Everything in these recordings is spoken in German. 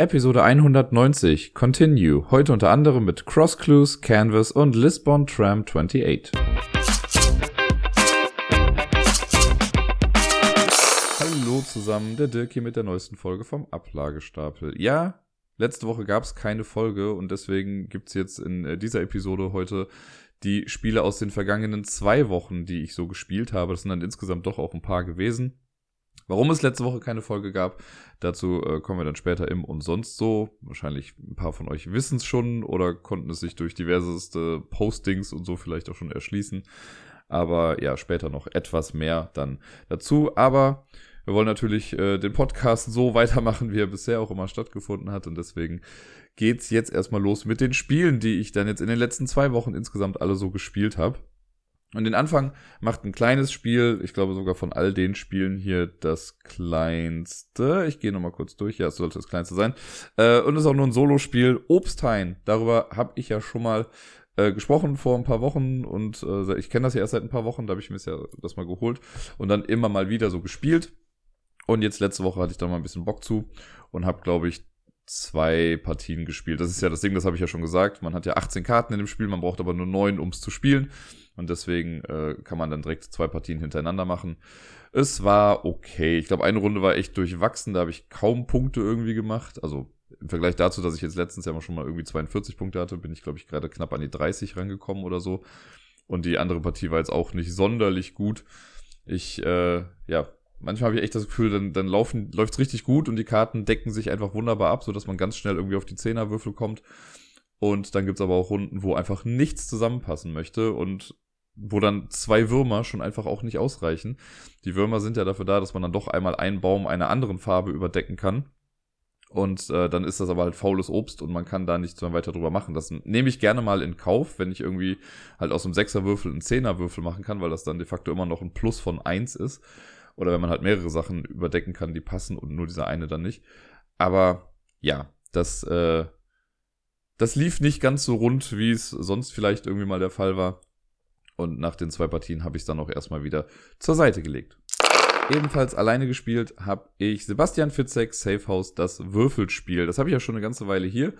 Episode 190 Continue. Heute unter anderem mit Cross Clues, Canvas und Lisbon Tram 28. Hallo zusammen, der Dirk hier mit der neuesten Folge vom Ablagestapel. Ja, letzte Woche gab es keine Folge und deswegen gibt's jetzt in äh, dieser Episode heute die Spiele aus den vergangenen zwei Wochen, die ich so gespielt habe. Das sind dann insgesamt doch auch ein paar gewesen. Warum es letzte Woche keine Folge gab, dazu äh, kommen wir dann später im und sonst so. Wahrscheinlich ein paar von euch wissen es schon oder konnten es sich durch diverseste Postings und so vielleicht auch schon erschließen. Aber ja, später noch etwas mehr dann dazu. Aber wir wollen natürlich äh, den Podcast so weitermachen, wie er bisher auch immer stattgefunden hat. Und deswegen geht's jetzt erstmal los mit den Spielen, die ich dann jetzt in den letzten zwei Wochen insgesamt alle so gespielt habe. Und den Anfang macht ein kleines Spiel, ich glaube sogar von all den Spielen hier das kleinste. Ich gehe nochmal kurz durch, ja, es sollte das kleinste sein. Äh, und es ist auch nur ein Solospiel, Obsthain. Darüber habe ich ja schon mal äh, gesprochen vor ein paar Wochen und äh, ich kenne das ja erst seit ein paar Wochen, da habe ich mir das, ja das mal geholt und dann immer mal wieder so gespielt. Und jetzt letzte Woche hatte ich da mal ein bisschen Bock zu und habe, glaube ich, zwei Partien gespielt. Das ist ja das Ding, das habe ich ja schon gesagt. Man hat ja 18 Karten in dem Spiel, man braucht aber nur neun, um es zu spielen. Und deswegen äh, kann man dann direkt zwei Partien hintereinander machen. Es war okay. Ich glaube, eine Runde war echt durchwachsen. Da habe ich kaum Punkte irgendwie gemacht. Also im Vergleich dazu, dass ich jetzt letztens ja mal schon mal irgendwie 42 Punkte hatte, bin ich, glaube ich, gerade knapp an die 30 rangekommen oder so. Und die andere Partie war jetzt auch nicht sonderlich gut. Ich, äh, ja, manchmal habe ich echt das Gefühl, dann, dann laufen, läuft's richtig gut und die Karten decken sich einfach wunderbar ab, sodass man ganz schnell irgendwie auf die Zehnerwürfel kommt. Und dann gibt's aber auch Runden, wo einfach nichts zusammenpassen möchte und wo dann zwei Würmer schon einfach auch nicht ausreichen. Die Würmer sind ja dafür da, dass man dann doch einmal einen Baum einer anderen Farbe überdecken kann. Und äh, dann ist das aber halt faules Obst und man kann da nichts mehr weiter drüber machen. Das nehme ich gerne mal in Kauf, wenn ich irgendwie halt aus einem Sechserwürfel einen Zehnerwürfel machen kann, weil das dann de facto immer noch ein Plus von eins ist. Oder wenn man halt mehrere Sachen überdecken kann, die passen und nur dieser eine dann nicht. Aber ja, das, äh, das lief nicht ganz so rund, wie es sonst vielleicht irgendwie mal der Fall war. Und nach den zwei Partien habe ich es dann auch erstmal wieder zur Seite gelegt. Ebenfalls alleine gespielt habe ich Sebastian Fitzek Safe House das Würfelspiel. Das habe ich ja schon eine ganze Weile hier.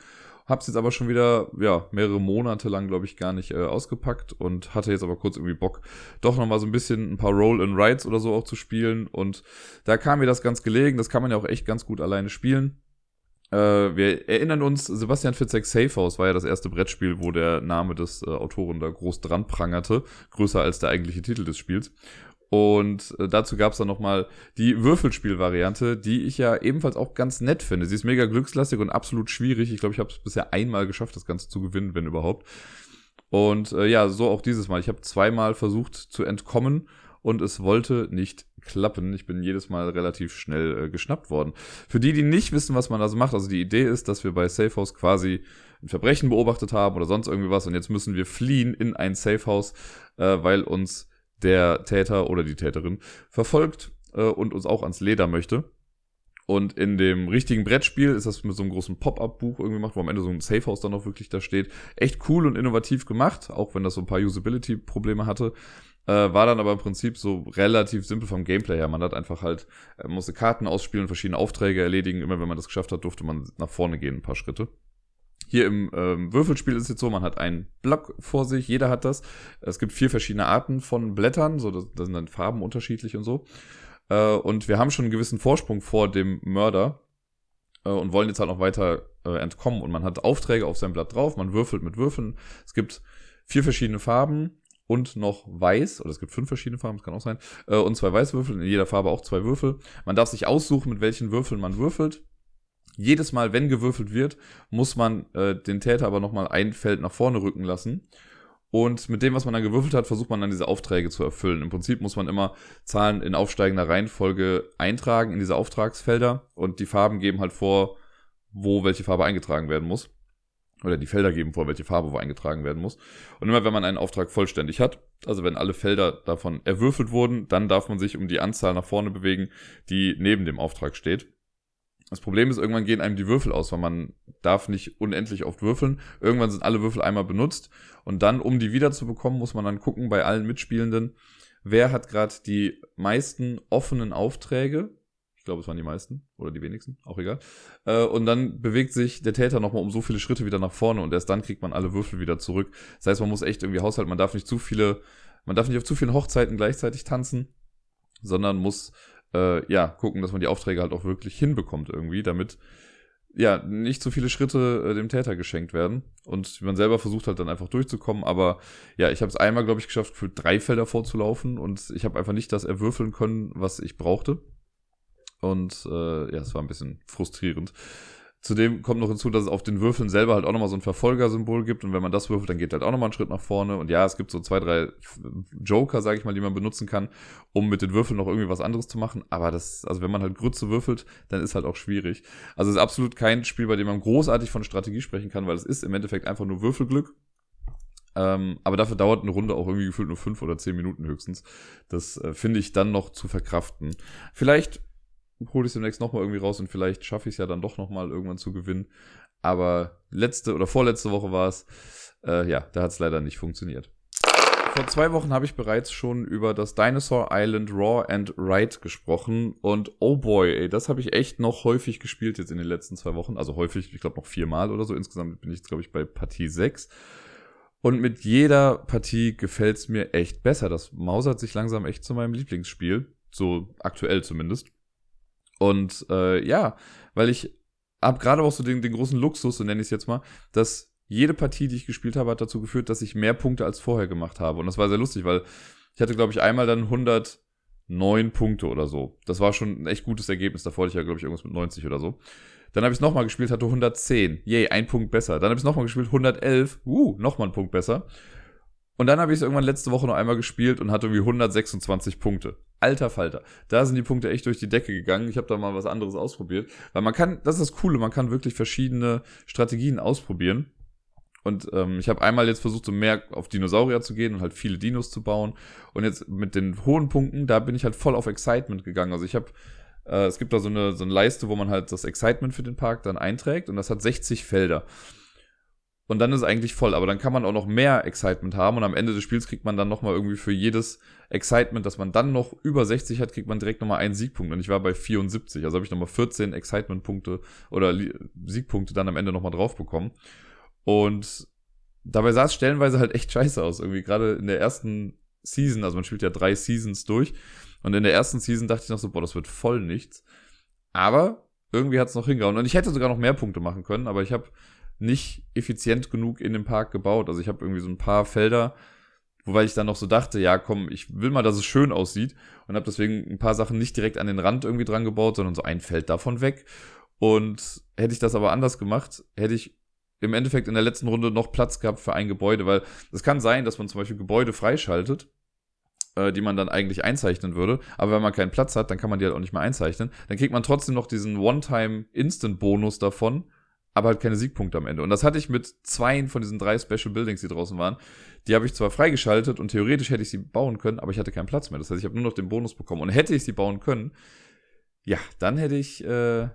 Hab's jetzt aber schon wieder, ja, mehrere Monate lang, glaube ich, gar nicht äh, ausgepackt und hatte jetzt aber kurz irgendwie Bock, doch nochmal so ein bisschen ein paar Roll and Rides oder so auch zu spielen. Und da kam mir das ganz gelegen. Das kann man ja auch echt ganz gut alleine spielen. Äh, wir erinnern uns, Sebastian Fitzek Safe House war ja das erste Brettspiel, wo der Name des äh, Autoren da groß dran prangerte, größer als der eigentliche Titel des Spiels. Und äh, dazu gab es dann nochmal die Würfelspiel-Variante, die ich ja ebenfalls auch ganz nett finde. Sie ist mega glückslastig und absolut schwierig. Ich glaube, ich habe es bisher einmal geschafft, das Ganze zu gewinnen, wenn überhaupt. Und äh, ja, so auch dieses Mal. Ich habe zweimal versucht zu entkommen und es wollte nicht klappen. Ich bin jedes Mal relativ schnell äh, geschnappt worden. Für die, die nicht wissen, was man da so macht, also die Idee ist, dass wir bei Safehouse quasi ein Verbrechen beobachtet haben oder sonst irgendwie was und jetzt müssen wir fliehen in ein Safehouse, äh, weil uns der Täter oder die Täterin verfolgt äh, und uns auch ans Leder möchte. Und in dem richtigen Brettspiel ist das mit so einem großen Pop-Up-Buch irgendwie gemacht, wo am Ende so ein Safehouse dann auch wirklich da steht. Echt cool und innovativ gemacht, auch wenn das so ein paar Usability-Probleme hatte. Äh, war dann aber im Prinzip so relativ simpel vom Gameplay her. Man hat einfach halt, äh, musste Karten ausspielen, verschiedene Aufträge erledigen. Immer wenn man das geschafft hat, durfte man nach vorne gehen, ein paar Schritte. Hier im ähm, Würfelspiel ist es jetzt so, man hat einen Block vor sich, jeder hat das. Es gibt vier verschiedene Arten von Blättern, so da sind dann Farben unterschiedlich und so. Äh, und wir haben schon einen gewissen Vorsprung vor dem Mörder äh, und wollen jetzt halt noch weiter äh, entkommen. Und man hat Aufträge auf seinem Blatt drauf, man würfelt mit Würfeln. Es gibt vier verschiedene Farben und noch weiß, oder es gibt fünf verschiedene Farben, das kann auch sein, äh, und zwei Weißwürfel, in jeder Farbe auch zwei Würfel. Man darf sich aussuchen, mit welchen Würfeln man würfelt. Jedes Mal, wenn gewürfelt wird, muss man äh, den Täter aber nochmal ein Feld nach vorne rücken lassen. Und mit dem, was man dann gewürfelt hat, versucht man dann diese Aufträge zu erfüllen. Im Prinzip muss man immer Zahlen in aufsteigender Reihenfolge eintragen in diese Auftragsfelder und die Farben geben halt vor, wo welche Farbe eingetragen werden muss oder die Felder geben vor, welche Farbe wo eingetragen werden muss. Und immer wenn man einen Auftrag vollständig hat, also wenn alle Felder davon erwürfelt wurden, dann darf man sich um die Anzahl nach vorne bewegen, die neben dem Auftrag steht. Das Problem ist, irgendwann gehen einem die Würfel aus, weil man darf nicht unendlich oft würfeln. Irgendwann sind alle Würfel einmal benutzt und dann, um die wieder zu bekommen, muss man dann gucken bei allen Mitspielenden, wer hat gerade die meisten offenen Aufträge Ich glaube, es waren die meisten oder die wenigsten, auch egal. Äh, und dann bewegt sich der Täter nochmal um so viele Schritte wieder nach vorne und erst dann kriegt man alle Würfel wieder zurück. Das heißt, man muss echt irgendwie haushalten. Man darf nicht zu viele, man darf nicht auf zu vielen Hochzeiten gleichzeitig tanzen, sondern muss äh, ja gucken, dass man die Aufträge halt auch wirklich hinbekommt irgendwie, damit ja, nicht so viele Schritte äh, dem Täter geschenkt werden. Und man selber versucht halt dann einfach durchzukommen. Aber ja, ich habe es einmal, glaube ich, geschafft, für drei Felder vorzulaufen. Und ich habe einfach nicht das erwürfeln können, was ich brauchte. Und äh, ja, es war ein bisschen frustrierend. Zudem kommt noch hinzu, dass es auf den Würfeln selber halt auch nochmal so ein Verfolgersymbol gibt und wenn man das würfelt, dann geht halt auch nochmal einen Schritt nach vorne. Und ja, es gibt so zwei, drei Joker, sage ich mal, die man benutzen kann, um mit den Würfeln noch irgendwie was anderes zu machen. Aber das, also wenn man halt Grütze würfelt, dann ist halt auch schwierig. Also es ist absolut kein Spiel, bei dem man großartig von Strategie sprechen kann, weil es ist im Endeffekt einfach nur Würfelglück. Ähm, aber dafür dauert eine Runde auch irgendwie gefühlt nur fünf oder zehn Minuten höchstens. Das äh, finde ich dann noch zu verkraften. Vielleicht hole ich es demnächst nochmal irgendwie raus und vielleicht schaffe ich es ja dann doch nochmal irgendwann zu gewinnen. Aber letzte oder vorletzte Woche war es, äh, ja, da hat es leider nicht funktioniert. Vor zwei Wochen habe ich bereits schon über das Dinosaur Island Raw and Ride gesprochen und oh boy, ey, das habe ich echt noch häufig gespielt jetzt in den letzten zwei Wochen. Also häufig, ich glaube noch viermal oder so. Insgesamt bin ich jetzt, glaube ich, bei Partie 6. Und mit jeder Partie gefällt es mir echt besser. Das mausert sich langsam echt zu meinem Lieblingsspiel. So aktuell zumindest. Und äh, ja, weil ich habe gerade auch so den, den großen Luxus, so nenne ich es jetzt mal, dass jede Partie, die ich gespielt habe, hat dazu geführt, dass ich mehr Punkte als vorher gemacht habe. Und das war sehr lustig, weil ich hatte, glaube ich, einmal dann 109 Punkte oder so. Das war schon ein echt gutes Ergebnis. Davor hatte ich ja, glaube ich, irgendwas mit 90 oder so. Dann habe ich es nochmal gespielt, hatte 110. Yay, ein Punkt besser. Dann habe ich es nochmal gespielt, 111. Uh, nochmal ein Punkt besser. Und dann habe ich es irgendwann letzte Woche noch einmal gespielt und hatte irgendwie 126 Punkte. Alter Falter. Da sind die Punkte echt durch die Decke gegangen. Ich habe da mal was anderes ausprobiert. Weil man kann, das ist das Coole, man kann wirklich verschiedene Strategien ausprobieren. Und ähm, ich habe einmal jetzt versucht, so mehr auf Dinosaurier zu gehen und halt viele Dinos zu bauen. Und jetzt mit den hohen Punkten, da bin ich halt voll auf Excitement gegangen. Also ich habe, äh, es gibt da so eine, so eine Leiste, wo man halt das Excitement für den Park dann einträgt und das hat 60 Felder und dann ist eigentlich voll. Aber dann kann man auch noch mehr Excitement haben und am Ende des Spiels kriegt man dann nochmal irgendwie für jedes Excitement, das man dann noch über 60 hat, kriegt man direkt nochmal einen Siegpunkt. Und ich war bei 74, also habe ich nochmal 14 Excitement-Punkte oder Siegpunkte dann am Ende nochmal drauf bekommen. Und dabei sah es stellenweise halt echt scheiße aus. Irgendwie gerade in der ersten Season, also man spielt ja drei Seasons durch. Und in der ersten Season dachte ich noch so, boah, das wird voll nichts. Aber irgendwie hat es noch hingehauen. Und ich hätte sogar noch mehr Punkte machen können, aber ich habe nicht effizient genug in dem Park gebaut. Also ich habe irgendwie so ein paar Felder, wobei ich dann noch so dachte, ja, komm, ich will mal, dass es schön aussieht und habe deswegen ein paar Sachen nicht direkt an den Rand irgendwie dran gebaut, sondern so ein Feld davon weg. Und hätte ich das aber anders gemacht, hätte ich im Endeffekt in der letzten Runde noch Platz gehabt für ein Gebäude, weil es kann sein, dass man zum Beispiel Gebäude freischaltet, äh, die man dann eigentlich einzeichnen würde. Aber wenn man keinen Platz hat, dann kann man die halt auch nicht mehr einzeichnen. Dann kriegt man trotzdem noch diesen One-Time-Instant-Bonus davon, aber halt keine Siegpunkte am Ende. Und das hatte ich mit zwei von diesen drei Special Buildings, die draußen waren. Die habe ich zwar freigeschaltet und theoretisch hätte ich sie bauen können, aber ich hatte keinen Platz mehr. Das heißt, ich habe nur noch den Bonus bekommen. Und hätte ich sie bauen können, ja, dann hätte ich, äh,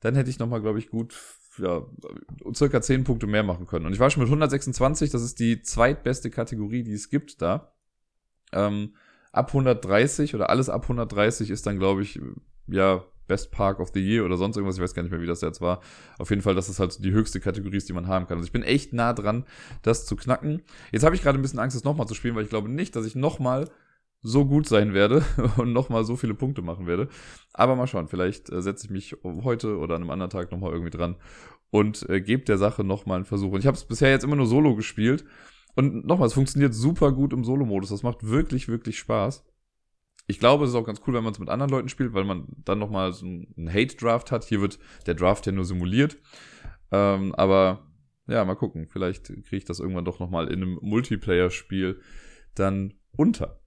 dann hätte ich nochmal, glaube ich, gut, ja, circa 10 Punkte mehr machen können. Und ich war schon mit 126, das ist die zweitbeste Kategorie, die es gibt da. Ähm, ab 130 oder alles ab 130 ist dann, glaube ich, ja, Best Park of the Year oder sonst irgendwas. Ich weiß gar nicht mehr, wie das jetzt war. Auf jeden Fall, dass es halt die höchste Kategorie ist, die man haben kann. Also ich bin echt nah dran, das zu knacken. Jetzt habe ich gerade ein bisschen Angst, das nochmal zu spielen, weil ich glaube nicht, dass ich nochmal so gut sein werde und nochmal so viele Punkte machen werde. Aber mal schauen, vielleicht äh, setze ich mich heute oder an einem anderen Tag nochmal irgendwie dran und äh, gebe der Sache nochmal einen Versuch. Und ich habe es bisher jetzt immer nur solo gespielt. Und nochmal, es funktioniert super gut im Solo-Modus. Das macht wirklich, wirklich Spaß. Ich glaube, es ist auch ganz cool, wenn man es mit anderen Leuten spielt, weil man dann nochmal so einen Hate-Draft hat. Hier wird der Draft ja nur simuliert. Ähm, aber ja, mal gucken. Vielleicht kriege ich das irgendwann doch nochmal in einem Multiplayer-Spiel dann unter.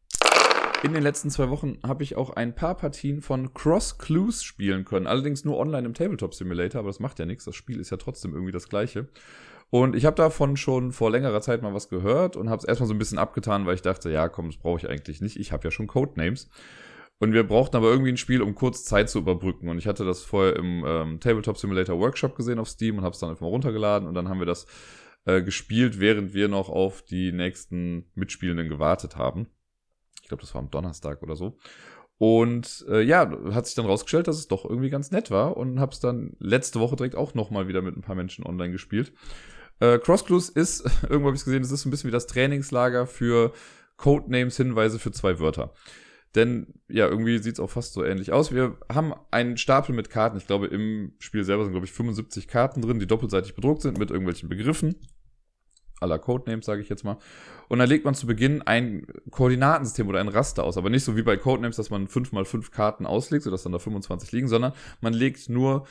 In den letzten zwei Wochen habe ich auch ein paar Partien von Cross Clues spielen können. Allerdings nur online im Tabletop Simulator, aber das macht ja nichts. Das Spiel ist ja trotzdem irgendwie das gleiche. Und ich habe davon schon vor längerer Zeit mal was gehört und habe es erstmal so ein bisschen abgetan, weil ich dachte, ja, komm, das brauche ich eigentlich nicht. Ich habe ja schon Codenames. Und wir brauchten aber irgendwie ein Spiel, um kurz Zeit zu überbrücken. Und ich hatte das vorher im ähm, Tabletop Simulator Workshop gesehen auf Steam und habe es dann einfach mal runtergeladen. Und dann haben wir das äh, gespielt, während wir noch auf die nächsten Mitspielenden gewartet haben. Ich glaube, das war am Donnerstag oder so. Und äh, ja, hat sich dann rausgestellt, dass es doch irgendwie ganz nett war und hab's dann letzte Woche direkt auch nochmal wieder mit ein paar Menschen online gespielt. Äh, Crossclues ist, irgendwo habe ich gesehen, es ist ein bisschen wie das Trainingslager für Codenames, Hinweise für zwei Wörter. Denn ja, irgendwie sieht's auch fast so ähnlich aus. Wir haben einen Stapel mit Karten. Ich glaube, im Spiel selber sind, glaube ich, 75 Karten drin, die doppelseitig bedruckt sind mit irgendwelchen Begriffen. Aller Codenames, sage ich jetzt mal. Und dann legt man zu Beginn ein Koordinatensystem oder ein Raster aus. Aber nicht so wie bei Codenames, dass man 5 mal 5 Karten auslegt, sodass dann da 25 liegen, sondern man legt nur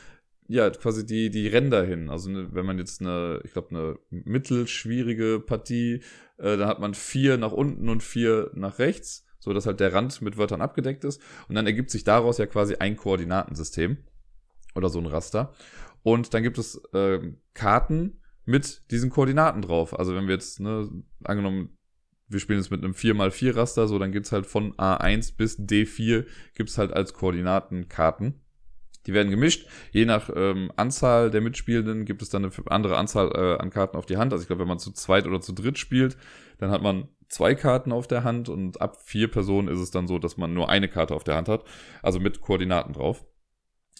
ja, quasi die, die Ränder hin. Also ne, wenn man jetzt eine, ich glaube, eine mittelschwierige Partie, äh, dann hat man vier nach unten und vier nach rechts, so dass halt der Rand mit Wörtern abgedeckt ist. Und dann ergibt sich daraus ja quasi ein Koordinatensystem oder so ein Raster. Und dann gibt es äh, Karten mit diesen Koordinaten drauf. Also wenn wir jetzt, ne, angenommen, wir spielen jetzt mit einem 4x4 Raster, so dann gibt's halt von A1 bis D4 gibt's halt als Koordinaten Karten. Die werden gemischt. Je nach ähm, Anzahl der Mitspielenden gibt es dann eine andere Anzahl äh, an Karten auf die Hand. Also ich glaube, wenn man zu zweit oder zu dritt spielt, dann hat man zwei Karten auf der Hand und ab vier Personen ist es dann so, dass man nur eine Karte auf der Hand hat. Also mit Koordinaten drauf.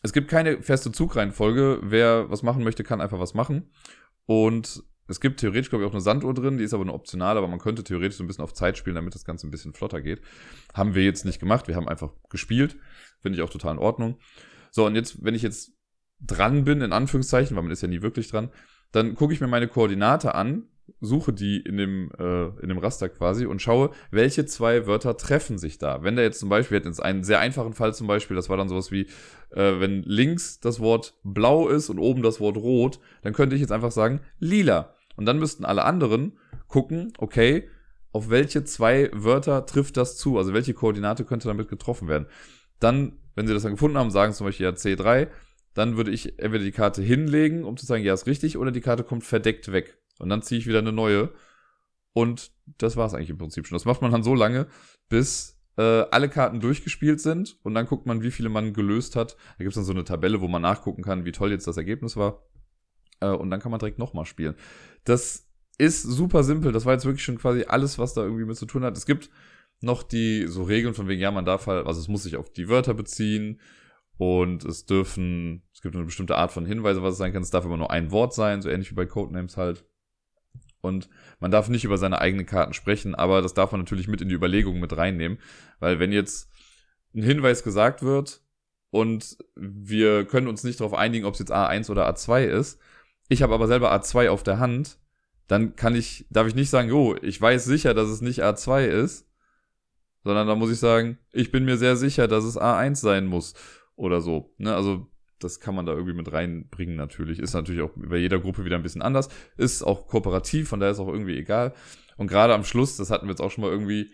Es gibt keine feste Zugreihenfolge. Wer was machen möchte, kann einfach was machen. Und es gibt theoretisch, glaube ich, auch eine Sanduhr drin, die ist aber nur optional, aber man könnte theoretisch so ein bisschen auf Zeit spielen, damit das Ganze ein bisschen flotter geht. Haben wir jetzt nicht gemacht, wir haben einfach gespielt. Finde ich auch total in Ordnung. So, und jetzt, wenn ich jetzt dran bin, in Anführungszeichen, weil man ist ja nie wirklich dran, dann gucke ich mir meine Koordinate an, suche die in dem, äh, in dem Raster quasi und schaue, welche zwei Wörter treffen sich da. Wenn da jetzt zum Beispiel, jetzt einen sehr einfachen Fall zum Beispiel, das war dann sowas wie, äh, wenn links das Wort blau ist und oben das Wort rot, dann könnte ich jetzt einfach sagen lila. Und dann müssten alle anderen gucken, okay, auf welche zwei Wörter trifft das zu? Also welche Koordinate könnte damit getroffen werden? Dann wenn sie das dann gefunden haben, sagen zum Beispiel ja C3, dann würde ich entweder die Karte hinlegen, um zu sagen, ja, ist richtig, oder die Karte kommt verdeckt weg. Und dann ziehe ich wieder eine neue. Und das war es eigentlich im Prinzip schon. Das macht man dann so lange, bis äh, alle Karten durchgespielt sind. Und dann guckt man, wie viele man gelöst hat. Da gibt es dann so eine Tabelle, wo man nachgucken kann, wie toll jetzt das Ergebnis war. Äh, und dann kann man direkt nochmal spielen. Das ist super simpel. Das war jetzt wirklich schon quasi alles, was da irgendwie mit zu tun hat. Es gibt noch die so Regeln von wegen, ja, man darf halt, also es muss sich auf die Wörter beziehen und es dürfen, es gibt eine bestimmte Art von Hinweise, was es sein kann. Es darf immer nur ein Wort sein, so ähnlich wie bei Codenames halt. Und man darf nicht über seine eigenen Karten sprechen, aber das darf man natürlich mit in die Überlegungen mit reinnehmen, weil wenn jetzt ein Hinweis gesagt wird und wir können uns nicht darauf einigen, ob es jetzt A1 oder A2 ist, ich habe aber selber A2 auf der Hand, dann kann ich, darf ich nicht sagen, oh, ich weiß sicher, dass es nicht A2 ist, sondern da muss ich sagen, ich bin mir sehr sicher, dass es A1 sein muss oder so. Ne? Also das kann man da irgendwie mit reinbringen natürlich. Ist natürlich auch bei jeder Gruppe wieder ein bisschen anders. Ist auch kooperativ, von daher ist auch irgendwie egal. Und gerade am Schluss, das hatten wir jetzt auch schon mal irgendwie,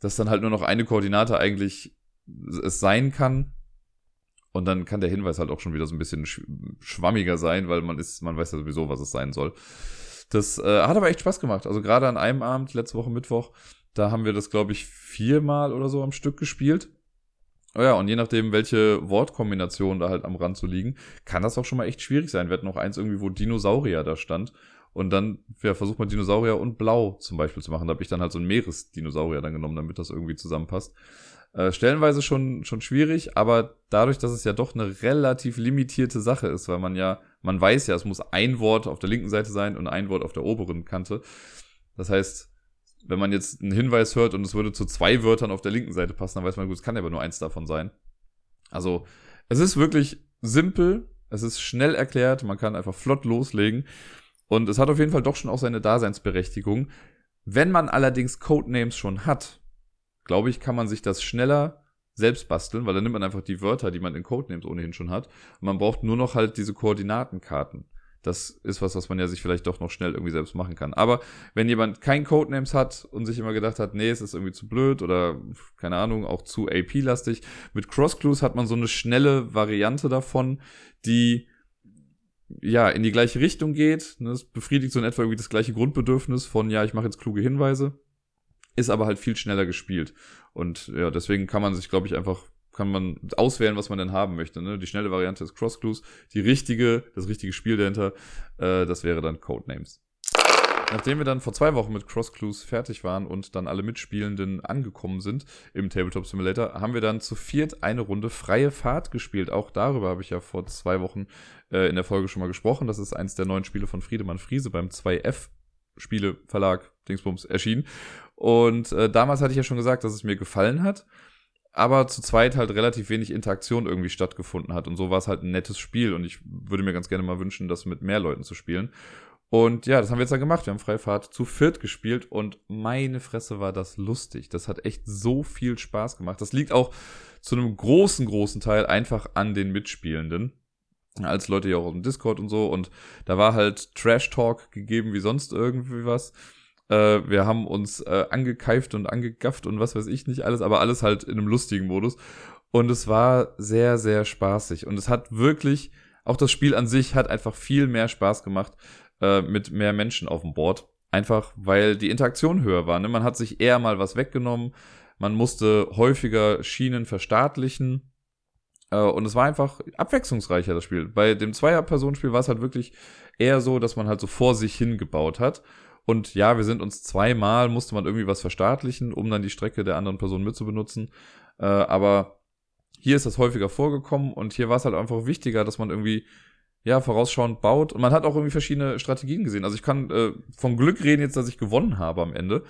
dass dann halt nur noch eine Koordinate eigentlich es sein kann. Und dann kann der Hinweis halt auch schon wieder so ein bisschen schwammiger sein, weil man ist, man weiß ja sowieso, was es sein soll. Das äh, hat aber echt Spaß gemacht. Also gerade an einem Abend, letzte Woche Mittwoch, da haben wir das, glaube ich, viermal oder so am Stück gespielt. Oh ja, und je nachdem, welche Wortkombinationen da halt am Rand so liegen, kann das auch schon mal echt schwierig sein. Wir hatten noch eins irgendwie, wo Dinosaurier da stand. Und dann ja, versucht man Dinosaurier und Blau zum Beispiel zu machen. Da habe ich dann halt so ein Meeresdinosaurier dann genommen, damit das irgendwie zusammenpasst. Äh, stellenweise schon, schon schwierig, aber dadurch, dass es ja doch eine relativ limitierte Sache ist, weil man ja, man weiß ja, es muss ein Wort auf der linken Seite sein und ein Wort auf der oberen Kante. Das heißt, wenn man jetzt einen Hinweis hört und es würde zu zwei Wörtern auf der linken Seite passen, dann weiß man, gut, es kann ja aber nur eins davon sein. Also, es ist wirklich simpel, es ist schnell erklärt, man kann einfach flott loslegen und es hat auf jeden Fall doch schon auch seine Daseinsberechtigung. Wenn man allerdings Codenames schon hat, glaube ich, kann man sich das schneller selbst basteln, weil dann nimmt man einfach die Wörter, die man in Codenames ohnehin schon hat und man braucht nur noch halt diese Koordinatenkarten. Das ist was, was man ja sich vielleicht doch noch schnell irgendwie selbst machen kann. Aber wenn jemand kein Codenames hat und sich immer gedacht hat, nee, es ist irgendwie zu blöd oder keine Ahnung, auch zu AP-lastig, mit Cross-Clues hat man so eine schnelle Variante davon, die ja in die gleiche Richtung geht. Es befriedigt so in etwa irgendwie das gleiche Grundbedürfnis von, ja, ich mache jetzt kluge Hinweise, ist aber halt viel schneller gespielt. Und ja, deswegen kann man sich, glaube ich, einfach kann man auswählen, was man denn haben möchte. Ne? Die schnelle Variante ist Cross Clues, die richtige, das richtige Spiel dahinter, äh, das wäre dann Codenames. Nachdem wir dann vor zwei Wochen mit Cross Clues fertig waren und dann alle Mitspielenden angekommen sind im Tabletop Simulator, haben wir dann zu viert eine Runde freie Fahrt gespielt. Auch darüber habe ich ja vor zwei Wochen äh, in der Folge schon mal gesprochen. Das ist eins der neuen Spiele von Friedemann Friese beim 2F Spiele Verlag Dingsbums erschienen. Und äh, damals hatte ich ja schon gesagt, dass es mir gefallen hat aber zu zweit halt relativ wenig Interaktion irgendwie stattgefunden hat. Und so war es halt ein nettes Spiel. Und ich würde mir ganz gerne mal wünschen, das mit mehr Leuten zu spielen. Und ja, das haben wir jetzt dann gemacht. Wir haben Freifahrt zu viert gespielt und meine Fresse war das lustig. Das hat echt so viel Spaß gemacht. Das liegt auch zu einem großen, großen Teil einfach an den Mitspielenden. Als Leute ja auch auf dem Discord und so. Und da war halt Trash Talk gegeben wie sonst irgendwie was. Äh, wir haben uns äh, angekeift und angegafft und was weiß ich nicht alles, aber alles halt in einem lustigen Modus. Und es war sehr, sehr spaßig. Und es hat wirklich, auch das Spiel an sich hat einfach viel mehr Spaß gemacht, äh, mit mehr Menschen auf dem Board. Einfach, weil die Interaktion höher war. Ne? Man hat sich eher mal was weggenommen. Man musste häufiger Schienen verstaatlichen. Äh, und es war einfach abwechslungsreicher, das Spiel. Bei dem Zweier-Personenspiel war es halt wirklich eher so, dass man halt so vor sich hingebaut hat. Und ja, wir sind uns zweimal, musste man irgendwie was verstaatlichen, um dann die Strecke der anderen Person mitzubenutzen. Äh, aber hier ist das häufiger vorgekommen und hier war es halt einfach wichtiger, dass man irgendwie ja, vorausschauend baut. Und man hat auch irgendwie verschiedene Strategien gesehen. Also ich kann äh, von Glück reden jetzt, dass ich gewonnen habe am Ende.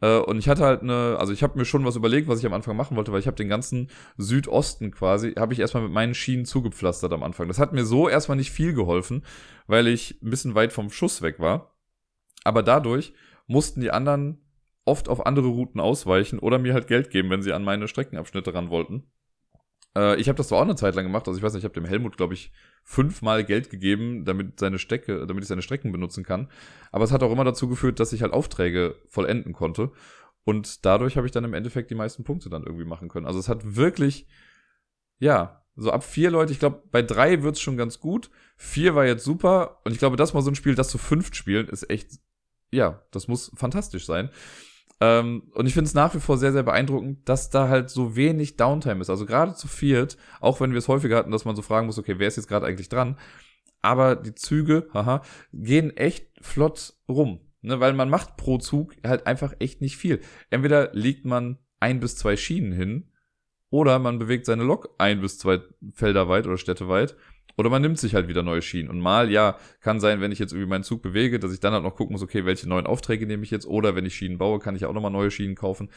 Äh, und ich hatte halt eine, also ich habe mir schon was überlegt, was ich am Anfang machen wollte, weil ich habe den ganzen Südosten quasi, habe ich erstmal mit meinen Schienen zugepflastert am Anfang. Das hat mir so erstmal nicht viel geholfen, weil ich ein bisschen weit vom Schuss weg war. Aber dadurch mussten die anderen oft auf andere Routen ausweichen oder mir halt Geld geben, wenn sie an meine Streckenabschnitte ran wollten. Äh, ich habe das zwar auch eine Zeit lang gemacht, also ich weiß nicht, ich habe dem Helmut, glaube ich, fünfmal Geld gegeben, damit seine Strecke, damit ich seine Strecken benutzen kann. Aber es hat auch immer dazu geführt, dass ich halt Aufträge vollenden konnte. Und dadurch habe ich dann im Endeffekt die meisten Punkte dann irgendwie machen können. Also es hat wirklich, ja, so ab vier Leute, ich glaube, bei drei wird's schon ganz gut. Vier war jetzt super. Und ich glaube, das mal so ein Spiel, das zu fünft spielen, ist echt, ja, das muss fantastisch sein. Ähm, und ich finde es nach wie vor sehr, sehr beeindruckend, dass da halt so wenig Downtime ist. Also gerade zu viert, auch wenn wir es häufiger hatten, dass man so fragen muss, okay, wer ist jetzt gerade eigentlich dran? Aber die Züge, haha, gehen echt flott rum. Ne, weil man macht pro Zug halt einfach echt nicht viel. Entweder legt man ein bis zwei Schienen hin, oder man bewegt seine Lok ein bis zwei Felder weit oder Städte weit oder man nimmt sich halt wieder neue Schienen. Und mal, ja, kann sein, wenn ich jetzt irgendwie meinen Zug bewege, dass ich dann halt noch gucken muss, okay, welche neuen Aufträge nehme ich jetzt? Oder wenn ich Schienen baue, kann ich auch nochmal neue Schienen kaufen.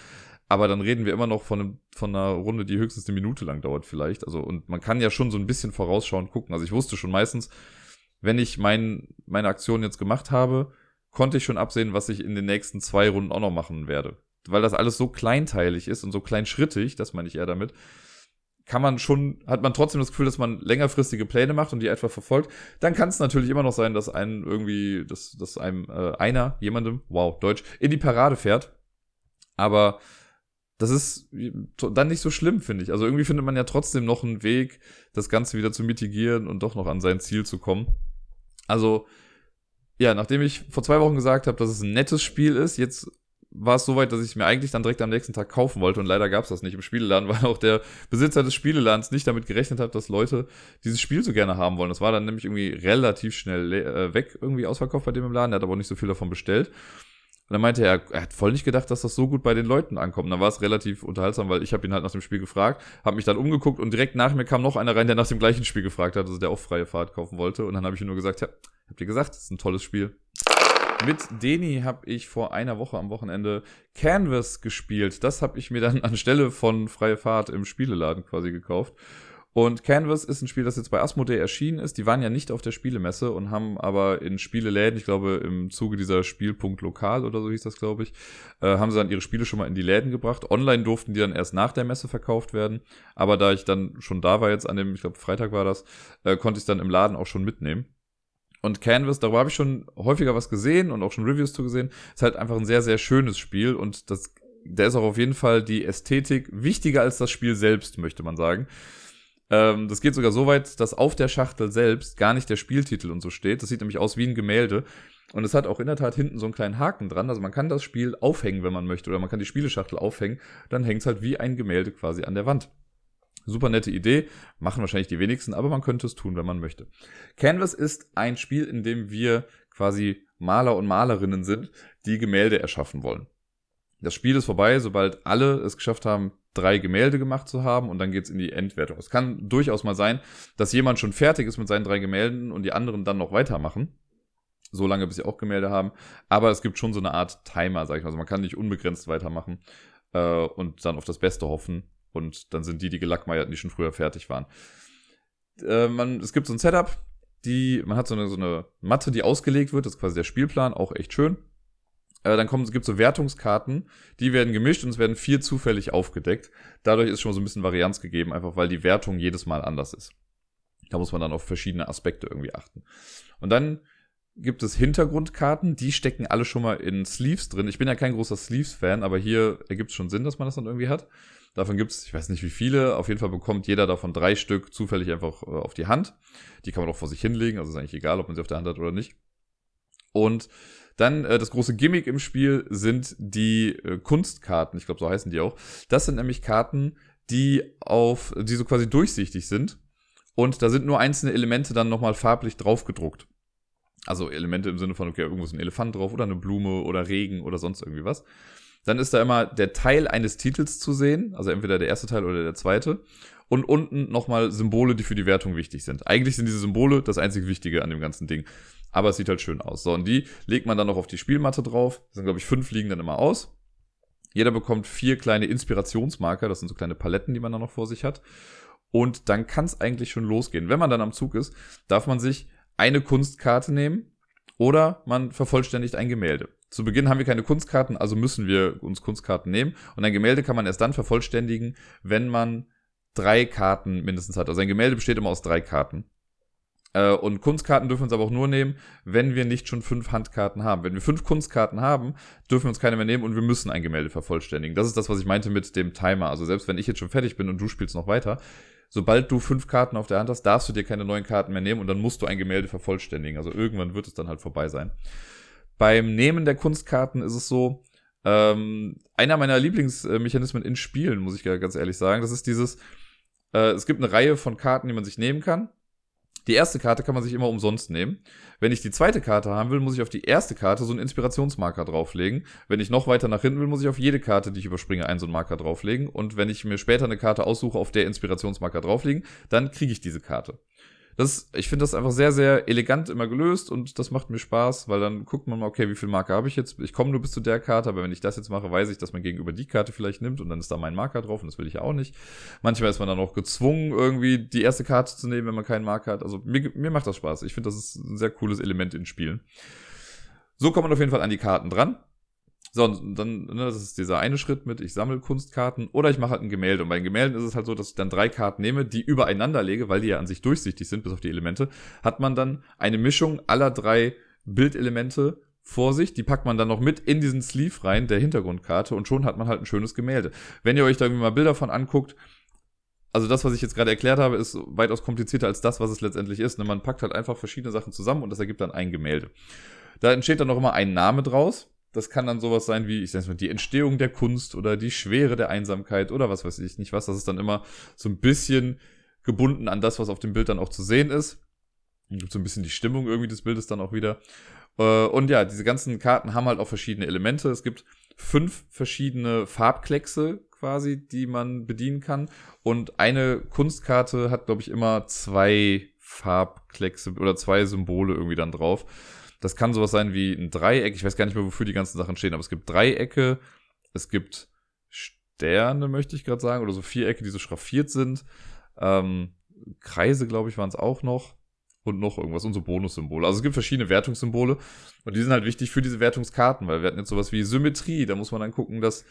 Aber dann reden wir immer noch von, von einer Runde, die höchstens eine Minute lang dauert vielleicht. Also, und man kann ja schon so ein bisschen vorausschauend gucken. Also ich wusste schon meistens, wenn ich mein, meine Aktion jetzt gemacht habe, konnte ich schon absehen, was ich in den nächsten zwei Runden auch noch machen werde. Weil das alles so kleinteilig ist und so kleinschrittig, das meine ich eher damit, kann man schon, hat man trotzdem das Gefühl, dass man längerfristige Pläne macht und die etwa verfolgt, dann kann es natürlich immer noch sein, dass einen irgendwie, dass, dass einem äh, einer, jemandem, wow, Deutsch, in die Parade fährt. Aber das ist dann nicht so schlimm, finde ich. Also irgendwie findet man ja trotzdem noch einen Weg, das Ganze wieder zu mitigieren und doch noch an sein Ziel zu kommen. Also, ja, nachdem ich vor zwei Wochen gesagt habe, dass es ein nettes Spiel ist, jetzt war es soweit, dass ich mir eigentlich dann direkt am nächsten Tag kaufen wollte und leider gab es das nicht im Spieleladen, weil auch der Besitzer des Spieleladens nicht damit gerechnet hat, dass Leute dieses Spiel so gerne haben wollen. Das war dann nämlich irgendwie relativ schnell äh, weg, irgendwie ausverkauft bei dem im Laden. Er hat aber auch nicht so viel davon bestellt. Und dann meinte er, er hat voll nicht gedacht, dass das so gut bei den Leuten ankommt. Und dann war es relativ unterhaltsam, weil ich habe ihn halt nach dem Spiel gefragt, habe mich dann umgeguckt und direkt nach mir kam noch einer rein, der nach dem gleichen Spiel gefragt hat, also der auch freie Fahrt kaufen wollte. Und dann habe ich ihm nur gesagt, ja, habt ihr gesagt, das ist ein tolles Spiel. Mit Deni habe ich vor einer Woche am Wochenende Canvas gespielt. Das habe ich mir dann anstelle von Freie Fahrt im Spieleladen quasi gekauft. Und Canvas ist ein Spiel, das jetzt bei Asmodee erschienen ist. Die waren ja nicht auf der Spielemesse und haben aber in Spieleläden, ich glaube im Zuge dieser Spielpunkt Lokal oder so hieß das, glaube ich, äh, haben sie dann ihre Spiele schon mal in die Läden gebracht. Online durften die dann erst nach der Messe verkauft werden. Aber da ich dann schon da war jetzt an dem, ich glaube Freitag war das, äh, konnte ich es dann im Laden auch schon mitnehmen. Und Canvas, darüber habe ich schon häufiger was gesehen und auch schon Reviews zu gesehen. Ist halt einfach ein sehr, sehr schönes Spiel und das, da ist auch auf jeden Fall die Ästhetik wichtiger als das Spiel selbst, möchte man sagen. Ähm, das geht sogar so weit, dass auf der Schachtel selbst gar nicht der Spieltitel und so steht. Das sieht nämlich aus wie ein Gemälde. Und es hat auch in der Tat hinten so einen kleinen Haken dran. Also man kann das Spiel aufhängen, wenn man möchte, oder man kann die Spieleschachtel aufhängen. Dann hängt es halt wie ein Gemälde quasi an der Wand. Super nette Idee, machen wahrscheinlich die wenigsten, aber man könnte es tun, wenn man möchte. Canvas ist ein Spiel, in dem wir quasi Maler und Malerinnen sind, die Gemälde erschaffen wollen. Das Spiel ist vorbei, sobald alle es geschafft haben, drei Gemälde gemacht zu haben und dann geht's in die Endwertung. Es kann durchaus mal sein, dass jemand schon fertig ist mit seinen drei Gemälden und die anderen dann noch weitermachen. So lange, bis sie auch Gemälde haben. Aber es gibt schon so eine Art Timer, sag ich mal. Also man kann nicht unbegrenzt weitermachen äh, und dann auf das Beste hoffen. Und dann sind die die gelackmeierten, die schon früher fertig waren. Äh, man, es gibt so ein Setup, die, man hat so eine, so eine Matte, die ausgelegt wird, das ist quasi der Spielplan, auch echt schön. Äh, dann kommt, es gibt so Wertungskarten, die werden gemischt und es werden vier zufällig aufgedeckt. Dadurch ist schon so ein bisschen Varianz gegeben, einfach weil die Wertung jedes Mal anders ist. Da muss man dann auf verschiedene Aspekte irgendwie achten. Und dann gibt es Hintergrundkarten, die stecken alle schon mal in Sleeves drin. Ich bin ja kein großer Sleeves-Fan, aber hier ergibt es schon Sinn, dass man das dann irgendwie hat. Davon gibt es, ich weiß nicht wie viele, auf jeden Fall bekommt jeder davon drei Stück zufällig einfach äh, auf die Hand. Die kann man auch vor sich hinlegen, also ist eigentlich egal, ob man sie auf der Hand hat oder nicht. Und dann äh, das große Gimmick im Spiel sind die äh, Kunstkarten, ich glaube, so heißen die auch. Das sind nämlich Karten, die auf, die so quasi durchsichtig sind. Und da sind nur einzelne Elemente dann nochmal farblich draufgedruckt. Also Elemente im Sinne von, okay, irgendwo ist ein Elefant drauf oder eine Blume oder Regen oder sonst irgendwie was. Dann ist da immer der Teil eines Titels zu sehen, also entweder der erste Teil oder der zweite. Und unten nochmal Symbole, die für die Wertung wichtig sind. Eigentlich sind diese Symbole das einzig Wichtige an dem ganzen Ding. Aber es sieht halt schön aus. So, und die legt man dann noch auf die Spielmatte drauf. Das sind, glaube ich, fünf liegen dann immer aus. Jeder bekommt vier kleine Inspirationsmarker. Das sind so kleine Paletten, die man dann noch vor sich hat. Und dann kann es eigentlich schon losgehen. Wenn man dann am Zug ist, darf man sich eine Kunstkarte nehmen oder man vervollständigt ein Gemälde. Zu Beginn haben wir keine Kunstkarten, also müssen wir uns Kunstkarten nehmen. Und ein Gemälde kann man erst dann vervollständigen, wenn man drei Karten mindestens hat. Also ein Gemälde besteht immer aus drei Karten. Äh, und Kunstkarten dürfen wir uns aber auch nur nehmen, wenn wir nicht schon fünf Handkarten haben. Wenn wir fünf Kunstkarten haben, dürfen wir uns keine mehr nehmen und wir müssen ein Gemälde vervollständigen. Das ist das, was ich meinte mit dem Timer. Also selbst wenn ich jetzt schon fertig bin und du spielst noch weiter, sobald du fünf Karten auf der Hand hast, darfst du dir keine neuen Karten mehr nehmen und dann musst du ein Gemälde vervollständigen. Also irgendwann wird es dann halt vorbei sein. Beim Nehmen der Kunstkarten ist es so, ähm, einer meiner Lieblingsmechanismen in Spielen, muss ich ganz ehrlich sagen, das ist dieses, äh, es gibt eine Reihe von Karten, die man sich nehmen kann. Die erste Karte kann man sich immer umsonst nehmen. Wenn ich die zweite Karte haben will, muss ich auf die erste Karte so einen Inspirationsmarker drauflegen. Wenn ich noch weiter nach hinten will, muss ich auf jede Karte, die ich überspringe, einen so einen Marker drauflegen. Und wenn ich mir später eine Karte aussuche, auf der Inspirationsmarker drauflegen, dann kriege ich diese Karte. Das, ich finde das einfach sehr, sehr elegant immer gelöst und das macht mir Spaß, weil dann guckt man mal, okay, wie viel Marker habe ich jetzt? Ich komme nur bis zu der Karte, aber wenn ich das jetzt mache, weiß ich, dass man gegenüber die Karte vielleicht nimmt und dann ist da mein Marker drauf und das will ich ja auch nicht. Manchmal ist man dann auch gezwungen, irgendwie die erste Karte zu nehmen, wenn man keinen Marker hat. Also mir, mir macht das Spaß. Ich finde, das ist ein sehr cooles Element in Spielen. So kommt man auf jeden Fall an die Karten dran. So, und dann, ne, das ist dieser eine Schritt mit, ich sammle Kunstkarten oder ich mache halt ein Gemälde. Und bei den Gemälden ist es halt so, dass ich dann drei Karten nehme, die übereinander lege, weil die ja an sich durchsichtig sind, bis auf die Elemente, hat man dann eine Mischung aller drei Bildelemente vor sich, die packt man dann noch mit in diesen Sleeve rein, der Hintergrundkarte, und schon hat man halt ein schönes Gemälde. Wenn ihr euch da irgendwie mal Bilder von anguckt, also das, was ich jetzt gerade erklärt habe, ist weitaus komplizierter als das, was es letztendlich ist. Ne? Man packt halt einfach verschiedene Sachen zusammen und das ergibt dann ein Gemälde. Da entsteht dann noch immer ein Name draus. Das kann dann sowas sein wie, ich sag mal, die Entstehung der Kunst oder die Schwere der Einsamkeit oder was weiß ich nicht was. Das ist dann immer so ein bisschen gebunden an das, was auf dem Bild dann auch zu sehen ist. Und gibt so ein bisschen die Stimmung irgendwie des Bildes dann auch wieder. Äh, und ja, diese ganzen Karten haben halt auch verschiedene Elemente. Es gibt fünf verschiedene Farbkleckse quasi, die man bedienen kann. Und eine Kunstkarte hat, glaube ich, immer zwei Farbkleckse oder zwei Symbole irgendwie dann drauf. Das kann sowas sein wie ein Dreieck. Ich weiß gar nicht mehr, wofür die ganzen Sachen stehen, aber es gibt Dreiecke, es gibt Sterne, möchte ich gerade sagen, oder so Vierecke, die so schraffiert sind. Ähm, Kreise, glaube ich, waren es auch noch. Und noch irgendwas und so Bonussymbole. Also es gibt verschiedene Wertungssymbole und die sind halt wichtig für diese Wertungskarten, weil wir hatten jetzt sowas wie Symmetrie. Da muss man dann gucken, dass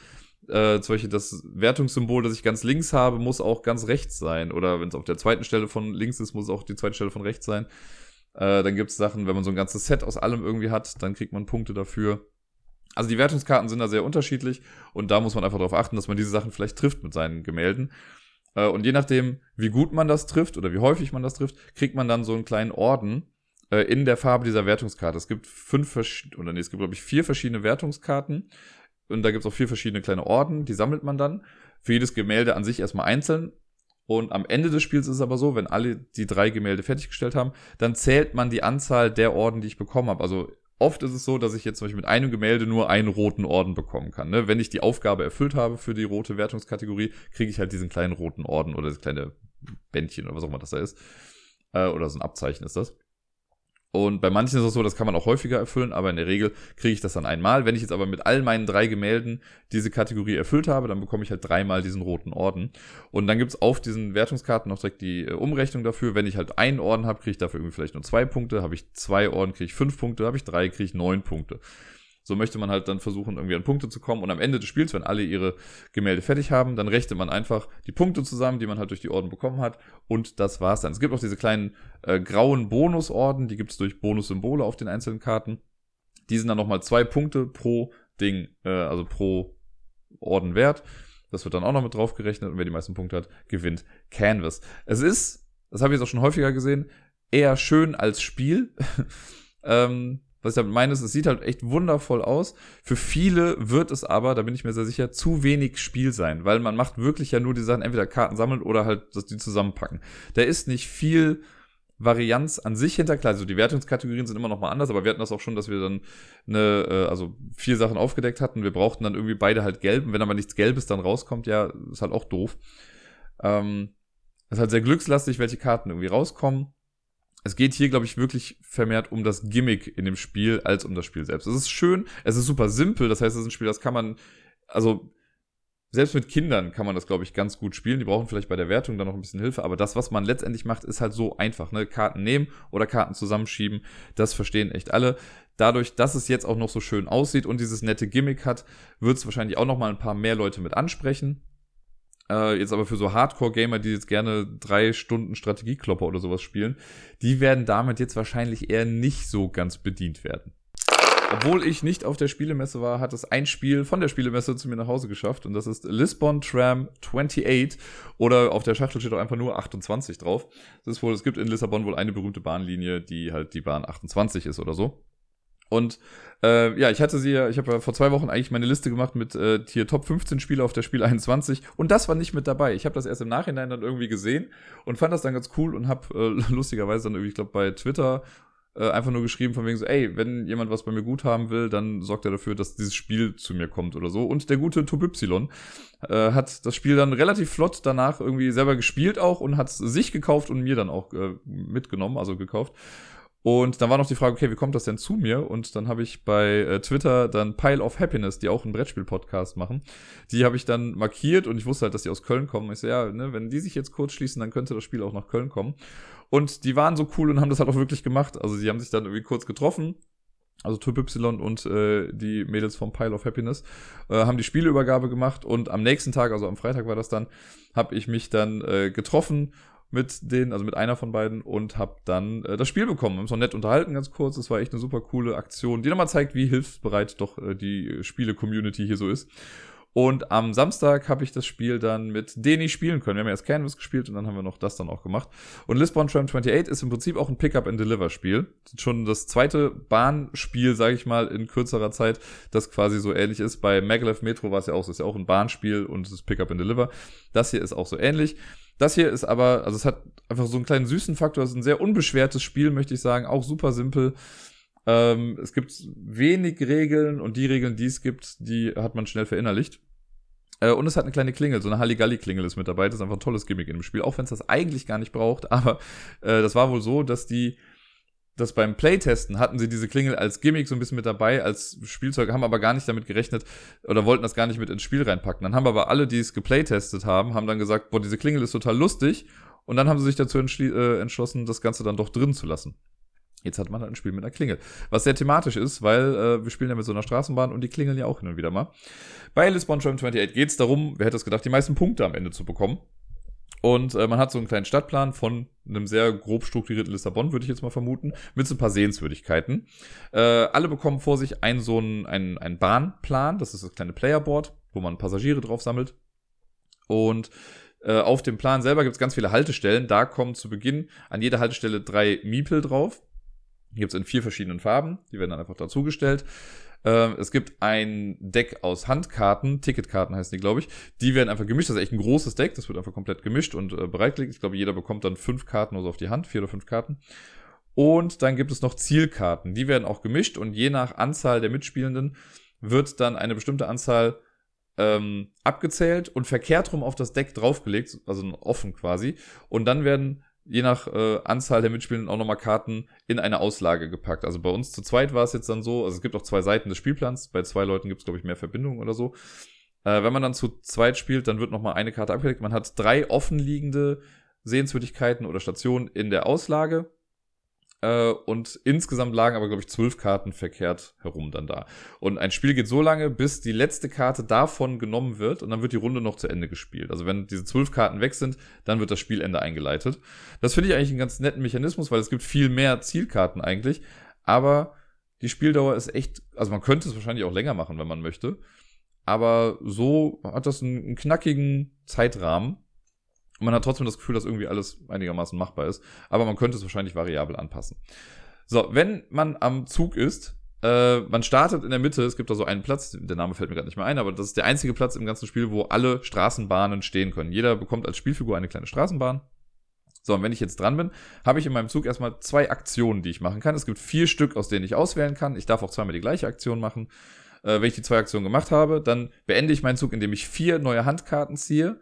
äh, zum Beispiel das Wertungssymbol, das ich ganz links habe, muss auch ganz rechts sein. Oder wenn es auf der zweiten Stelle von links ist, muss auch die zweite Stelle von rechts sein. Äh, dann gibt es Sachen, wenn man so ein ganzes Set aus allem irgendwie hat, dann kriegt man Punkte dafür. Also die Wertungskarten sind da sehr unterschiedlich und da muss man einfach darauf achten, dass man diese Sachen vielleicht trifft mit seinen Gemälden. Äh, und je nachdem, wie gut man das trifft oder wie häufig man das trifft, kriegt man dann so einen kleinen Orden äh, in der Farbe dieser Wertungskarte. Es gibt fünf oder nee, es gibt glaube ich vier verschiedene Wertungskarten und da gibt es auch vier verschiedene kleine Orden, die sammelt man dann. Für jedes Gemälde an sich erstmal einzeln und am Ende des Spiels ist es aber so, wenn alle die drei Gemälde fertiggestellt haben, dann zählt man die Anzahl der Orden, die ich bekommen habe. Also oft ist es so, dass ich jetzt zum Beispiel mit einem Gemälde nur einen roten Orden bekommen kann. Ne? Wenn ich die Aufgabe erfüllt habe für die rote Wertungskategorie, kriege ich halt diesen kleinen roten Orden oder das kleine Bändchen oder was auch immer das da ist. Äh, oder so ein Abzeichen ist das. Und bei manchen ist es so, das kann man auch häufiger erfüllen, aber in der Regel kriege ich das dann einmal. Wenn ich jetzt aber mit all meinen drei Gemälden diese Kategorie erfüllt habe, dann bekomme ich halt dreimal diesen roten Orden. Und dann gibt's auf diesen Wertungskarten noch direkt die äh, Umrechnung dafür. Wenn ich halt einen Orden habe, kriege ich dafür irgendwie vielleicht nur zwei Punkte. Habe ich zwei Orden, kriege ich fünf Punkte. Habe ich drei, kriege ich neun Punkte. So möchte man halt dann versuchen, irgendwie an Punkte zu kommen. Und am Ende des Spiels, wenn alle ihre Gemälde fertig haben, dann rechnet man einfach die Punkte zusammen, die man halt durch die Orden bekommen hat. Und das war's dann. Es gibt auch diese kleinen äh, grauen Bonusorden, die gibt's durch Bonussymbole auf den einzelnen Karten. Die sind dann nochmal zwei Punkte pro Ding, äh, also pro Orden wert. Das wird dann auch noch mit drauf gerechnet und wer die meisten Punkte hat, gewinnt Canvas. Es ist, das habe ich jetzt auch schon häufiger gesehen, eher schön als Spiel. ähm, was ich damit meine, ist, es sieht halt echt wundervoll aus. Für viele wird es aber, da bin ich mir sehr sicher, zu wenig Spiel sein, weil man macht wirklich ja nur die Sachen, entweder Karten sammeln oder halt dass die zusammenpacken. Da ist nicht viel Varianz an sich hinter. Klar, also die Wertungskategorien sind immer noch mal anders, aber wir hatten das auch schon, dass wir dann eine, äh, also vier Sachen aufgedeckt hatten. Wir brauchten dann irgendwie beide halt gelb. Und wenn aber nichts Gelbes dann rauskommt, ja, ist halt auch doof. Ähm, ist halt sehr glückslastig, welche Karten irgendwie rauskommen es geht hier, glaube ich, wirklich vermehrt um das Gimmick in dem Spiel als um das Spiel selbst. Es ist schön, es ist super simpel, das heißt, es ist ein Spiel, das kann man, also selbst mit Kindern kann man das, glaube ich, ganz gut spielen. Die brauchen vielleicht bei der Wertung dann noch ein bisschen Hilfe, aber das, was man letztendlich macht, ist halt so einfach. Ne? Karten nehmen oder Karten zusammenschieben, das verstehen echt alle. Dadurch, dass es jetzt auch noch so schön aussieht und dieses nette Gimmick hat, wird es wahrscheinlich auch noch mal ein paar mehr Leute mit ansprechen. Äh, jetzt aber für so Hardcore-Gamer, die jetzt gerne drei Stunden Strategieklopper oder sowas spielen, die werden damit jetzt wahrscheinlich eher nicht so ganz bedient werden. Obwohl ich nicht auf der Spielemesse war, hat es ein Spiel von der Spielemesse zu mir nach Hause geschafft und das ist Lisbon Tram 28 oder auf der Schachtel steht auch einfach nur 28 drauf. Das ist wohl, es gibt in Lissabon wohl eine berühmte Bahnlinie, die halt die Bahn 28 ist oder so. Und äh, ja, ich hatte sie ja, ich habe ja vor zwei Wochen eigentlich meine Liste gemacht mit äh, hier Top 15 Spiele auf der Spiel 21 und das war nicht mit dabei. Ich habe das erst im Nachhinein dann irgendwie gesehen und fand das dann ganz cool und habe äh, lustigerweise dann irgendwie, ich glaube, bei Twitter äh, einfach nur geschrieben von wegen so, ey, wenn jemand was bei mir gut haben will, dann sorgt er dafür, dass dieses Spiel zu mir kommt oder so. Und der gute Tobypsilon äh, hat das Spiel dann relativ flott danach irgendwie selber gespielt auch und hat es sich gekauft und mir dann auch äh, mitgenommen, also gekauft. Und dann war noch die Frage, okay, wie kommt das denn zu mir? Und dann habe ich bei äh, Twitter dann Pile of Happiness, die auch einen Brettspiel-Podcast machen, die habe ich dann markiert und ich wusste halt, dass die aus Köln kommen. Ich so, ja, ne, wenn die sich jetzt kurz schließen, dann könnte das Spiel auch nach Köln kommen. Und die waren so cool und haben das halt auch wirklich gemacht. Also sie haben sich dann irgendwie kurz getroffen, also Typ Y und äh, die Mädels vom Pile of Happiness, äh, haben die Spieleübergabe gemacht und am nächsten Tag, also am Freitag war das dann, habe ich mich dann äh, getroffen mit denen, also mit einer von beiden und habe dann äh, das Spiel bekommen. Wir haben uns noch nett unterhalten, ganz kurz. Das war echt eine super coole Aktion, die nochmal zeigt, wie hilfsbereit doch äh, die Spiele-Community hier so ist. Und am Samstag habe ich das Spiel dann mit Deni spielen können. Wir haben erst Canvas gespielt und dann haben wir noch das dann auch gemacht. Und Lisbon Tram 28 ist im Prinzip auch ein Pick-up-and-Deliver-Spiel. Schon das zweite Bahnspiel, sage ich mal, in kürzerer Zeit, das quasi so ähnlich ist. Bei Maglev Metro war es ja auch so. ist ja auch ein Bahnspiel und es ist Pick-up-and-Deliver. Das hier ist auch so ähnlich. Das hier ist aber, also es hat einfach so einen kleinen süßen Faktor, es ist ein sehr unbeschwertes Spiel, möchte ich sagen, auch super simpel. Ähm, es gibt wenig Regeln und die Regeln, die es gibt, die hat man schnell verinnerlicht. Äh, und es hat eine kleine Klingel, so eine Halligalli-Klingel ist mit dabei. Das ist einfach ein tolles Gimmick in dem Spiel, auch wenn es das eigentlich gar nicht braucht. Aber äh, das war wohl so, dass die dass beim Playtesten hatten sie diese Klingel als Gimmick so ein bisschen mit dabei, als Spielzeug, haben aber gar nicht damit gerechnet oder wollten das gar nicht mit ins Spiel reinpacken. Dann haben aber alle, die es geplaytestet haben, haben dann gesagt, boah, diese Klingel ist total lustig. Und dann haben sie sich dazu äh, entschlossen, das Ganze dann doch drin zu lassen. Jetzt hat man halt ein Spiel mit einer Klingel. Was sehr thematisch ist, weil äh, wir spielen ja mit so einer Straßenbahn und die klingeln ja auch hin und wieder mal. Bei Lisbon Tram 28 geht es darum, wer hätte es gedacht, die meisten Punkte am Ende zu bekommen. Und äh, man hat so einen kleinen Stadtplan von einem sehr grob strukturierten Lissabon, würde ich jetzt mal vermuten, mit so ein paar Sehenswürdigkeiten. Äh, alle bekommen vor sich einen so einen, einen, einen Bahnplan, das ist das kleine Playerboard, wo man Passagiere drauf sammelt. Und äh, auf dem Plan selber gibt es ganz viele Haltestellen. Da kommen zu Beginn an jeder Haltestelle drei Miepel drauf. Die gibt es in vier verschiedenen Farben. Die werden dann einfach dazugestellt. Äh, es gibt ein Deck aus Handkarten, Ticketkarten heißen die, glaube ich. Die werden einfach gemischt. Das ist echt ein großes Deck. Das wird einfach komplett gemischt und äh, bereitgelegt. Ich glaube, jeder bekommt dann fünf Karten also auf die Hand, vier oder fünf Karten. Und dann gibt es noch Zielkarten. Die werden auch gemischt und je nach Anzahl der Mitspielenden wird dann eine bestimmte Anzahl ähm, abgezählt und verkehrt rum auf das Deck draufgelegt, also offen quasi. Und dann werden je nach äh, Anzahl der Mitspielenden auch nochmal Karten in eine Auslage gepackt. Also bei uns zu zweit war es jetzt dann so, also es gibt auch zwei Seiten des Spielplans, bei zwei Leuten gibt es, glaube ich, mehr Verbindungen oder so. Äh, wenn man dann zu zweit spielt, dann wird nochmal eine Karte abgelegt. Man hat drei offenliegende Sehenswürdigkeiten oder Stationen in der Auslage äh, und insgesamt lagen aber, glaube ich, zwölf Karten verkehrt herum dann da. Und ein Spiel geht so lange, bis die letzte Karte davon genommen wird und dann wird die Runde noch zu Ende gespielt. Also wenn diese zwölf Karten weg sind, dann wird das Spielende eingeleitet. Das finde ich eigentlich einen ganz netten Mechanismus, weil es gibt viel mehr Zielkarten eigentlich. Aber die Spieldauer ist echt, also man könnte es wahrscheinlich auch länger machen, wenn man möchte. Aber so hat das einen, einen knackigen Zeitrahmen. Und man hat trotzdem das Gefühl, dass irgendwie alles einigermaßen machbar ist. Aber man könnte es wahrscheinlich variabel anpassen. So, wenn man am Zug ist, äh, man startet in der Mitte, es gibt da so einen Platz, der Name fällt mir gerade nicht mehr ein, aber das ist der einzige Platz im ganzen Spiel, wo alle Straßenbahnen stehen können. Jeder bekommt als Spielfigur eine kleine Straßenbahn. So, und wenn ich jetzt dran bin, habe ich in meinem Zug erstmal zwei Aktionen, die ich machen kann. Es gibt vier Stück, aus denen ich auswählen kann. Ich darf auch zweimal die gleiche Aktion machen. Äh, wenn ich die zwei Aktionen gemacht habe, dann beende ich meinen Zug, indem ich vier neue Handkarten ziehe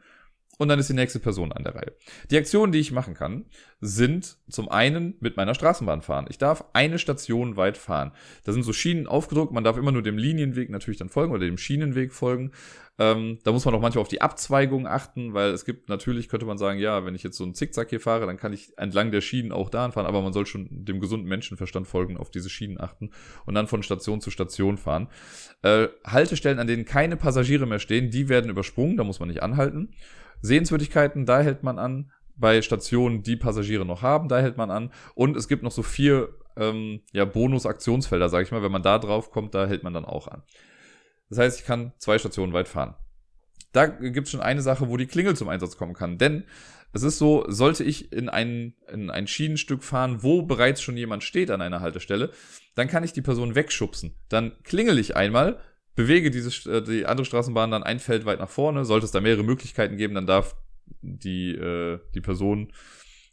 und dann ist die nächste Person an der Reihe. Die Aktionen, die ich machen kann, sind zum einen mit meiner Straßenbahn fahren. Ich darf eine Station weit fahren. Da sind so Schienen aufgedruckt, man darf immer nur dem Linienweg natürlich dann folgen oder dem Schienenweg folgen. Ähm, da muss man auch manchmal auf die Abzweigung achten, weil es gibt natürlich, könnte man sagen, ja, wenn ich jetzt so einen Zickzack hier fahre, dann kann ich entlang der Schienen auch da fahren, aber man soll schon dem gesunden Menschenverstand folgen, auf diese Schienen achten und dann von Station zu Station fahren. Äh, Haltestellen, an denen keine Passagiere mehr stehen, die werden übersprungen, da muss man nicht anhalten. Sehenswürdigkeiten, da hält man an. Bei Stationen, die Passagiere noch haben, da hält man an. Und es gibt noch so vier ähm, ja, Bonus-Aktionsfelder, sage ich mal. Wenn man da drauf kommt, da hält man dann auch an. Das heißt, ich kann zwei Stationen weit fahren. Da gibt es schon eine Sache, wo die Klingel zum Einsatz kommen kann. Denn es ist so, sollte ich in ein, in ein Schienenstück fahren, wo bereits schon jemand steht an einer Haltestelle, dann kann ich die Person wegschubsen. Dann klingel ich einmal, bewege diese, äh, die andere Straßenbahn dann ein Feld weit nach vorne. Sollte es da mehrere Möglichkeiten geben, dann darf die, äh, die Person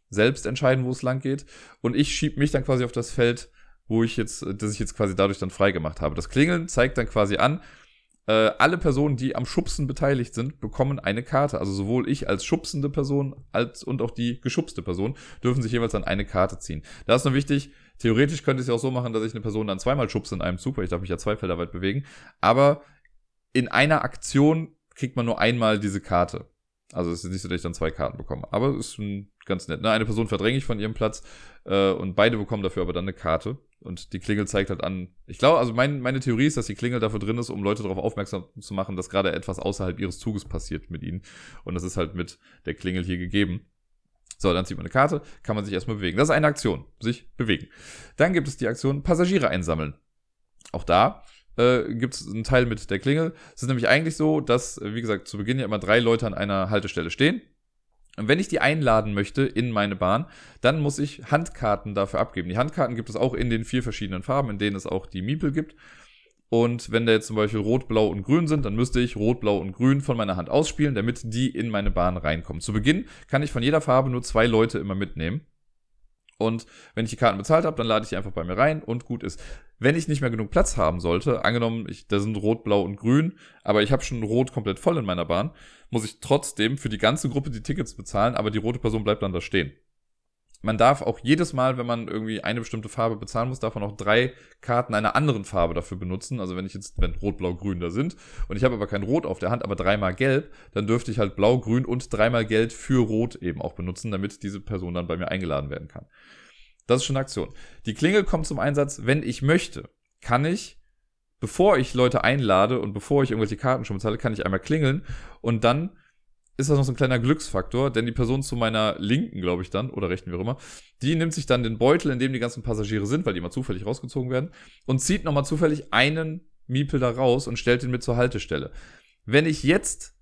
selbst entscheiden, wo es lang geht. Und ich schiebe mich dann quasi auf das Feld, wo ich jetzt, das ich jetzt quasi dadurch dann freigemacht habe. Das Klingeln zeigt dann quasi an, äh, alle Personen, die am Schubsen beteiligt sind, bekommen eine Karte. Also sowohl ich als schubsende Person als und auch die geschubste Person dürfen sich jeweils dann eine Karte ziehen. Da ist nur wichtig, Theoretisch könnte ich es ja auch so machen, dass ich eine Person dann zweimal schubse in einem Zug, weil ich darf mich ja zwei Felder weit bewegen. Aber in einer Aktion kriegt man nur einmal diese Karte. Also es ist nicht so, dass ich dann zwei Karten bekomme. Aber es ist ganz nett. Ne? Eine Person verdränge ich von ihrem Platz äh, und beide bekommen dafür aber dann eine Karte. Und die Klingel zeigt halt an. Ich glaube, also mein, meine Theorie ist, dass die Klingel dafür drin ist, um Leute darauf aufmerksam zu machen, dass gerade etwas außerhalb ihres Zuges passiert mit ihnen. Und das ist halt mit der Klingel hier gegeben. So, dann zieht man eine Karte, kann man sich erstmal bewegen. Das ist eine Aktion, sich bewegen. Dann gibt es die Aktion Passagiere einsammeln. Auch da äh, gibt es einen Teil mit der Klingel. Es ist nämlich eigentlich so, dass, wie gesagt, zu Beginn ja immer drei Leute an einer Haltestelle stehen. Und wenn ich die einladen möchte in meine Bahn, dann muss ich Handkarten dafür abgeben. Die Handkarten gibt es auch in den vier verschiedenen Farben, in denen es auch die Miepel gibt. Und wenn da jetzt zum Beispiel Rot, Blau und Grün sind, dann müsste ich Rot, Blau und Grün von meiner Hand ausspielen, damit die in meine Bahn reinkommen. Zu Beginn kann ich von jeder Farbe nur zwei Leute immer mitnehmen. Und wenn ich die Karten bezahlt habe, dann lade ich die einfach bei mir rein und gut ist. Wenn ich nicht mehr genug Platz haben sollte, angenommen, ich, da sind Rot, Blau und Grün, aber ich habe schon Rot komplett voll in meiner Bahn, muss ich trotzdem für die ganze Gruppe die Tickets bezahlen, aber die rote Person bleibt dann da stehen. Man darf auch jedes Mal, wenn man irgendwie eine bestimmte Farbe bezahlen muss, darf man auch drei Karten einer anderen Farbe dafür benutzen. Also wenn ich jetzt, wenn Rot, Blau, Grün da sind und ich habe aber kein Rot auf der Hand, aber dreimal Gelb, dann dürfte ich halt Blau, Grün und dreimal Geld für Rot eben auch benutzen, damit diese Person dann bei mir eingeladen werden kann. Das ist schon eine Aktion. Die Klingel kommt zum Einsatz, wenn ich möchte. Kann ich, bevor ich Leute einlade und bevor ich irgendwelche Karten schon bezahle, kann ich einmal klingeln und dann ist das noch so ein kleiner Glücksfaktor, denn die Person zu meiner Linken, glaube ich dann, oder rechten, wie auch immer, die nimmt sich dann den Beutel, in dem die ganzen Passagiere sind, weil die immer zufällig rausgezogen werden, und zieht nochmal zufällig einen Miepel da raus und stellt ihn mit zur Haltestelle. Wenn ich jetzt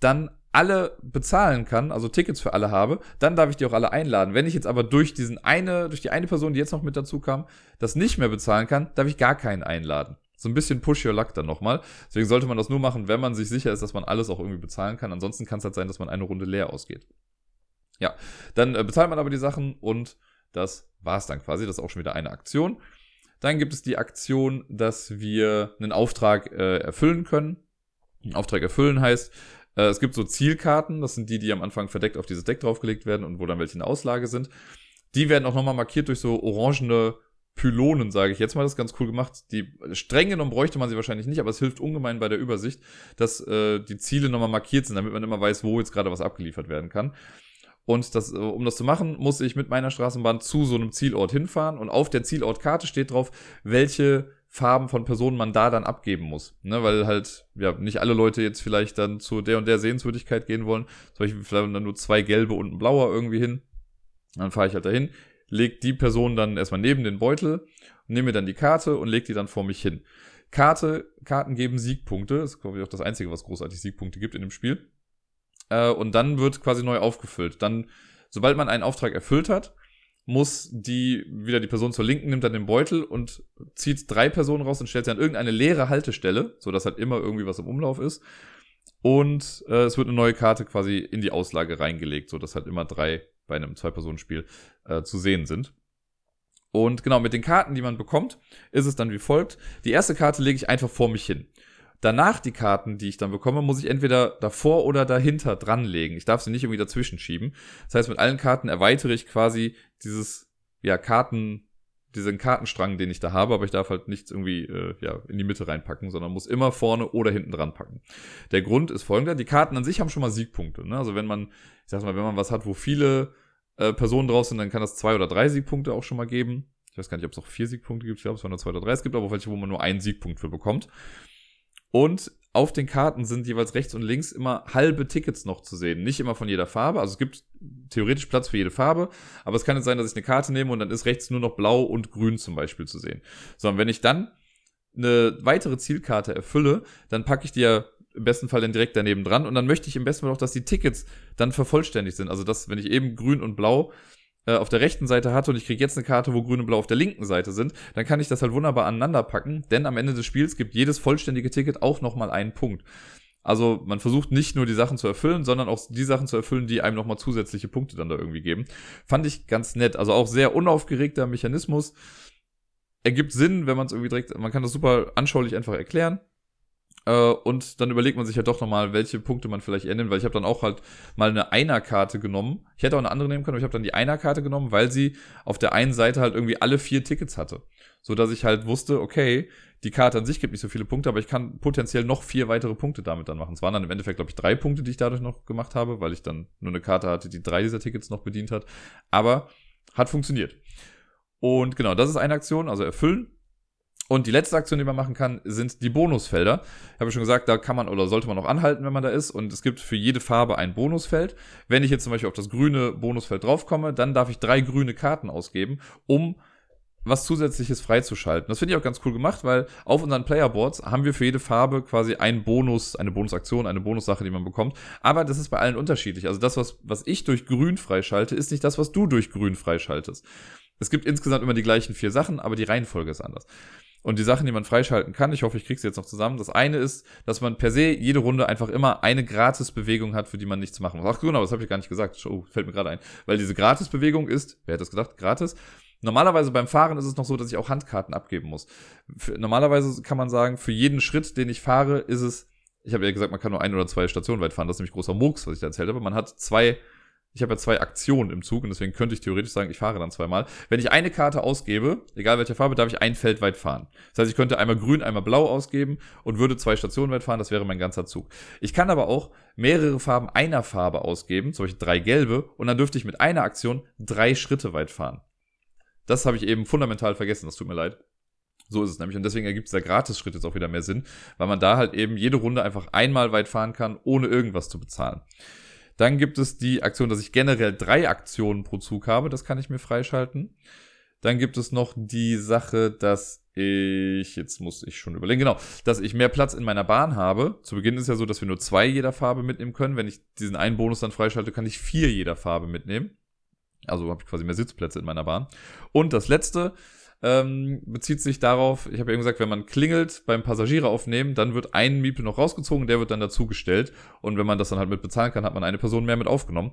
dann alle bezahlen kann, also Tickets für alle habe, dann darf ich die auch alle einladen. Wenn ich jetzt aber durch diesen eine, durch die eine Person, die jetzt noch mit dazu kam, das nicht mehr bezahlen kann, darf ich gar keinen einladen. So ein bisschen Push Your Luck dann nochmal. Deswegen sollte man das nur machen, wenn man sich sicher ist, dass man alles auch irgendwie bezahlen kann. Ansonsten kann es halt sein, dass man eine Runde leer ausgeht. Ja, dann äh, bezahlt man aber die Sachen und das war's dann quasi. Das ist auch schon wieder eine Aktion. Dann gibt es die Aktion, dass wir einen Auftrag äh, erfüllen können. Ein Auftrag erfüllen heißt, äh, es gibt so Zielkarten, das sind die, die am Anfang verdeckt auf dieses Deck draufgelegt werden und wo dann welche in der Auslage sind. Die werden auch nochmal markiert durch so orangene Pylonen, sage ich jetzt mal. Das ist ganz cool gemacht. Die streng genommen bräuchte man sie wahrscheinlich nicht, aber es hilft ungemein bei der Übersicht, dass äh, die Ziele nochmal markiert sind, damit man immer weiß, wo jetzt gerade was abgeliefert werden kann. Und das, äh, um das zu machen, muss ich mit meiner Straßenbahn zu so einem Zielort hinfahren und auf der Zielortkarte steht drauf, welche Farben von Personen man da dann abgeben muss. Ne, weil halt, ja, nicht alle Leute jetzt vielleicht dann zu der und der Sehenswürdigkeit gehen wollen. Zum Beispiel vielleicht dann nur zwei gelbe und ein blauer irgendwie hin. Dann fahre ich halt dahin, leg die Person dann erstmal neben den Beutel, nehme mir dann die Karte und leg die dann vor mich hin. Karte, Karten geben Siegpunkte. Das ist, glaube ich, auch das Einzige, was großartig Siegpunkte gibt in dem Spiel. Äh, und dann wird quasi neu aufgefüllt. Dann, sobald man einen Auftrag erfüllt hat, muss die, wieder die Person zur Linken, nimmt dann den Beutel und zieht drei Personen raus und stellt sie an irgendeine leere Haltestelle, so dass halt immer irgendwie was im Umlauf ist. Und äh, es wird eine neue Karte quasi in die Auslage reingelegt, so dass halt immer drei bei einem Zwei-Personen-Spiel äh, zu sehen sind. Und genau, mit den Karten, die man bekommt, ist es dann wie folgt. Die erste Karte lege ich einfach vor mich hin. Danach die Karten, die ich dann bekomme, muss ich entweder davor oder dahinter dranlegen. Ich darf sie nicht irgendwie dazwischen schieben. Das heißt, mit allen Karten erweitere ich quasi dieses, ja, Karten, diesen Kartenstrang, den ich da habe, aber ich darf halt nichts irgendwie äh, ja, in die Mitte reinpacken, sondern muss immer vorne oder hinten dran packen. Der Grund ist folgender, die Karten an sich haben schon mal Siegpunkte. Ne? Also wenn man, ich sag mal, wenn man was hat, wo viele äh, Personen drauf sind, dann kann das zwei oder drei Siegpunkte auch schon mal geben. Ich weiß gar nicht, ob es auch vier Siegpunkte gibt, ich glaube, es waren nur zwei oder drei. Es gibt aber welche, wo man nur einen Siegpunkt für bekommt. Und auf den Karten sind jeweils rechts und links immer halbe Tickets noch zu sehen. Nicht immer von jeder Farbe. Also es gibt theoretisch Platz für jede Farbe. Aber es kann jetzt sein, dass ich eine Karte nehme und dann ist rechts nur noch blau und grün zum Beispiel zu sehen. So, und wenn ich dann eine weitere Zielkarte erfülle, dann packe ich die ja im besten Fall dann direkt daneben dran und dann möchte ich im besten Fall auch, dass die Tickets dann vervollständigt sind. Also dass, wenn ich eben grün und blau äh, auf der rechten Seite hatte und ich kriege jetzt eine Karte, wo grün und blau auf der linken Seite sind, dann kann ich das halt wunderbar aneinander packen, denn am Ende des Spiels gibt jedes vollständige Ticket auch nochmal einen Punkt. Also man versucht nicht nur die Sachen zu erfüllen, sondern auch die Sachen zu erfüllen, die einem nochmal zusätzliche Punkte dann da irgendwie geben. Fand ich ganz nett. Also auch sehr unaufgeregter Mechanismus. Ergibt Sinn, wenn man es irgendwie direkt, man kann das super anschaulich einfach erklären. Äh, und dann überlegt man sich ja halt doch nochmal, welche Punkte man vielleicht ändern, weil ich habe dann auch halt mal eine Einer-Karte genommen. Ich hätte auch eine andere nehmen können, aber ich habe dann die Einer-Karte genommen, weil sie auf der einen Seite halt irgendwie alle vier Tickets hatte. So dass ich halt wusste, okay, die Karte an sich gibt nicht so viele Punkte, aber ich kann potenziell noch vier weitere Punkte damit dann machen. Es waren dann im Endeffekt, glaube ich, drei Punkte, die ich dadurch noch gemacht habe, weil ich dann nur eine Karte hatte, die drei dieser Tickets noch bedient hat. Aber hat funktioniert. Und genau, das ist eine Aktion, also erfüllen. Und die letzte Aktion, die man machen kann, sind die Bonusfelder. Ich habe schon gesagt, da kann man oder sollte man auch anhalten, wenn man da ist. Und es gibt für jede Farbe ein Bonusfeld. Wenn ich jetzt zum Beispiel auf das grüne Bonusfeld draufkomme, dann darf ich drei grüne Karten ausgeben, um was zusätzliches freizuschalten. Das finde ich auch ganz cool gemacht, weil auf unseren Playerboards haben wir für jede Farbe quasi einen Bonus, eine Bonusaktion, eine Bonussache, die man bekommt. Aber das ist bei allen unterschiedlich. Also das, was, was ich durch grün freischalte, ist nicht das, was du durch grün freischaltest. Es gibt insgesamt immer die gleichen vier Sachen, aber die Reihenfolge ist anders. Und die Sachen, die man freischalten kann, ich hoffe, ich kriege sie jetzt noch zusammen. Das eine ist, dass man per se jede Runde einfach immer eine Gratis-Bewegung hat, für die man nichts machen muss. Ach genau, das habe ich gar nicht gesagt. Oh, fällt mir gerade ein. Weil diese Gratis-Bewegung ist, wer hätte das gedacht, gratis. Normalerweise beim Fahren ist es noch so, dass ich auch Handkarten abgeben muss. Für, normalerweise kann man sagen, für jeden Schritt, den ich fahre, ist es, ich habe ja gesagt, man kann nur ein oder zwei Stationen weit fahren. Das ist nämlich großer Murks, was ich da erzählt habe. Man hat zwei ich habe ja zwei Aktionen im Zug und deswegen könnte ich theoretisch sagen, ich fahre dann zweimal. Wenn ich eine Karte ausgebe, egal welcher Farbe, darf ich ein Feld weit fahren. Das heißt, ich könnte einmal grün, einmal blau ausgeben und würde zwei Stationen weit fahren, das wäre mein ganzer Zug. Ich kann aber auch mehrere Farben einer Farbe ausgeben, zum Beispiel drei gelbe, und dann dürfte ich mit einer Aktion drei Schritte weit fahren. Das habe ich eben fundamental vergessen, das tut mir leid. So ist es nämlich. Und deswegen ergibt dieser Gratis-Schritt jetzt auch wieder mehr Sinn, weil man da halt eben jede Runde einfach einmal weit fahren kann, ohne irgendwas zu bezahlen. Dann gibt es die Aktion, dass ich generell drei Aktionen pro Zug habe. Das kann ich mir freischalten. Dann gibt es noch die Sache, dass ich, jetzt muss ich schon überlegen, genau, dass ich mehr Platz in meiner Bahn habe. Zu Beginn ist ja so, dass wir nur zwei jeder Farbe mitnehmen können. Wenn ich diesen einen Bonus dann freischalte, kann ich vier jeder Farbe mitnehmen. Also habe ich quasi mehr Sitzplätze in meiner Bahn. Und das letzte, ähm, bezieht sich darauf, ich habe eben gesagt, wenn man klingelt beim Passagiere aufnehmen, dann wird ein Miepel noch rausgezogen, der wird dann dazugestellt. Und wenn man das dann halt mit bezahlen kann, hat man eine Person mehr mit aufgenommen.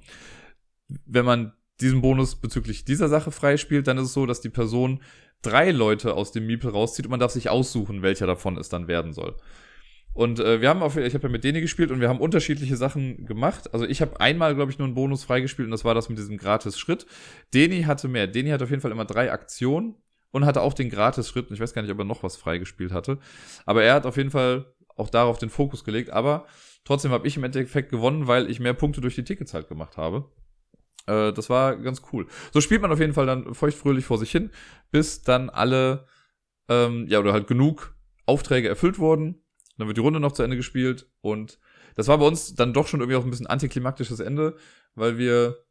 Wenn man diesen Bonus bezüglich dieser Sache freispielt, dann ist es so, dass die Person drei Leute aus dem Miepel rauszieht und man darf sich aussuchen, welcher davon es dann werden soll. Und äh, wir haben auf, ich habe ja mit Deni gespielt und wir haben unterschiedliche Sachen gemacht. Also ich habe einmal, glaube ich, nur einen Bonus freigespielt und das war das mit diesem Gratis-Schritt. Deni hatte mehr. Deni hat auf jeden Fall immer drei Aktionen und hatte auch den Gratis-Schritt. Ich weiß gar nicht, ob er noch was freigespielt hatte. Aber er hat auf jeden Fall auch darauf den Fokus gelegt. Aber trotzdem habe ich im Endeffekt gewonnen, weil ich mehr Punkte durch die Tickets halt gemacht habe. Äh, das war ganz cool. So spielt man auf jeden Fall dann feuchtfröhlich vor sich hin, bis dann alle, ähm, ja, oder halt genug Aufträge erfüllt wurden. Dann wird die Runde noch zu Ende gespielt und das war bei uns dann doch schon irgendwie auch ein bisschen antiklimaktisches Ende, weil wir,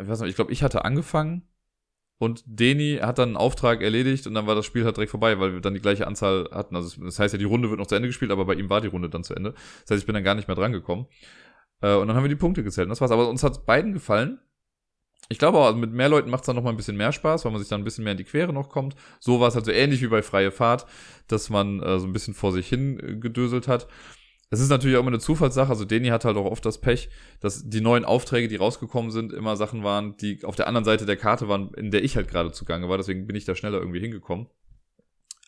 ich weiß nicht, ich glaube, ich hatte angefangen und Deni hat dann einen Auftrag erledigt und dann war das Spiel halt direkt vorbei, weil wir dann die gleiche Anzahl hatten. Also das heißt ja, die Runde wird noch zu Ende gespielt, aber bei ihm war die Runde dann zu Ende. Das heißt, ich bin dann gar nicht mehr dran gekommen. Äh, und dann haben wir die Punkte gezählt. Und das war's. Aber uns hat beiden gefallen. Ich glaube auch, also mit mehr Leuten macht es dann noch mal ein bisschen mehr Spaß, weil man sich dann ein bisschen mehr in die Quere noch kommt. So war es halt so ähnlich wie bei Freie Fahrt, dass man äh, so ein bisschen vor sich hin äh, gedöselt hat. Es ist natürlich auch immer eine Zufallssache. Also Deni hat halt auch oft das Pech, dass die neuen Aufträge, die rausgekommen sind, immer Sachen waren, die auf der anderen Seite der Karte waren, in der ich halt gerade zugange war. Deswegen bin ich da schneller irgendwie hingekommen.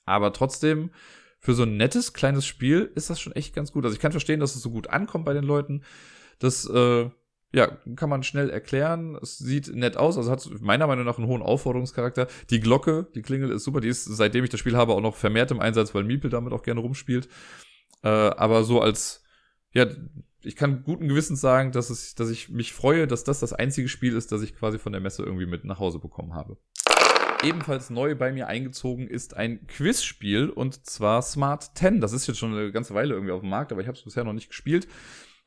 Aber trotzdem, für so ein nettes kleines Spiel ist das schon echt ganz gut. Also ich kann verstehen, dass es so gut ankommt bei den Leuten. Das äh, ja, kann man schnell erklären. Es sieht nett aus, also hat meiner Meinung nach einen hohen Aufforderungscharakter. Die Glocke, die Klingel ist super, die ist, seitdem ich das Spiel habe, auch noch vermehrt im Einsatz, weil Miepel damit auch gerne rumspielt. Äh, aber so als, ja, ich kann guten Gewissens sagen, dass, es, dass ich mich freue, dass das das einzige Spiel ist, das ich quasi von der Messe irgendwie mit nach Hause bekommen habe. Ebenfalls neu bei mir eingezogen ist ein Quizspiel und zwar Smart 10. Das ist jetzt schon eine ganze Weile irgendwie auf dem Markt, aber ich habe es bisher noch nicht gespielt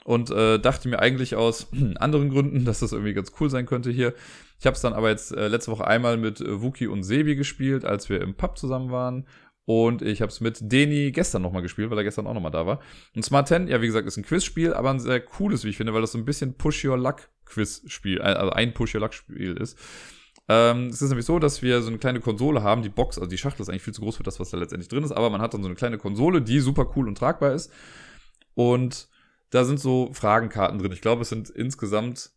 und äh, dachte mir eigentlich aus anderen Gründen, dass das irgendwie ganz cool sein könnte hier. Ich habe es dann aber jetzt äh, letzte Woche einmal mit äh, Wookie und Sebi gespielt, als wir im Pub zusammen waren. Und ich habe es mit Deni gestern nochmal gespielt, weil er gestern auch nochmal da war. Und Smart 10, ja, wie gesagt, ist ein Quizspiel, aber ein sehr cooles, wie ich finde, weil das so ein bisschen Push Your Luck Quizspiel, äh, also ein Push Your Luck Spiel ist. Ähm, es ist nämlich so, dass wir so eine kleine Konsole haben. Die Box, also die Schachtel ist eigentlich viel zu groß für das, was da letztendlich drin ist, aber man hat dann so eine kleine Konsole, die super cool und tragbar ist. Und da sind so Fragenkarten drin. Ich glaube, es sind insgesamt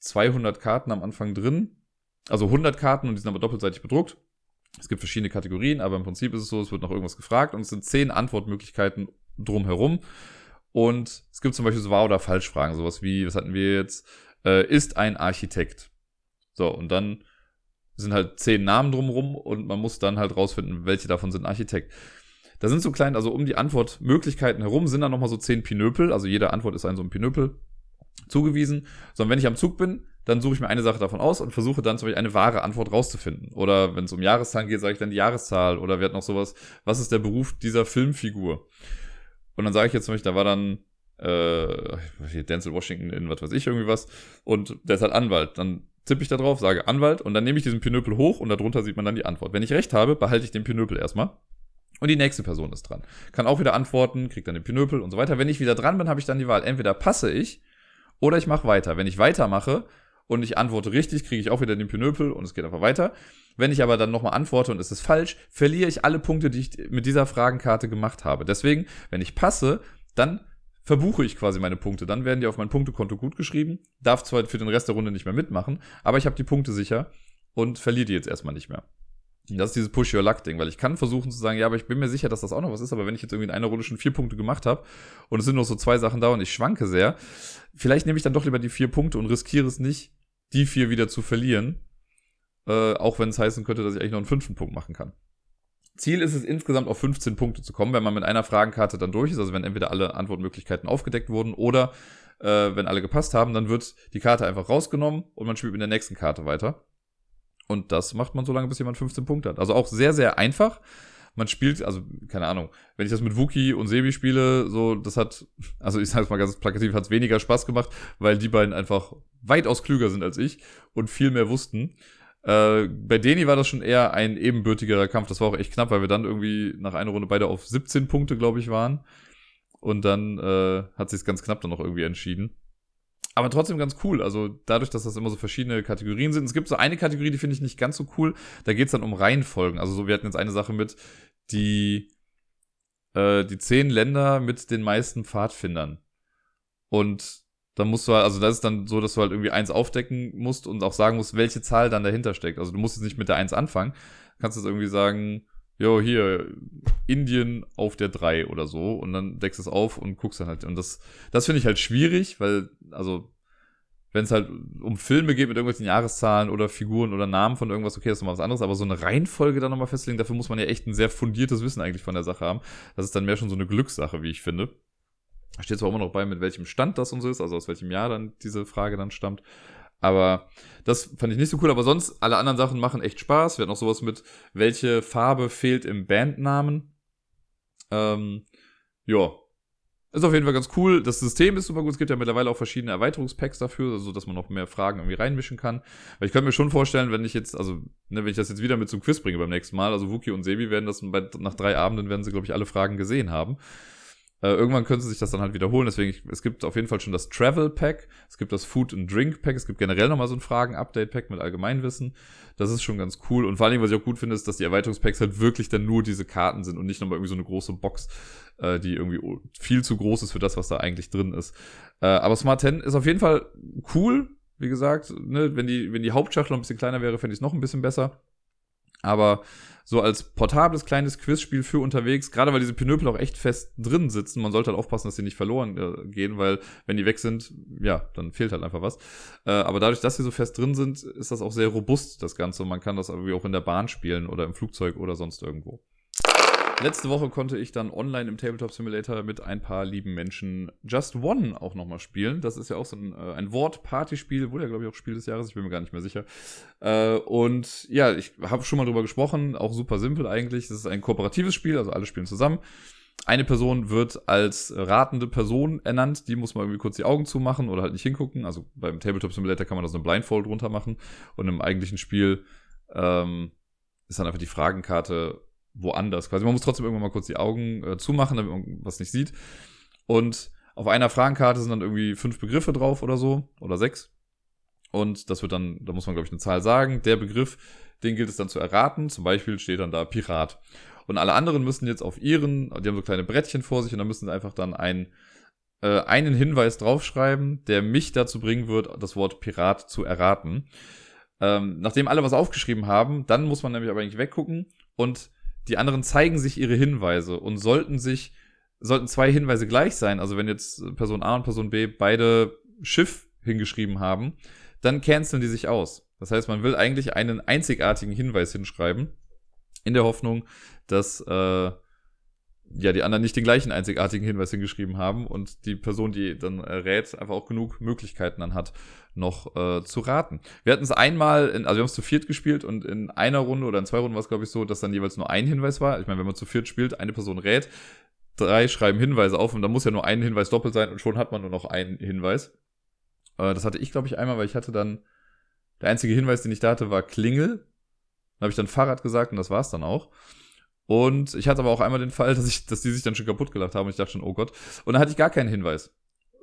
200 Karten am Anfang drin. Also 100 Karten und die sind aber doppelseitig bedruckt. Es gibt verschiedene Kategorien, aber im Prinzip ist es so, es wird noch irgendwas gefragt und es sind 10 Antwortmöglichkeiten drumherum. Und es gibt zum Beispiel so Wahr- oder Falschfragen, sowas wie, was hatten wir jetzt? Äh, ist ein Architekt. So, und dann sind halt zehn Namen drumherum und man muss dann halt rausfinden, welche davon sind Architekt. Da sind so klein, also um die Antwortmöglichkeiten herum sind da nochmal so zehn Pinöpel, also jede Antwort ist ein so ein Pinöpel zugewiesen. Sondern wenn ich am Zug bin, dann suche ich mir eine Sache davon aus und versuche dann zum Beispiel eine wahre Antwort rauszufinden. Oder wenn es um Jahreszahlen geht, sage ich dann die Jahreszahl. Oder wir hatten noch sowas, was ist der Beruf dieser Filmfigur? Und dann sage ich jetzt zum Beispiel, da war dann äh, Denzel Washington in was weiß ich irgendwie was und der ist halt Anwalt. Dann tippe ich da drauf, sage Anwalt und dann nehme ich diesen Pinöpel hoch und darunter sieht man dann die Antwort. Wenn ich recht habe, behalte ich den Pinöpel erstmal und die nächste Person ist dran. Kann auch wieder antworten, kriegt dann den Pinöpel und so weiter. Wenn ich wieder dran bin, habe ich dann die Wahl. Entweder passe ich oder ich mache weiter. Wenn ich weitermache und ich antworte richtig, kriege ich auch wieder den Pinöpel und es geht einfach weiter. Wenn ich aber dann nochmal antworte und es ist falsch, verliere ich alle Punkte, die ich mit dieser Fragenkarte gemacht habe. Deswegen, wenn ich passe, dann verbuche ich quasi meine Punkte. Dann werden die auf mein Punktekonto gut geschrieben. Darf zwar für den Rest der Runde nicht mehr mitmachen, aber ich habe die Punkte sicher und verliere die jetzt erstmal nicht mehr. Das ist dieses Push Your Luck Ding, weil ich kann versuchen zu sagen, ja, aber ich bin mir sicher, dass das auch noch was ist, aber wenn ich jetzt irgendwie in einer Runde schon vier Punkte gemacht habe und es sind noch so zwei Sachen da und ich schwanke sehr, vielleicht nehme ich dann doch lieber die vier Punkte und riskiere es nicht, die vier wieder zu verlieren, äh, auch wenn es heißen könnte, dass ich eigentlich noch einen fünften Punkt machen kann. Ziel ist es insgesamt auf 15 Punkte zu kommen, wenn man mit einer Fragenkarte dann durch ist, also wenn entweder alle Antwortmöglichkeiten aufgedeckt wurden oder äh, wenn alle gepasst haben, dann wird die Karte einfach rausgenommen und man spielt mit der nächsten Karte weiter. Und das macht man so lange, bis jemand 15 Punkte hat. Also auch sehr, sehr einfach. Man spielt, also keine Ahnung, wenn ich das mit Wookie und Sebi spiele, so, das hat, also ich sage es mal ganz plakativ, hat es weniger Spaß gemacht, weil die beiden einfach weitaus klüger sind als ich und viel mehr wussten. Äh, bei Deni war das schon eher ein ebenbürtigerer Kampf. Das war auch echt knapp, weil wir dann irgendwie nach einer Runde beide auf 17 Punkte, glaube ich, waren. Und dann äh, hat sich ganz knapp dann noch irgendwie entschieden aber trotzdem ganz cool. Also dadurch, dass das immer so verschiedene Kategorien sind. Es gibt so eine Kategorie, die finde ich nicht ganz so cool. Da geht es dann um Reihenfolgen. Also so, wir hatten jetzt eine Sache mit die, äh, die zehn Länder mit den meisten Pfadfindern. Und dann musst du halt, also das ist dann so, dass du halt irgendwie eins aufdecken musst und auch sagen musst, welche Zahl dann dahinter steckt. Also du musst jetzt nicht mit der eins anfangen. Du kannst jetzt irgendwie sagen, jo, hier, Indien auf der drei oder so und dann deckst du es auf und guckst dann halt. Und das, das finde ich halt schwierig, weil, also, wenn es halt um Filme geht mit irgendwelchen Jahreszahlen oder Figuren oder Namen von irgendwas, okay, das ist nochmal was anderes, aber so eine Reihenfolge dann nochmal festlegen, dafür muss man ja echt ein sehr fundiertes Wissen eigentlich von der Sache haben. Das ist dann mehr schon so eine Glückssache, wie ich finde. Da steht zwar immer noch bei, mit welchem Stand das und so ist, also aus welchem Jahr dann diese Frage dann stammt. Aber das fand ich nicht so cool. Aber sonst, alle anderen Sachen machen echt Spaß. Wir hatten auch sowas mit, welche Farbe fehlt im Bandnamen. Ähm, ja. Ist auf jeden Fall ganz cool. Das System ist super gut. Es gibt ja mittlerweile auch verschiedene Erweiterungspacks dafür, also dass man noch mehr Fragen irgendwie reinmischen kann. Weil ich könnte mir schon vorstellen, wenn ich jetzt, also, ne, wenn ich das jetzt wieder mit zum Quiz bringe beim nächsten Mal, also Wookie und Sebi werden das bei, nach drei Abenden werden sie, glaube ich, alle Fragen gesehen haben. Äh, irgendwann können sie sich das dann halt wiederholen. Deswegen, ich, es gibt auf jeden Fall schon das Travel Pack, es gibt das Food and Drink Pack, es gibt generell nochmal so ein Fragen-Update-Pack mit Allgemeinwissen. Das ist schon ganz cool. Und vor allen Dingen, was ich auch gut finde, ist, dass die Erweiterungspacks halt wirklich dann nur diese Karten sind und nicht nochmal irgendwie so eine große Box, äh, die irgendwie viel zu groß ist für das, was da eigentlich drin ist. Äh, aber Smart 10 ist auf jeden Fall cool. Wie gesagt, ne, wenn die, wenn die Hauptschachtel ein bisschen kleiner wäre, fände ich es noch ein bisschen besser. Aber so als portables kleines Quizspiel für unterwegs, gerade weil diese Pinöpel auch echt fest drin sitzen, man sollte halt aufpassen, dass sie nicht verloren äh, gehen, weil wenn die weg sind, ja, dann fehlt halt einfach was. Äh, aber dadurch, dass sie so fest drin sind, ist das auch sehr robust, das Ganze. Man kann das irgendwie auch in der Bahn spielen oder im Flugzeug oder sonst irgendwo. Letzte Woche konnte ich dann online im Tabletop Simulator mit ein paar lieben Menschen Just One auch nochmal spielen. Das ist ja auch so ein, äh, ein Wort-Party-Spiel, wurde ja, glaube ich, auch Spiel des Jahres, ich bin mir gar nicht mehr sicher. Äh, und ja, ich habe schon mal drüber gesprochen, auch super simpel eigentlich. Das ist ein kooperatives Spiel, also alle spielen zusammen. Eine Person wird als ratende Person ernannt, die muss mal irgendwie kurz die Augen zumachen oder halt nicht hingucken. Also beim Tabletop Simulator kann man da so eine Blindfold runter machen und im eigentlichen Spiel ähm, ist dann einfach die Fragenkarte woanders. Quasi man muss trotzdem irgendwann mal kurz die Augen äh, zumachen, damit man was nicht sieht. Und auf einer Fragenkarte sind dann irgendwie fünf Begriffe drauf oder so oder sechs. Und das wird dann, da muss man glaube ich eine Zahl sagen. Der Begriff, den gilt es dann zu erraten. Zum Beispiel steht dann da Pirat. Und alle anderen müssen jetzt auf ihren, die haben so kleine Brettchen vor sich und da müssen sie einfach dann ein, äh, einen Hinweis draufschreiben, der mich dazu bringen wird, das Wort Pirat zu erraten. Ähm, nachdem alle was aufgeschrieben haben, dann muss man nämlich aber eigentlich weggucken und die anderen zeigen sich ihre Hinweise und sollten sich, sollten zwei Hinweise gleich sein, also wenn jetzt Person A und Person B beide Schiff hingeschrieben haben, dann canceln die sich aus. Das heißt, man will eigentlich einen einzigartigen Hinweis hinschreiben, in der Hoffnung, dass äh, ja, die anderen nicht den gleichen einzigartigen Hinweis hingeschrieben haben und die Person, die dann äh, rät, einfach auch genug Möglichkeiten dann hat, noch äh, zu raten. Wir hatten es einmal, in, also wir haben es zu viert gespielt und in einer Runde oder in zwei Runden war es, glaube ich, so, dass dann jeweils nur ein Hinweis war. Ich meine, wenn man zu viert spielt, eine Person rät, drei schreiben Hinweise auf und dann muss ja nur ein Hinweis doppelt sein und schon hat man nur noch einen Hinweis. Äh, das hatte ich, glaube ich, einmal, weil ich hatte dann, der einzige Hinweis, den ich da hatte, war Klingel. Dann habe ich dann Fahrrad gesagt und das war es dann auch. Und ich hatte aber auch einmal den Fall, dass, ich, dass die sich dann schon kaputt gelacht haben und ich dachte schon, oh Gott. Und dann hatte ich gar keinen Hinweis.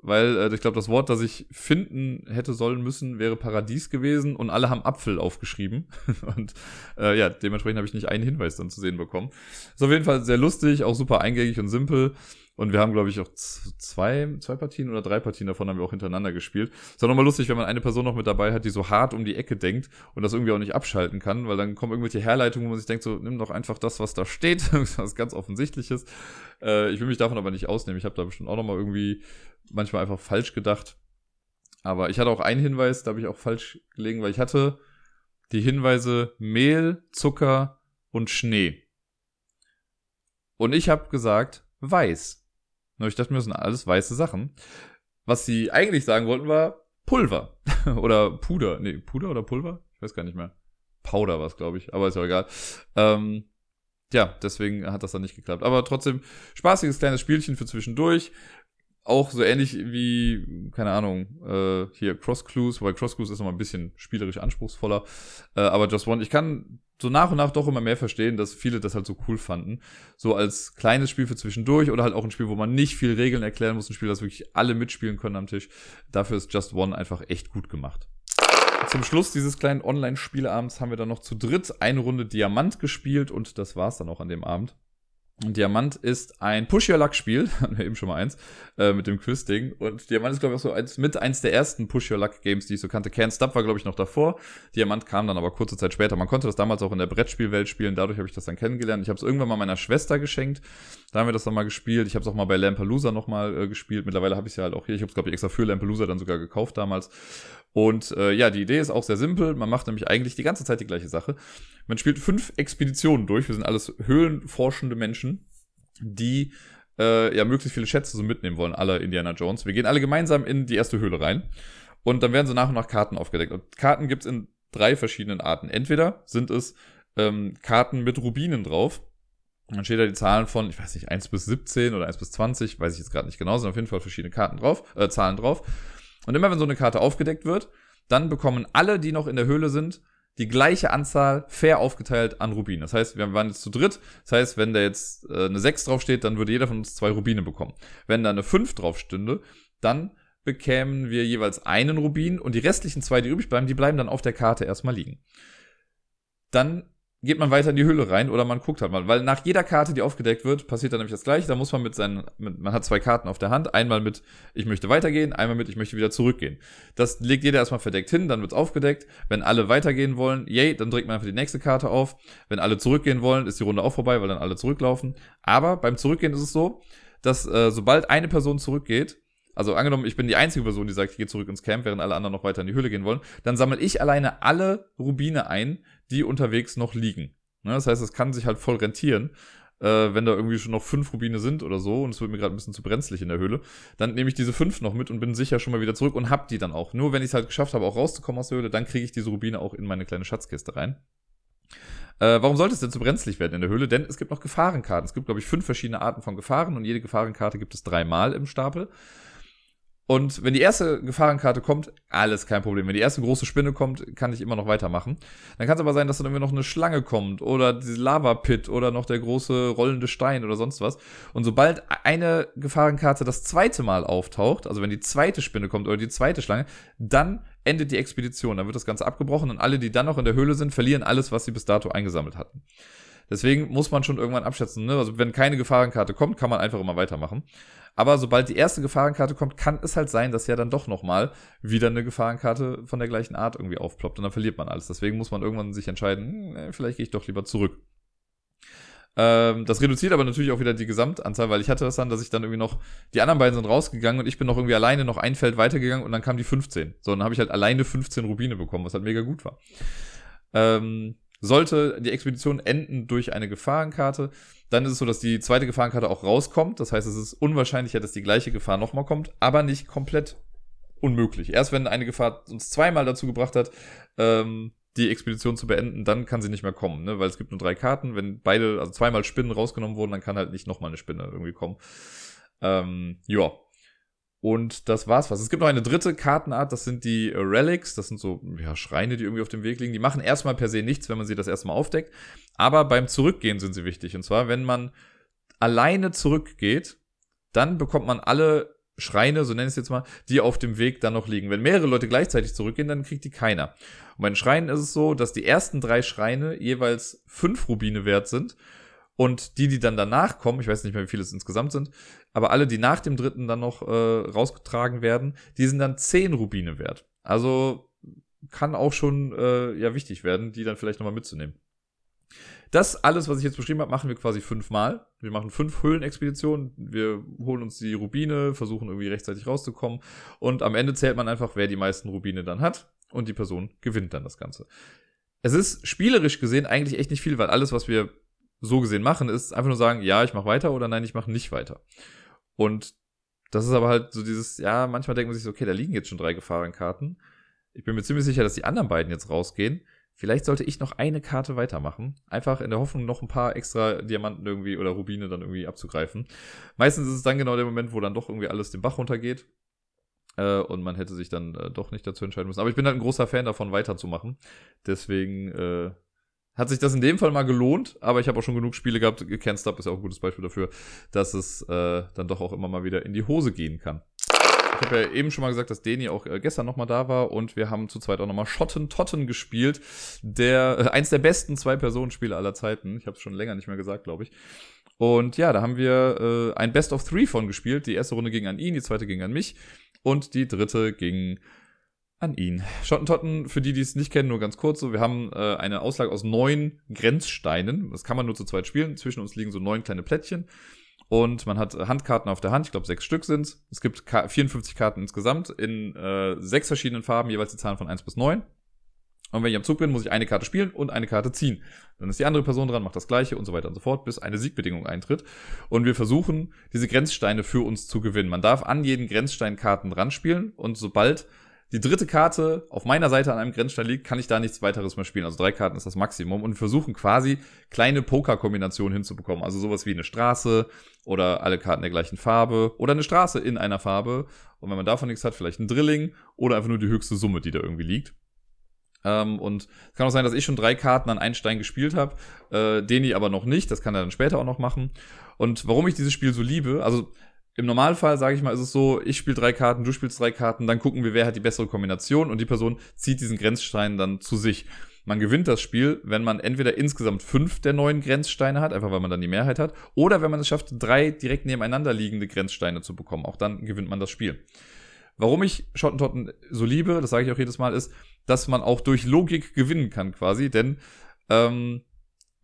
Weil äh, ich glaube, das Wort, das ich finden hätte sollen müssen, wäre Paradies gewesen und alle haben Apfel aufgeschrieben. und äh, ja, dementsprechend habe ich nicht einen Hinweis dann zu sehen bekommen. Ist auf jeden Fall sehr lustig, auch super eingängig und simpel. Und wir haben, glaube ich, auch zwei, zwei Partien oder drei Partien davon haben wir auch hintereinander gespielt. Ist auch nochmal lustig, wenn man eine Person noch mit dabei hat, die so hart um die Ecke denkt und das irgendwie auch nicht abschalten kann, weil dann kommen irgendwelche Herleitungen, wo man sich denkt, so, nimm doch einfach das, was da steht, was ganz offensichtliches. Äh, ich will mich davon aber nicht ausnehmen. Ich habe da bestimmt auch nochmal irgendwie manchmal einfach falsch gedacht. Aber ich hatte auch einen Hinweis, da habe ich auch falsch gelegen, weil ich hatte die Hinweise Mehl, Zucker und Schnee. Und ich habe gesagt, weiß. Und ich dachte mir, das sind alles weiße Sachen. Was sie eigentlich sagen wollten, war Pulver. oder Puder. Nee, Puder oder Pulver? Ich weiß gar nicht mehr. Powder war es, glaube ich. Aber ist ja egal. Ähm, ja, deswegen hat das dann nicht geklappt. Aber trotzdem, spaßiges kleines Spielchen für zwischendurch. Auch so ähnlich wie, keine Ahnung, äh, hier Cross Clues, weil Cross Clues ist nochmal ein bisschen spielerisch anspruchsvoller. Äh, aber Just One, ich kann so nach und nach doch immer mehr verstehen, dass viele das halt so cool fanden. So als kleines Spiel für zwischendurch oder halt auch ein Spiel, wo man nicht viel Regeln erklären muss, ein Spiel, das wirklich alle mitspielen können am Tisch. Dafür ist Just One einfach echt gut gemacht. Zum Schluss dieses kleinen Online-Spieleabends haben wir dann noch zu dritt eine Runde Diamant gespielt und das war's dann auch an dem Abend. Diamant ist ein Push-Your-Luck-Spiel, hatten wir eben schon mal eins, äh, mit dem Quiz-Ding. Und Diamant ist, glaube ich, auch so eins, mit eins der ersten Push-Your-Luck-Games, die ich so kannte. Can't Stop war, glaube ich, noch davor. Diamant kam dann aber kurze Zeit später. Man konnte das damals auch in der Brettspielwelt spielen, dadurch habe ich das dann kennengelernt. Ich habe es irgendwann mal meiner Schwester geschenkt. Da haben wir das dann mal gespielt. Ich habe es auch mal bei Lampalooza nochmal äh, gespielt. Mittlerweile habe ich es ja halt auch hier. Ich habe es, glaube ich, extra für Lampalooza dann sogar gekauft damals. Und äh, ja, die Idee ist auch sehr simpel. Man macht nämlich eigentlich die ganze Zeit die gleiche Sache. Man spielt fünf Expeditionen durch. Wir sind alles höhlenforschende Menschen die äh, ja möglichst viele Schätze so mitnehmen wollen, alle Indiana Jones. Wir gehen alle gemeinsam in die erste Höhle rein und dann werden so nach und nach Karten aufgedeckt. Und Karten gibt's in drei verschiedenen Arten. Entweder sind es ähm, Karten mit Rubinen drauf. Dann steht da die Zahlen von, ich weiß nicht, 1 bis 17 oder 1 bis 20, weiß ich jetzt gerade nicht genau, sind auf jeden Fall verschiedene Karten drauf, äh, Zahlen drauf. Und immer wenn so eine Karte aufgedeckt wird, dann bekommen alle, die noch in der Höhle sind, die gleiche Anzahl fair aufgeteilt an Rubinen. Das heißt, wir waren jetzt zu dritt. Das heißt, wenn da jetzt äh, eine 6 draufsteht, dann würde jeder von uns zwei Rubine bekommen. Wenn da eine 5 drauf stünde, dann bekämen wir jeweils einen Rubin und die restlichen zwei, die übrig bleiben, die bleiben dann auf der Karte erstmal liegen. Dann geht man weiter in die Höhle rein oder man guckt halt mal, weil nach jeder Karte, die aufgedeckt wird, passiert dann nämlich das gleiche. Da muss man mit seinen, mit, man hat zwei Karten auf der Hand, einmal mit ich möchte weitergehen, einmal mit ich möchte wieder zurückgehen. Das legt jeder erstmal verdeckt hin, dann wird's aufgedeckt. Wenn alle weitergehen wollen, yay, dann drückt man einfach die nächste Karte auf. Wenn alle zurückgehen wollen, ist die Runde auch vorbei, weil dann alle zurücklaufen. Aber beim Zurückgehen ist es so, dass äh, sobald eine Person zurückgeht, also angenommen, ich bin die einzige Person, die sagt, ich gehe zurück ins Camp, während alle anderen noch weiter in die Höhle gehen wollen, dann sammle ich alleine alle Rubine ein, die unterwegs noch liegen. Ne, das heißt, es kann sich halt voll rentieren. Äh, wenn da irgendwie schon noch fünf Rubine sind oder so und es wird mir gerade ein bisschen zu brenzlig in der Höhle, dann nehme ich diese fünf noch mit und bin sicher schon mal wieder zurück und hab die dann auch. Nur wenn ich es halt geschafft habe, auch rauszukommen aus der Höhle, dann kriege ich diese Rubine auch in meine kleine Schatzkiste rein. Äh, warum sollte es denn zu brenzlig werden in der Höhle? Denn es gibt noch Gefahrenkarten. Es gibt, glaube ich, fünf verschiedene Arten von Gefahren und jede Gefahrenkarte gibt es dreimal im Stapel. Und wenn die erste Gefahrenkarte kommt, alles kein Problem. Wenn die erste große Spinne kommt, kann ich immer noch weitermachen. Dann kann es aber sein, dass dann irgendwie noch eine Schlange kommt oder die Lava-Pit oder noch der große rollende Stein oder sonst was. Und sobald eine Gefahrenkarte das zweite Mal auftaucht, also wenn die zweite Spinne kommt oder die zweite Schlange, dann endet die Expedition. Dann wird das Ganze abgebrochen und alle, die dann noch in der Höhle sind, verlieren alles, was sie bis dato eingesammelt hatten. Deswegen muss man schon irgendwann abschätzen. Ne? Also wenn keine Gefahrenkarte kommt, kann man einfach immer weitermachen. Aber sobald die erste Gefahrenkarte kommt, kann es halt sein, dass ja dann doch nochmal wieder eine Gefahrenkarte von der gleichen Art irgendwie aufploppt und dann verliert man alles. Deswegen muss man irgendwann sich entscheiden, hm, vielleicht gehe ich doch lieber zurück. Ähm, das reduziert aber natürlich auch wieder die Gesamtanzahl, weil ich hatte das dann, dass ich dann irgendwie noch, die anderen beiden sind rausgegangen und ich bin noch irgendwie alleine noch ein Feld weitergegangen und dann kam die 15. So, dann habe ich halt alleine 15 Rubine bekommen, was halt mega gut war. Ähm, sollte die Expedition enden durch eine Gefahrenkarte, dann ist es so, dass die zweite Gefahrenkarte auch rauskommt. Das heißt, es ist unwahrscheinlicher, dass die gleiche Gefahr nochmal kommt, aber nicht komplett unmöglich. Erst wenn eine Gefahr uns zweimal dazu gebracht hat, ähm, die Expedition zu beenden, dann kann sie nicht mehr kommen, ne? weil es gibt nur drei Karten. Wenn beide, also zweimal Spinnen rausgenommen wurden, dann kann halt nicht nochmal eine Spinne irgendwie kommen. Ähm, ja, und das war's was. Es gibt noch eine dritte Kartenart, das sind die Relics. Das sind so ja, Schreine, die irgendwie auf dem Weg liegen. Die machen erstmal per se nichts, wenn man sie das erstmal aufdeckt. Aber beim Zurückgehen sind sie wichtig. Und zwar, wenn man alleine zurückgeht, dann bekommt man alle Schreine, so nenne ich es jetzt mal, die auf dem Weg dann noch liegen. Wenn mehrere Leute gleichzeitig zurückgehen, dann kriegt die keiner. Und bei den Schreinen ist es so, dass die ersten drei Schreine jeweils fünf Rubine wert sind und die, die dann danach kommen, ich weiß nicht mehr, wie viele es insgesamt sind, aber alle, die nach dem dritten dann noch äh, rausgetragen werden, die sind dann zehn Rubine wert. Also kann auch schon äh, ja wichtig werden, die dann vielleicht nochmal mitzunehmen. Das alles, was ich jetzt beschrieben habe, machen wir quasi fünfmal. Wir machen fünf Höhlenexpeditionen. Wir holen uns die Rubine, versuchen irgendwie rechtzeitig rauszukommen. Und am Ende zählt man einfach, wer die meisten Rubine dann hat. Und die Person gewinnt dann das Ganze. Es ist spielerisch gesehen eigentlich echt nicht viel, weil alles, was wir so gesehen machen, ist einfach nur sagen, ja, ich mache weiter oder nein, ich mache nicht weiter. Und das ist aber halt so dieses, ja, manchmal denkt man sich so, okay, da liegen jetzt schon drei Gefahrenkarten. Ich bin mir ziemlich sicher, dass die anderen beiden jetzt rausgehen. Vielleicht sollte ich noch eine Karte weitermachen. Einfach in der Hoffnung, noch ein paar extra Diamanten irgendwie oder Rubine dann irgendwie abzugreifen. Meistens ist es dann genau der Moment, wo dann doch irgendwie alles den Bach runtergeht. Äh, und man hätte sich dann äh, doch nicht dazu entscheiden müssen. Aber ich bin halt ein großer Fan davon, weiterzumachen. Deswegen äh, hat sich das in dem Fall mal gelohnt, aber ich habe auch schon genug Spiele gehabt. Can't Stop ist ja auch ein gutes Beispiel dafür, dass es äh, dann doch auch immer mal wieder in die Hose gehen kann. Ich habe ja eben schon mal gesagt, dass Deni auch äh, gestern nochmal da war und wir haben zu zweit auch nochmal Schotten Totten gespielt. Der, äh, eins der besten Zwei-Personen-Spiele aller Zeiten. Ich habe es schon länger nicht mehr gesagt, glaube ich. Und ja, da haben wir äh, ein Best of Three von gespielt. Die erste Runde ging an ihn, die zweite ging an mich und die dritte ging an ihn. Schottentotten, für die, die es nicht kennen, nur ganz kurz so. Wir haben äh, eine Auslage aus neun Grenzsteinen. Das kann man nur zu zweit spielen. Zwischen uns liegen so neun kleine Plättchen. Und man hat Handkarten auf der Hand. Ich glaube, sechs Stück sind's. Es gibt 54 Karten insgesamt in äh, sechs verschiedenen Farben, jeweils die Zahlen von eins bis neun. Und wenn ich am Zug bin, muss ich eine Karte spielen und eine Karte ziehen. Dann ist die andere Person dran, macht das gleiche und so weiter und so fort, bis eine Siegbedingung eintritt. Und wir versuchen, diese Grenzsteine für uns zu gewinnen. Man darf an jeden Grenzstein Karten dran spielen und sobald die dritte Karte auf meiner Seite an einem Grenzstein liegt, kann ich da nichts weiteres mehr spielen. Also drei Karten ist das Maximum und versuchen quasi kleine Pokerkombinationen hinzubekommen. Also sowas wie eine Straße oder alle Karten der gleichen Farbe oder eine Straße in einer Farbe. Und wenn man davon nichts hat, vielleicht ein Drilling oder einfach nur die höchste Summe, die da irgendwie liegt. Ähm, und es kann auch sein, dass ich schon drei Karten an einen Stein gespielt habe, äh, Deni aber noch nicht. Das kann er dann später auch noch machen. Und warum ich dieses Spiel so liebe, also im Normalfall, sage ich mal, ist es so, ich spiele drei Karten, du spielst drei Karten, dann gucken wir, wer hat die bessere Kombination und die Person zieht diesen Grenzstein dann zu sich. Man gewinnt das Spiel, wenn man entweder insgesamt fünf der neuen Grenzsteine hat, einfach weil man dann die Mehrheit hat, oder wenn man es schafft, drei direkt nebeneinander liegende Grenzsteine zu bekommen. Auch dann gewinnt man das Spiel. Warum ich Schottentotten so liebe, das sage ich auch jedes Mal, ist, dass man auch durch Logik gewinnen kann quasi. Denn ähm,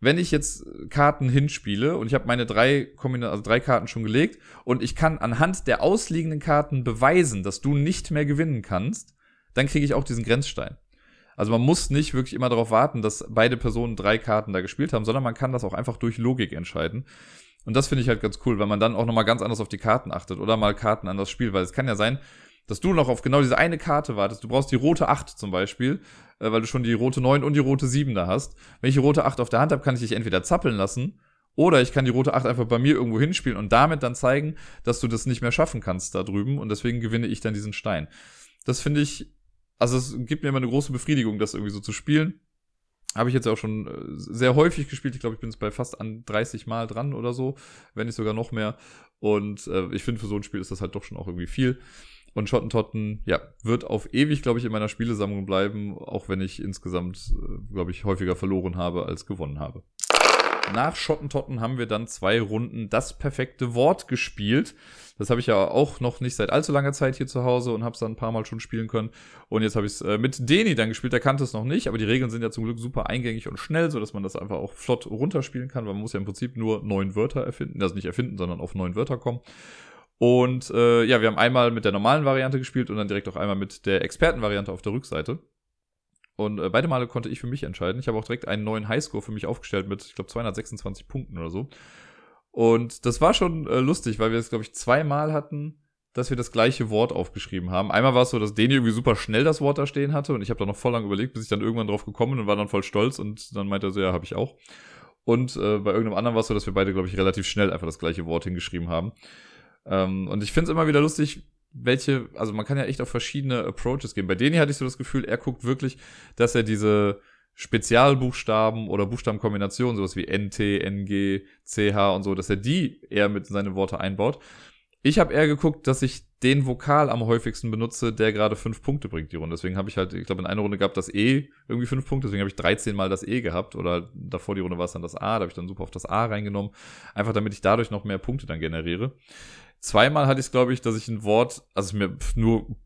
wenn ich jetzt Karten hinspiele und ich habe meine drei, Kombina also drei Karten schon gelegt und ich kann anhand der ausliegenden Karten beweisen, dass du nicht mehr gewinnen kannst, dann kriege ich auch diesen Grenzstein. Also man muss nicht wirklich immer darauf warten, dass beide Personen drei Karten da gespielt haben, sondern man kann das auch einfach durch Logik entscheiden. Und das finde ich halt ganz cool, weil man dann auch nochmal ganz anders auf die Karten achtet oder mal Karten an das Spiel, weil es kann ja sein, dass du noch auf genau diese eine Karte wartest. Du brauchst die rote 8 zum Beispiel, äh, weil du schon die rote 9 und die rote 7 da hast. Wenn ich die rote 8 auf der Hand habe, kann ich dich entweder zappeln lassen oder ich kann die rote 8 einfach bei mir irgendwo hinspielen und damit dann zeigen, dass du das nicht mehr schaffen kannst da drüben und deswegen gewinne ich dann diesen Stein. Das finde ich, also es gibt mir immer eine große Befriedigung, das irgendwie so zu spielen. Habe ich jetzt auch schon äh, sehr häufig gespielt. Ich glaube, ich bin jetzt bei fast an 30 Mal dran oder so, wenn nicht sogar noch mehr. Und äh, ich finde, für so ein Spiel ist das halt doch schon auch irgendwie viel. Und Schottentotten, ja, wird auf ewig, glaube ich, in meiner Spielesammlung bleiben, auch wenn ich insgesamt, äh, glaube ich, häufiger verloren habe als gewonnen habe. Nach Schottentotten haben wir dann zwei Runden das perfekte Wort gespielt. Das habe ich ja auch noch nicht seit allzu langer Zeit hier zu Hause und habe es dann ein paar Mal schon spielen können. Und jetzt habe ich es äh, mit Deni dann gespielt. Der kannte es noch nicht, aber die Regeln sind ja zum Glück super eingängig und schnell, so dass man das einfach auch flott runterspielen kann, weil man muss ja im Prinzip nur neun Wörter erfinden, also nicht erfinden, sondern auf neun Wörter kommen. Und äh, ja, wir haben einmal mit der normalen Variante gespielt und dann direkt auch einmal mit der Expertenvariante auf der Rückseite. Und äh, beide Male konnte ich für mich entscheiden. Ich habe auch direkt einen neuen Highscore für mich aufgestellt mit, ich glaube, 226 Punkten oder so. Und das war schon äh, lustig, weil wir es, glaube ich, zweimal hatten, dass wir das gleiche Wort aufgeschrieben haben. Einmal war es so, dass Deni irgendwie super schnell das Wort da stehen hatte und ich habe da noch voll lang überlegt, bis ich dann irgendwann drauf gekommen und war dann voll stolz und dann meinte er so, ja, habe ich auch. Und äh, bei irgendeinem anderen war es so, dass wir beide, glaube ich, relativ schnell einfach das gleiche Wort hingeschrieben haben. Ähm, und ich finde es immer wieder lustig, welche, also man kann ja echt auf verschiedene Approaches gehen. Bei Deni hatte ich so das Gefühl, er guckt wirklich, dass er diese Spezialbuchstaben oder Buchstabenkombinationen, sowas wie NT, NG, CH und so, dass er die eher mit seine Worte einbaut. Ich habe eher geguckt, dass ich den Vokal am häufigsten benutze, der gerade fünf Punkte bringt, die Runde. Deswegen habe ich halt, ich glaube, in einer Runde gab das E irgendwie fünf Punkte, deswegen habe ich 13 Mal das E gehabt. Oder davor die Runde war es dann das A, da habe ich dann super auf das A reingenommen. Einfach damit ich dadurch noch mehr Punkte dann generiere. Zweimal hatte ich es, glaube ich, dass ich ein Wort, also mir nur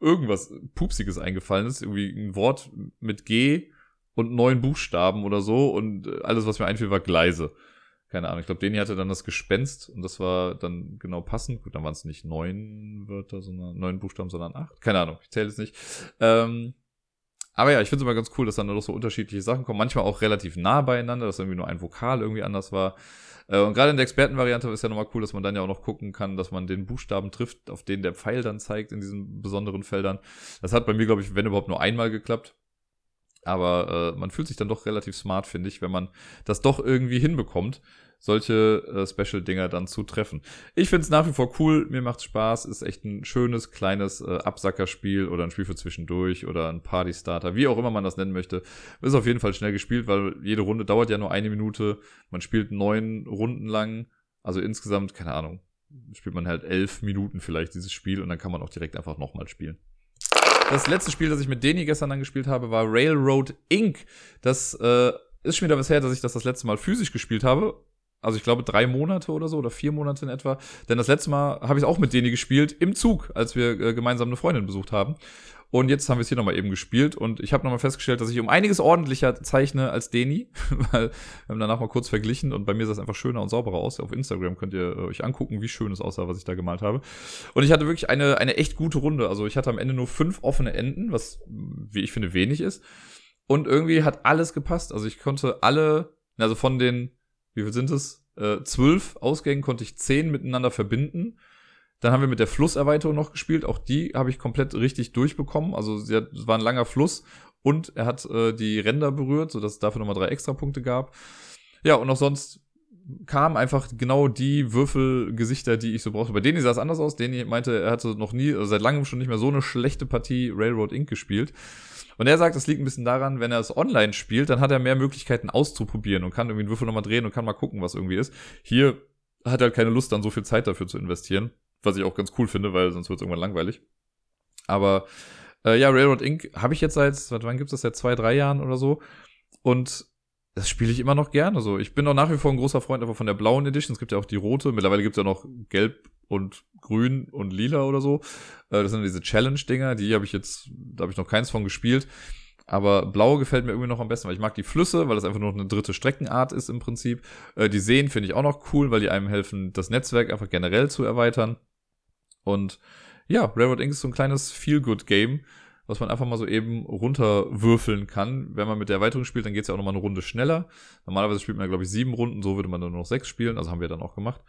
irgendwas Pupsiges eingefallen ist, irgendwie ein Wort mit G und neun Buchstaben oder so und alles, was mir einfiel, war Gleise. Keine Ahnung. Ich glaube, Deni hatte dann das Gespenst und das war dann genau passend. Gut, dann waren es nicht neun Wörter, sondern neun Buchstaben, sondern acht. Keine Ahnung, ich zähle es nicht. Ähm, aber ja, ich finde es immer ganz cool, dass dann doch so unterschiedliche Sachen kommen. Manchmal auch relativ nah beieinander, dass irgendwie nur ein Vokal irgendwie anders war. Äh, und gerade in der Expertenvariante ist ja nochmal cool, dass man dann ja auch noch gucken kann, dass man den Buchstaben trifft, auf den der Pfeil dann zeigt in diesen besonderen Feldern. Das hat bei mir, glaube ich, wenn überhaupt nur einmal geklappt. Aber äh, man fühlt sich dann doch relativ smart, finde ich, wenn man das doch irgendwie hinbekommt solche äh, Special-Dinger dann zu treffen. Ich finde es nach wie vor cool, mir macht's Spaß, ist echt ein schönes, kleines äh, Absackerspiel oder ein Spiel für zwischendurch oder ein Party-Starter, wie auch immer man das nennen möchte. Ist auf jeden Fall schnell gespielt, weil jede Runde dauert ja nur eine Minute. Man spielt neun Runden lang, also insgesamt, keine Ahnung, spielt man halt elf Minuten vielleicht dieses Spiel und dann kann man auch direkt einfach nochmal spielen. Das letzte Spiel, das ich mit Deni gestern dann gespielt habe, war Railroad Inc. Das äh, ist schon wieder was her, dass ich das das letzte Mal physisch gespielt habe Also ich glaube drei Monate oder so oder vier Monate in etwa. Denn das letzte Mal habe ich auch mit Deni gespielt im Zug, als wir äh, gemeinsam eine Freundin besucht haben. Und jetzt haben wir es hier nochmal eben gespielt und ich habe nochmal festgestellt, dass ich um einiges ordentlicher zeichne als Deni, weil wir haben danach mal kurz verglichen und bei mir sah es einfach schöner und sauberer aus. Auf Instagram könnt ihr äh, euch angucken, wie schön es aussah, was ich da gemalt habe. Und ich hatte wirklich eine, eine echt gute Runde. Also ich hatte am Ende nur fünf offene Enden, was, wie ich finde, wenig ist. Und irgendwie hat alles gepasst. Also ich konnte alle, also von den, wie viel sind es? Äh, zwölf Ausgängen konnte ich zehn miteinander verbinden. Dann haben wir mit der Flusserweiterung noch gespielt. Auch die habe ich komplett richtig durchbekommen. Also es war ein langer Fluss und er hat äh, die Ränder berührt, sodass es dafür nochmal drei Extrapunkte gab. Ja, und auch sonst kamen einfach genau die Würfelgesichter, die ich so brauchte. Bei denen sah es anders aus. Deni meinte, er hatte noch nie, also seit langem schon nicht mehr so eine schlechte Partie Railroad Inc. gespielt. Und er sagt, das liegt ein bisschen daran, wenn er es online spielt, dann hat er mehr Möglichkeiten auszuprobieren und kann irgendwie einen Würfel nochmal drehen und kann mal gucken, was irgendwie ist. Hier hat er halt keine Lust, dann so viel Zeit dafür zu investieren. Was ich auch ganz cool finde, weil sonst wird es irgendwann langweilig. Aber äh, ja, Railroad Inc. habe ich jetzt seit, seit wann gibt es das? Seit zwei, drei Jahren oder so. Und das spiele ich immer noch gerne. Also ich bin auch nach wie vor ein großer Freund aber von der blauen Edition. Es gibt ja auch die rote. Mittlerweile gibt es ja noch gelb und grün und lila oder so. Äh, das sind diese Challenge-Dinger. Die habe ich jetzt, da habe ich noch keins von gespielt. Aber blau gefällt mir irgendwie noch am besten, weil ich mag die Flüsse, weil das einfach nur eine dritte Streckenart ist im Prinzip. Äh, die Seen finde ich auch noch cool, weil die einem helfen, das Netzwerk einfach generell zu erweitern. Und ja, Railroad Inc. ist so ein kleines Feel-Good-Game, was man einfach mal so eben runterwürfeln kann. Wenn man mit der Erweiterung spielt, dann geht es ja auch nochmal eine Runde schneller. Normalerweise spielt man, glaube ich, sieben Runden, so würde man dann nur noch sechs spielen, also haben wir dann auch gemacht.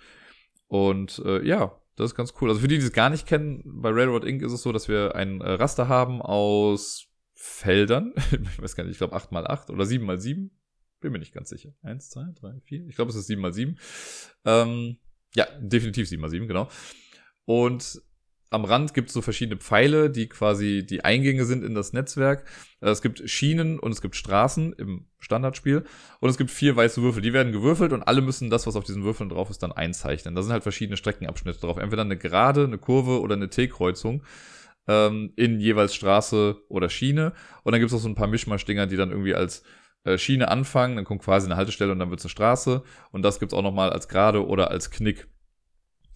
Und äh, ja, das ist ganz cool. Also für die, die es gar nicht kennen, bei Railroad Inc. ist es so, dass wir ein äh, Raster haben aus Feldern. ich weiß gar nicht, ich glaube 8x8 oder 7x7. Bin mir nicht ganz sicher. Eins, zwei, drei, vier. Ich glaube, es ist 7x7. Ähm, ja, definitiv 7x7, genau. Und am Rand gibt es so verschiedene Pfeile, die quasi die Eingänge sind in das Netzwerk. Äh, es gibt Schienen und es gibt Straßen im Standardspiel. Und es gibt vier weiße Würfel. Die werden gewürfelt und alle müssen das, was auf diesen Würfeln drauf ist, dann einzeichnen. Da sind halt verschiedene Streckenabschnitte drauf. Entweder eine Gerade, eine Kurve oder eine T-Kreuzung ähm, in jeweils Straße oder Schiene. Und dann gibt es auch so ein paar Mischmaschdinger, die dann irgendwie als äh, Schiene anfangen. Dann kommt quasi eine Haltestelle und dann wird es eine Straße. Und das gibt es auch nochmal als Gerade oder als Knick.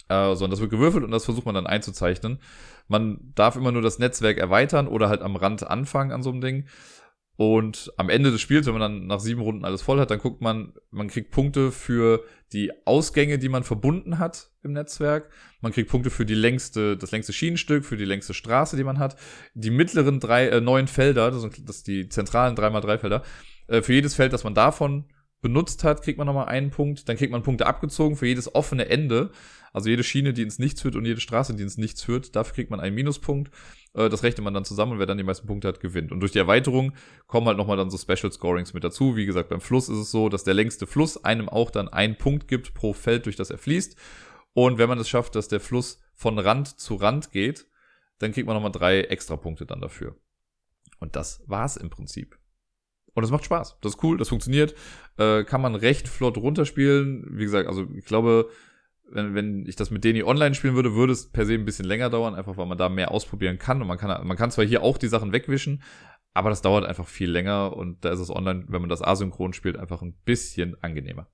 Äh, sondern das wird gewürfelt und das versucht man dann einzuzeichnen. Man darf immer nur das Netzwerk erweitern oder halt am Rand anfangen an so einem Ding. Und am Ende des Spiels, wenn man dann nach sieben Runden alles voll hat, dann guckt man, man kriegt Punkte für die Ausgänge, die man verbunden hat im Netzwerk. Man kriegt Punkte für die längste, das längste Schienenstück, für die längste Straße, die man hat. Die mittleren drei, äh, neun Felder, das sind das die zentralen 3x3 Felder, äh, für jedes Feld, das man davon benutzt hat, kriegt man nochmal einen Punkt. Dann kriegt man Punkte abgezogen für jedes offene Ende. Also jede Schiene, die ins Nichts führt und jede Straße, die ins Nichts führt, dafür kriegt man einen Minuspunkt. Äh, das rechnet man dann zusammen und wer dann die meisten Punkte hat, gewinnt. Und durch die Erweiterung kommen halt nochmal dann so Special Scorings mit dazu. Wie gesagt, beim Fluss ist es so, dass der längste Fluss einem auch dann einen Punkt gibt pro Feld, durch das er fließt. Und wenn man es schafft, dass der Fluss von Rand zu Rand geht, dann kriegt man nochmal drei extra Punkte dann dafür. Und das war's im Prinzip. Und es macht Spaß. Das ist cool, das funktioniert. Äh, kann man recht flott runterspielen. Wie gesagt, also ich glaube, wenn, wenn ich das mit Deni online spielen würde, würde es per se ein bisschen länger dauern, einfach weil man da mehr ausprobieren kann. Und man kann, man kann zwar hier auch die Sachen wegwischen, aber das dauert einfach viel länger und da ist es online, wenn man das asynchron spielt, einfach ein bisschen angenehmer.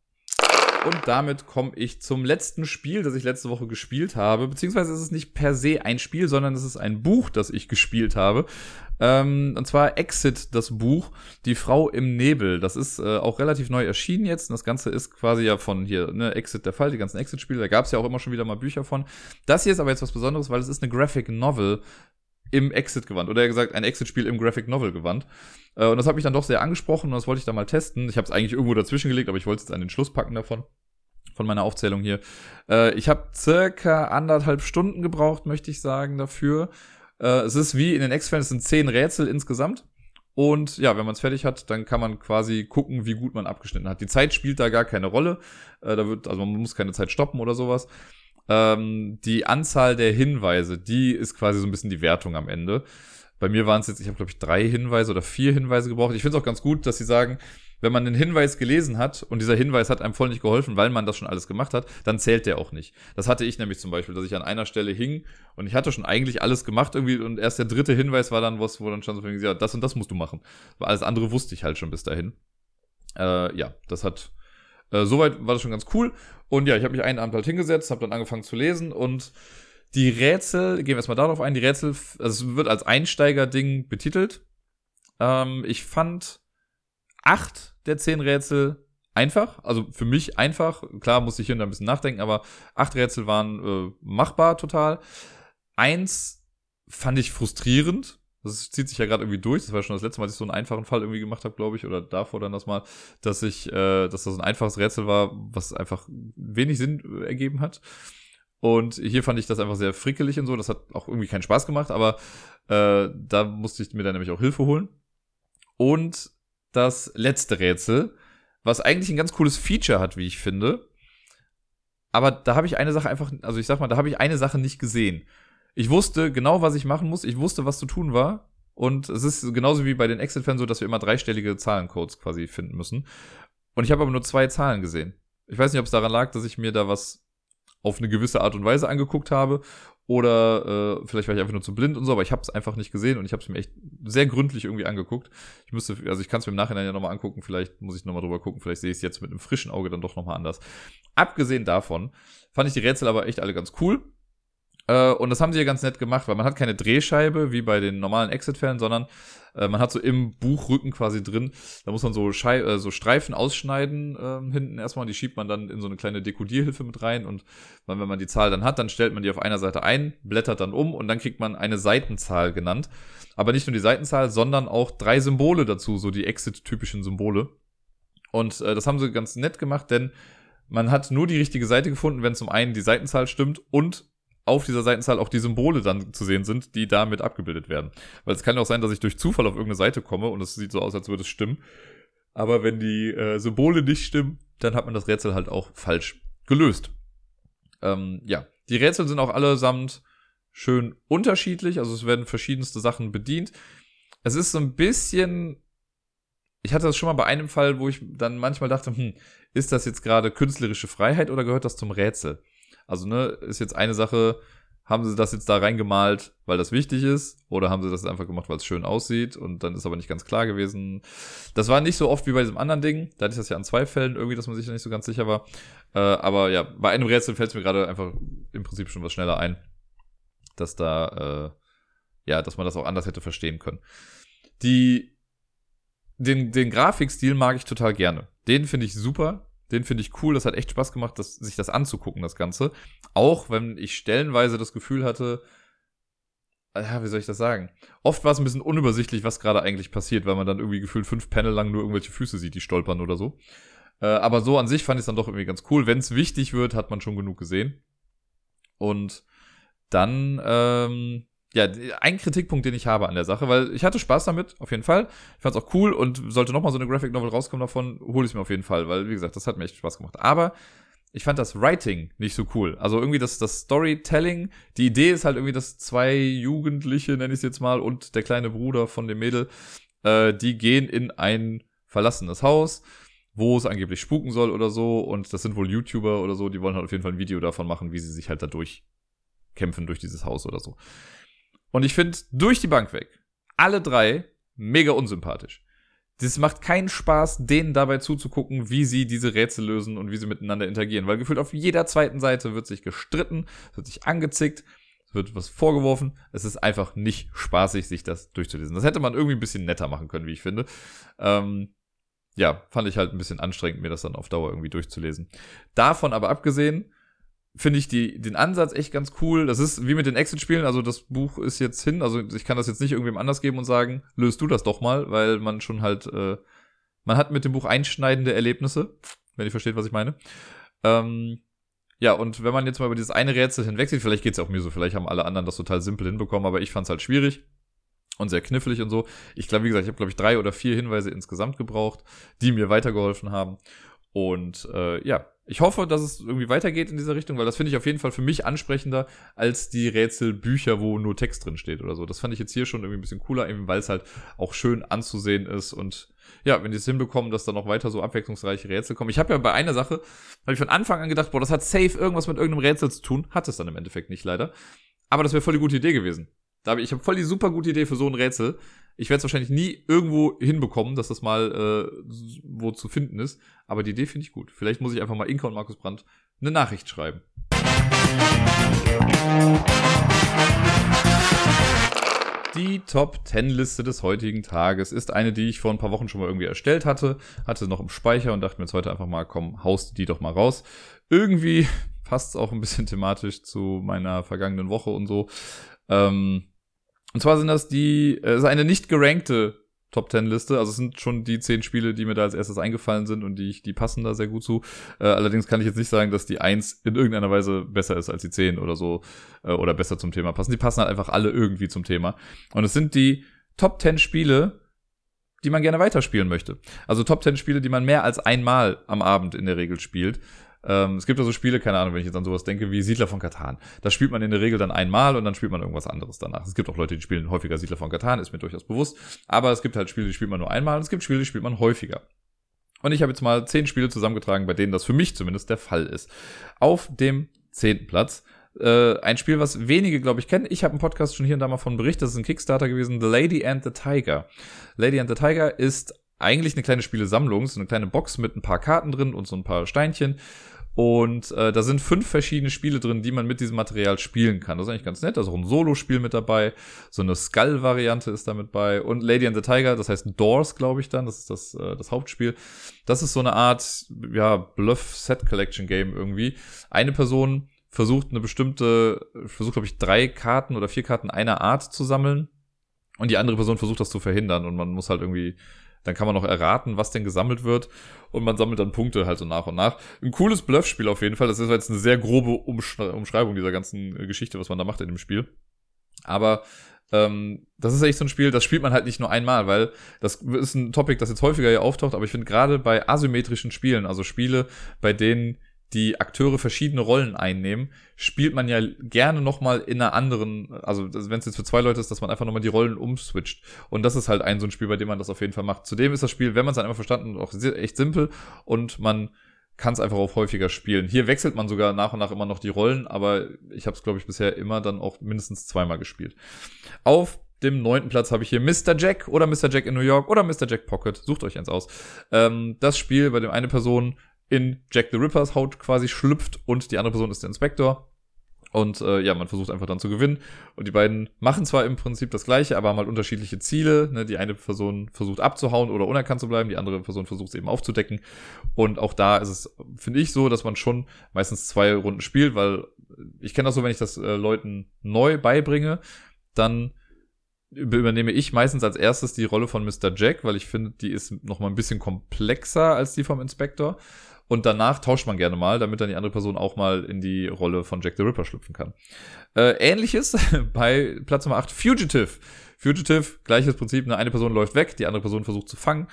Und damit komme ich zum letzten Spiel, das ich letzte Woche gespielt habe. Beziehungsweise ist es nicht per se ein Spiel, sondern es ist ein Buch, das ich gespielt habe. Ähm, und zwar Exit, das Buch, Die Frau im Nebel. Das ist äh, auch relativ neu erschienen jetzt. Und das Ganze ist quasi ja von hier, ne, Exit der Fall, die ganzen Exit-Spiele. Da gab es ja auch immer schon wieder mal Bücher von. Das hier ist aber jetzt was Besonderes, weil es ist eine Graphic Novel im Exit-Gewand. Oder gesagt, ein Exit-Spiel im Graphic Novel-Gewand. Äh, und das hat mich dann doch sehr angesprochen und das wollte ich da mal testen. Ich habe es eigentlich irgendwo dazwischen gelegt, aber ich wollte es jetzt an den Schluss packen davon. Von meiner Aufzählung hier. Äh, ich habe circa anderthalb Stunden gebraucht, möchte ich sagen, dafür. Äh, es ist wie in den X-Fans, es sind zehn Rätsel insgesamt. Und ja, wenn man es fertig hat, dann kann man quasi gucken, wie gut man abgeschnitten hat. Die Zeit spielt da gar keine Rolle. Äh, da wird, also man muss keine Zeit stoppen oder sowas. Ähm, die Anzahl der Hinweise, die ist quasi so ein bisschen die Wertung am Ende. Bei mir waren es jetzt, ich habe glaube ich drei Hinweise oder vier Hinweise gebraucht. Ich finde es auch ganz gut, dass sie sagen, wenn man einen Hinweis gelesen hat und dieser Hinweis hat einem voll nicht geholfen, weil man das schon alles gemacht hat, dann zählt der auch nicht. Das hatte ich nämlich zum Beispiel, dass ich an einer Stelle hing und ich hatte schon eigentlich alles gemacht irgendwie und erst der dritte Hinweis war dann was, wo dann schon so viel gesagt, das und das musst du machen. Aber alles andere wusste ich halt schon bis dahin. Äh, ja, das hat Äh, soweit war das schon ganz cool. Und ja, ich habe mich einen Abend halt hingesetzt, habe dann angefangen zu lesen und die Rätsel, gehen wir erstmal darauf ein, die Rätsel, also es wird als Einsteiger-Ding betitelt. Ähm, ich fand acht der zehn Rätsel einfach, also für mich einfach. Klar musste ich hier und da ein bisschen nachdenken, aber acht Rätsel waren äh, machbar total. Eins fand ich frustrierend. Das zieht sich ja gerade irgendwie durch. Das war schon das letzte Mal, dass ich so einen einfachen Fall irgendwie gemacht habe, glaube ich, oder davor dann das mal, dass ich, äh, dass das ein einfaches Rätsel war, was einfach wenig Sinn ergeben hat. Und hier fand ich das einfach sehr frickelig und so. Das hat auch irgendwie keinen Spaß gemacht, aber äh, da musste ich mir dann nämlich auch Hilfe holen. Und das letzte Rätsel, was eigentlich ein ganz cooles Feature hat, wie ich finde. Aber da habe ich eine Sache einfach, also ich sag mal, da habe ich eine Sache nicht gesehen. Ich wusste genau, was ich machen muss. Ich wusste, was zu tun war. Und es ist genauso wie bei den Exit-Fans so, dass wir immer dreistellige Zahlencodes quasi finden müssen. Und ich habe aber nur zwei Zahlen gesehen. Ich weiß nicht, ob es daran lag, dass ich mir da was auf eine gewisse Art und Weise angeguckt habe oder äh, vielleicht war ich einfach nur zu blind und so, aber ich habe es einfach nicht gesehen und ich habe es mir echt sehr gründlich irgendwie angeguckt. Ich müsste, also ich kann es mir im Nachhinein ja nochmal angucken, vielleicht muss ich nochmal drüber gucken, vielleicht sehe ich es jetzt mit einem frischen Auge dann doch nochmal anders. Abgesehen davon fand ich die Rätsel aber echt alle ganz cool. Äh, und das haben sie ja ganz nett gemacht, weil man hat keine Drehscheibe wie bei den normalen Exit-Fans, sondern äh, man hat so im Buchrücken quasi drin, da muss man so, Schei äh, so Streifen ausschneiden äh, hinten erstmal, die schiebt man dann in so eine kleine Dekodierhilfe mit rein und wenn man die Zahl dann hat, dann stellt man die auf einer Seite ein, blättert dann um und dann kriegt man eine Seitenzahl genannt. Aber nicht nur die Seitenzahl, sondern auch drei Symbole dazu, so die Exit-typischen Symbole. Und äh, das haben sie ganz nett gemacht, denn man hat nur die richtige Seite gefunden, wenn zum einen die Seitenzahl stimmt und auf dieser Seitenzahl auch die Symbole dann zu sehen sind, die damit abgebildet werden. Weil es kann ja auch sein, dass ich durch Zufall auf irgendeine Seite komme und es sieht so aus, als würde es stimmen. Aber wenn die äh, Symbole nicht stimmen, dann hat man das Rätsel halt auch falsch gelöst. Ähm, ja, die Rätsel sind auch allesamt schön unterschiedlich, also es werden verschiedenste Sachen bedient. Es ist so ein bisschen ich hatte das schon mal bei einem Fall, wo ich dann manchmal dachte, hm, ist das jetzt gerade künstlerische Freiheit oder gehört das zum Rätsel? Also, ne, ist jetzt eine Sache, haben sie das jetzt da reingemalt, weil das wichtig ist, oder haben sie das einfach gemacht, weil es schön aussieht und dann ist aber nicht ganz klar gewesen. Das war nicht so oft wie bei diesem anderen Ding. Da hatte ich das ja an zwei Fällen irgendwie, dass man sich da nicht so ganz sicher war. Äh, aber ja, bei einem Rätsel fällt es mir gerade einfach im Prinzip schon was schneller ein, dass da, äh, ja, dass man das auch anders hätte verstehen können. Die, den, den Grafikstil mag ich total gerne. Den finde ich super. Den finde ich cool. Das hat echt Spaß gemacht, das, sich das anzugucken, das Ganze. Auch wenn ich stellenweise das Gefühl hatte, ja, wie soll ich das sagen? Oft war es ein bisschen unübersichtlich, was gerade eigentlich passiert, weil man dann irgendwie gefühlt fünf Panel lang nur irgendwelche Füße sieht, die stolpern oder so. Äh, aber so an sich fand ich es dann doch irgendwie ganz cool. Wenn es wichtig wird, hat man schon genug gesehen. Und dann, ähm, ja, ein Kritikpunkt, den ich habe an der Sache, weil ich hatte Spaß damit, auf jeden Fall. Ich fand es auch cool und sollte nochmal so eine Graphic Novel rauskommen davon, hole ich mir auf jeden Fall, weil, wie gesagt, das hat mir echt Spaß gemacht. Aber ich fand das Writing nicht so cool. Also irgendwie das, das Storytelling, die Idee ist halt irgendwie, dass zwei Jugendliche, nenne ich es jetzt mal, und der kleine Bruder von dem Mädel, äh, die gehen in ein verlassenes Haus, wo es angeblich spuken soll oder so. Und das sind wohl YouTuber oder so, die wollen halt auf jeden Fall ein Video davon machen, wie sie sich halt da durchkämpfen durch dieses Haus oder so. Und ich finde durch die Bank weg alle drei mega unsympathisch. Das macht keinen Spaß, denen dabei zuzugucken, wie sie diese Rätsel lösen und wie sie miteinander interagieren. Weil gefühlt auf jeder zweiten Seite wird sich gestritten, wird sich angezickt, wird was vorgeworfen. Es ist einfach nicht spaßig, sich das durchzulesen. Das hätte man irgendwie ein bisschen netter machen können, wie ich finde. Ähm, ja, fand ich halt ein bisschen anstrengend, mir das dann auf Dauer irgendwie durchzulesen. Davon aber abgesehen, finde ich die, den Ansatz echt ganz cool. Das ist wie mit den Exit-Spielen, also das Buch ist jetzt hin, also ich kann das jetzt nicht irgendwem anders geben und sagen, löst du das doch mal, weil man schon halt, äh, man hat mit dem Buch einschneidende Erlebnisse, wenn ihr versteht, was ich meine. Ähm, ja, und wenn man jetzt mal über dieses eine Rätsel hinwegsieht, vielleicht geht's ja auch mir so, vielleicht haben alle anderen das total simpel hinbekommen, aber ich fand's halt schwierig und sehr knifflig und so. Ich glaube, wie gesagt, ich habe, glaube ich, drei oder vier Hinweise insgesamt gebraucht, die mir weitergeholfen haben. Und äh, ja, ich hoffe, dass es irgendwie weitergeht in dieser Richtung, weil das finde ich auf jeden Fall für mich ansprechender als die Rätselbücher, wo nur Text drin steht oder so. Das fand ich jetzt hier schon irgendwie ein bisschen cooler, eben weil es halt auch schön anzusehen ist und ja, wenn die es hinbekommen, dass da noch weiter so abwechslungsreiche Rätsel kommen. Ich habe ja bei einer Sache, habe ich von Anfang an gedacht, boah, das hat safe irgendwas mit irgendeinem Rätsel zu tun. Hat es dann im Endeffekt nicht leider. Aber das wäre voll die gute Idee gewesen. Da hab ich, ich habe voll die super gute Idee für so ein Rätsel. Ich werde es wahrscheinlich nie irgendwo hinbekommen, dass das mal äh, wo zu finden ist. Aber die Idee finde ich gut. Vielleicht muss ich einfach mal Inka und Markus Brandt eine Nachricht schreiben. Die Top 10 Liste des heutigen Tages ist eine, die ich vor ein paar Wochen schon mal irgendwie erstellt hatte, hatte noch im Speicher und dachte mir jetzt heute einfach mal, komm, haust die doch mal raus. Irgendwie passt es auch ein bisschen thematisch zu meiner vergangenen Woche und so. Ähm, und zwar sind das die, äh, ist eine nicht gerankte Top 10 Liste. Also es sind schon die 10 Spiele, die mir da als erstes eingefallen sind und die, die passen da sehr gut zu. Äh, allerdings kann ich jetzt nicht sagen, dass die 1 in irgendeiner Weise besser ist als die 10 oder so äh, oder besser zum Thema passen. Die passen halt einfach alle irgendwie zum Thema. Und es sind die Top 10 Spiele, die man gerne weiterspielen möchte. Also Top 10 Spiele, die man mehr als einmal am Abend in der Regel spielt. Ähm, es gibt also Spiele, keine Ahnung, wenn ich jetzt an sowas denke, wie Siedler von Katan. Da spielt man in der Regel dann einmal und dann spielt man irgendwas anderes danach. Es gibt auch Leute, die spielen häufiger Siedler von Katan, ist mir durchaus bewusst. Aber es gibt halt Spiele, die spielt man nur einmal und es gibt Spiele, die spielt man häufiger. Und ich habe jetzt mal zehn Spiele zusammengetragen, bei denen das für mich zumindest der Fall ist. Auf dem zehnten Platz äh, ein Spiel, was wenige, glaube ich, kennen. Ich habe im Podcast schon hier und da mal von berichtet. Das ist ein Kickstarter gewesen, The Lady and the Tiger. Lady and the Tiger ist eigentlich eine kleine Spielesammlung, so eine kleine Box mit ein paar Karten drin und so ein paar Steinchen. Und äh, da sind fünf verschiedene Spiele drin, die man mit diesem Material spielen kann. Das ist eigentlich ganz nett. Da ist auch ein Solo-Spiel mit dabei. So eine Skull-Variante ist da mit bei. Und Lady and the Tiger, das heißt Doors, glaube ich dann. Das ist das, äh, das Hauptspiel. Das ist so eine Art, ja, Bluff-Set-Collection-Game irgendwie. Eine Person versucht eine bestimmte, versucht, glaube ich, drei Karten oder vier Karten einer Art zu sammeln. Und die andere Person versucht das zu verhindern. Und man muss halt irgendwie dann kann man noch erraten, was denn gesammelt wird. Und man sammelt dann Punkte halt so nach und nach. Ein cooles Bluffspiel auf jeden Fall. Das ist jetzt eine sehr grobe Umschreibung dieser ganzen äh, Geschichte, was man da macht in dem Spiel. Aber ähm, das ist echt so ein Spiel, das spielt man halt nicht nur einmal, weil das ist ein Topic, das jetzt häufiger hier auftaucht. Aber ich finde gerade bei asymmetrischen Spielen, also Spiele, bei denen die Akteure verschiedene Rollen einnehmen, spielt man ja gerne nochmal in einer anderen, also wenn es jetzt für zwei Leute ist, dass man einfach nochmal die Rollen umswitcht. Und das ist halt ein so ein Spiel, bei dem man das auf jeden Fall macht. Zudem ist das Spiel, wenn man es dann einmal verstanden, auch echt simpel und man kann es einfach auch häufiger spielen. Hier wechselt man sogar nach und nach immer noch die Rollen, aber ich habe es, glaube ich, bisher immer dann auch mindestens zweimal gespielt. Auf dem neunten Platz habe ich hier Mr. Jack oder Mr. Jack in New York oder Mr. Jack Pocket. Sucht euch eins aus. Ähm, das Spiel, bei dem eine Person in Jack the Rippers Haut quasi schlüpft und die andere Person ist der Inspektor. Und äh, ja, man versucht einfach dann zu gewinnen. Und die beiden machen zwar im Prinzip das gleiche, aber haben halt unterschiedliche Ziele. Ne? Die eine Person versucht abzuhauen oder unerkannt zu bleiben, die andere Person versucht es eben aufzudecken. Und auch da ist es, finde ich, so, dass man schon meistens zwei Runden spielt, weil ich kenne das so, wenn ich das äh, Leuten neu beibringe, dann übernehme ich meistens als erstes die Rolle von Mr. Jack, weil ich finde, die ist noch mal ein bisschen komplexer als die vom Inspektor. Und danach tauscht man gerne mal, damit dann die andere Person auch mal in die Rolle von Jack the Ripper schlüpfen kann. Äh, Ähnliches bei Platz Nummer 8, Fugitive. Fugitive, gleiches Prinzip, ne? eine Person läuft weg, die andere Person versucht zu fangen.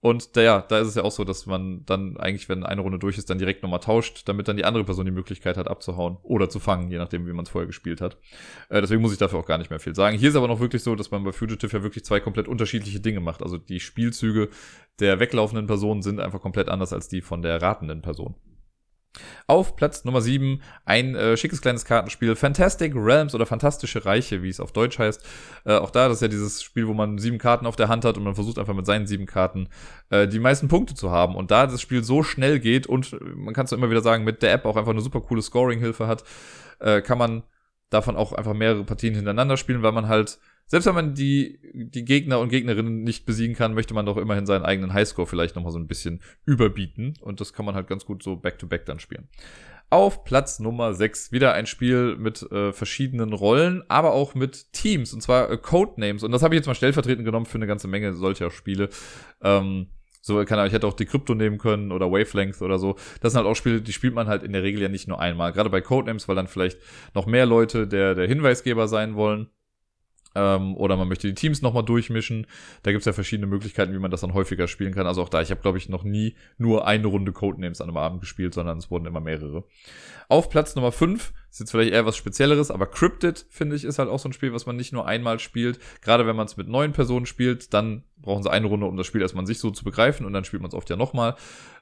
Und da, ja, da ist es ja auch so, dass man dann eigentlich, wenn eine Runde durch ist, dann direkt nochmal tauscht, damit dann die andere Person die Möglichkeit hat, abzuhauen oder zu fangen, je nachdem, wie man es vorher gespielt hat. Äh, deswegen muss ich dafür auch gar nicht mehr viel sagen. Hier ist aber noch wirklich so, dass man bei Fugitive ja wirklich zwei komplett unterschiedliche Dinge macht. Also die Spielzüge der weglaufenden Person sind einfach komplett anders als die von der ratenden Person. Auf Platz Nummer 7 ein äh, schickes kleines Kartenspiel, Fantastic Realms oder Fantastische Reiche, wie es auf Deutsch heißt. Äh, auch da, das ist ja dieses Spiel, wo man sieben Karten auf der Hand hat und man versucht einfach mit seinen sieben Karten äh, die meisten Punkte zu haben. Und da das Spiel so schnell geht und äh, man kann es immer wieder sagen, mit der App auch einfach eine super coole Scoring-Hilfe hat, äh, kann man davon auch einfach mehrere Partien hintereinander spielen, weil man halt selbst wenn man die, die Gegner und Gegnerinnen nicht besiegen kann, möchte man doch immerhin seinen eigenen Highscore vielleicht nochmal so ein bisschen überbieten. Und das kann man halt ganz gut so back-to-back -back dann spielen. Auf Platz Nummer 6 wieder ein Spiel mit äh, verschiedenen Rollen, aber auch mit Teams, und zwar äh, Codenames. Und das habe ich jetzt mal stellvertretend genommen für eine ganze Menge solcher Spiele. Ähm, so, kann, ich hätte auch die Krypto nehmen können oder Wavelength oder so. Das sind halt auch Spiele, die spielt man halt in der Regel ja nicht nur einmal. Gerade bei Codenames, weil dann vielleicht noch mehr Leute der, der Hinweisgeber sein wollen. Ähm, oder man möchte die Teams nochmal durchmischen. Da gibt's ja verschiedene Möglichkeiten, wie man das dann häufiger spielen kann. Also auch da, ich habe, glaube ich, noch nie nur eine Runde Codenames an einem Abend gespielt, sondern es wurden immer mehrere. Auf Platz Nummer 5 Ist jetzt vielleicht eher was Spezielleres, aber Cryptid, finde ich, ist halt auch so ein Spiel, was man nicht nur einmal spielt. Gerade wenn man es mit neuen Personen spielt, dann brauchen sie eine Runde, um das Spiel erstmal sich so zu begreifen und dann spielt man es oft ja nochmal.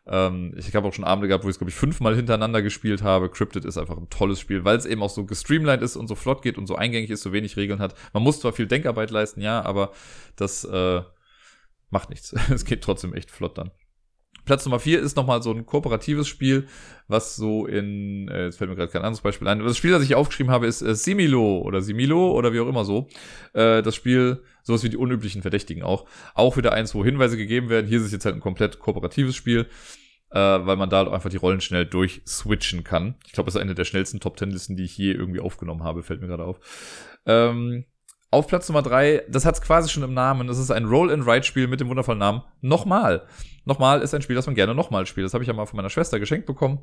Ähm, ich habe auch schon Abende gehabt, wo ich es, glaube ich, fünfmal hintereinander gespielt habe. Cryptid ist einfach ein tolles Spiel, weil es eben auch so gestreamlined ist und so flott geht und so eingängig ist, so wenig Regeln hat. Man muss zwar viel Denkarbeit leisten, ja, aber das äh, macht nichts. es geht trotzdem echt flott dann. Platz Nummer vier ist nochmal so ein kooperatives Spiel, was so in, äh, jetzt fällt mir gerade kein anderes Beispiel ein. Das Spiel, das ich aufgeschrieben habe, ist äh, Similo oder Similo oder wie auch immer so. Äh, das Spiel, sowas wie die unüblichen Verdächtigen auch. Auch wieder eins, wo Hinweise gegeben werden. Hier ist es jetzt halt ein komplett kooperatives Spiel, äh, weil man da einfach die Rollen schnell durchswitchen kann. Ich glaube, das ist eine der schnellsten Top Ten Listen, die ich je irgendwie aufgenommen habe, fällt mir gerade auf. Ähm, auf Platz Nummer drei, das hat es quasi schon im Namen, das ist ein Roll-and-Ride-Spiel mit dem wundervollen Namen Nochmal. Nochmal ist ein Spiel, das man gerne nochmal spielt. Das habe ich ja mal von meiner Schwester geschenkt bekommen.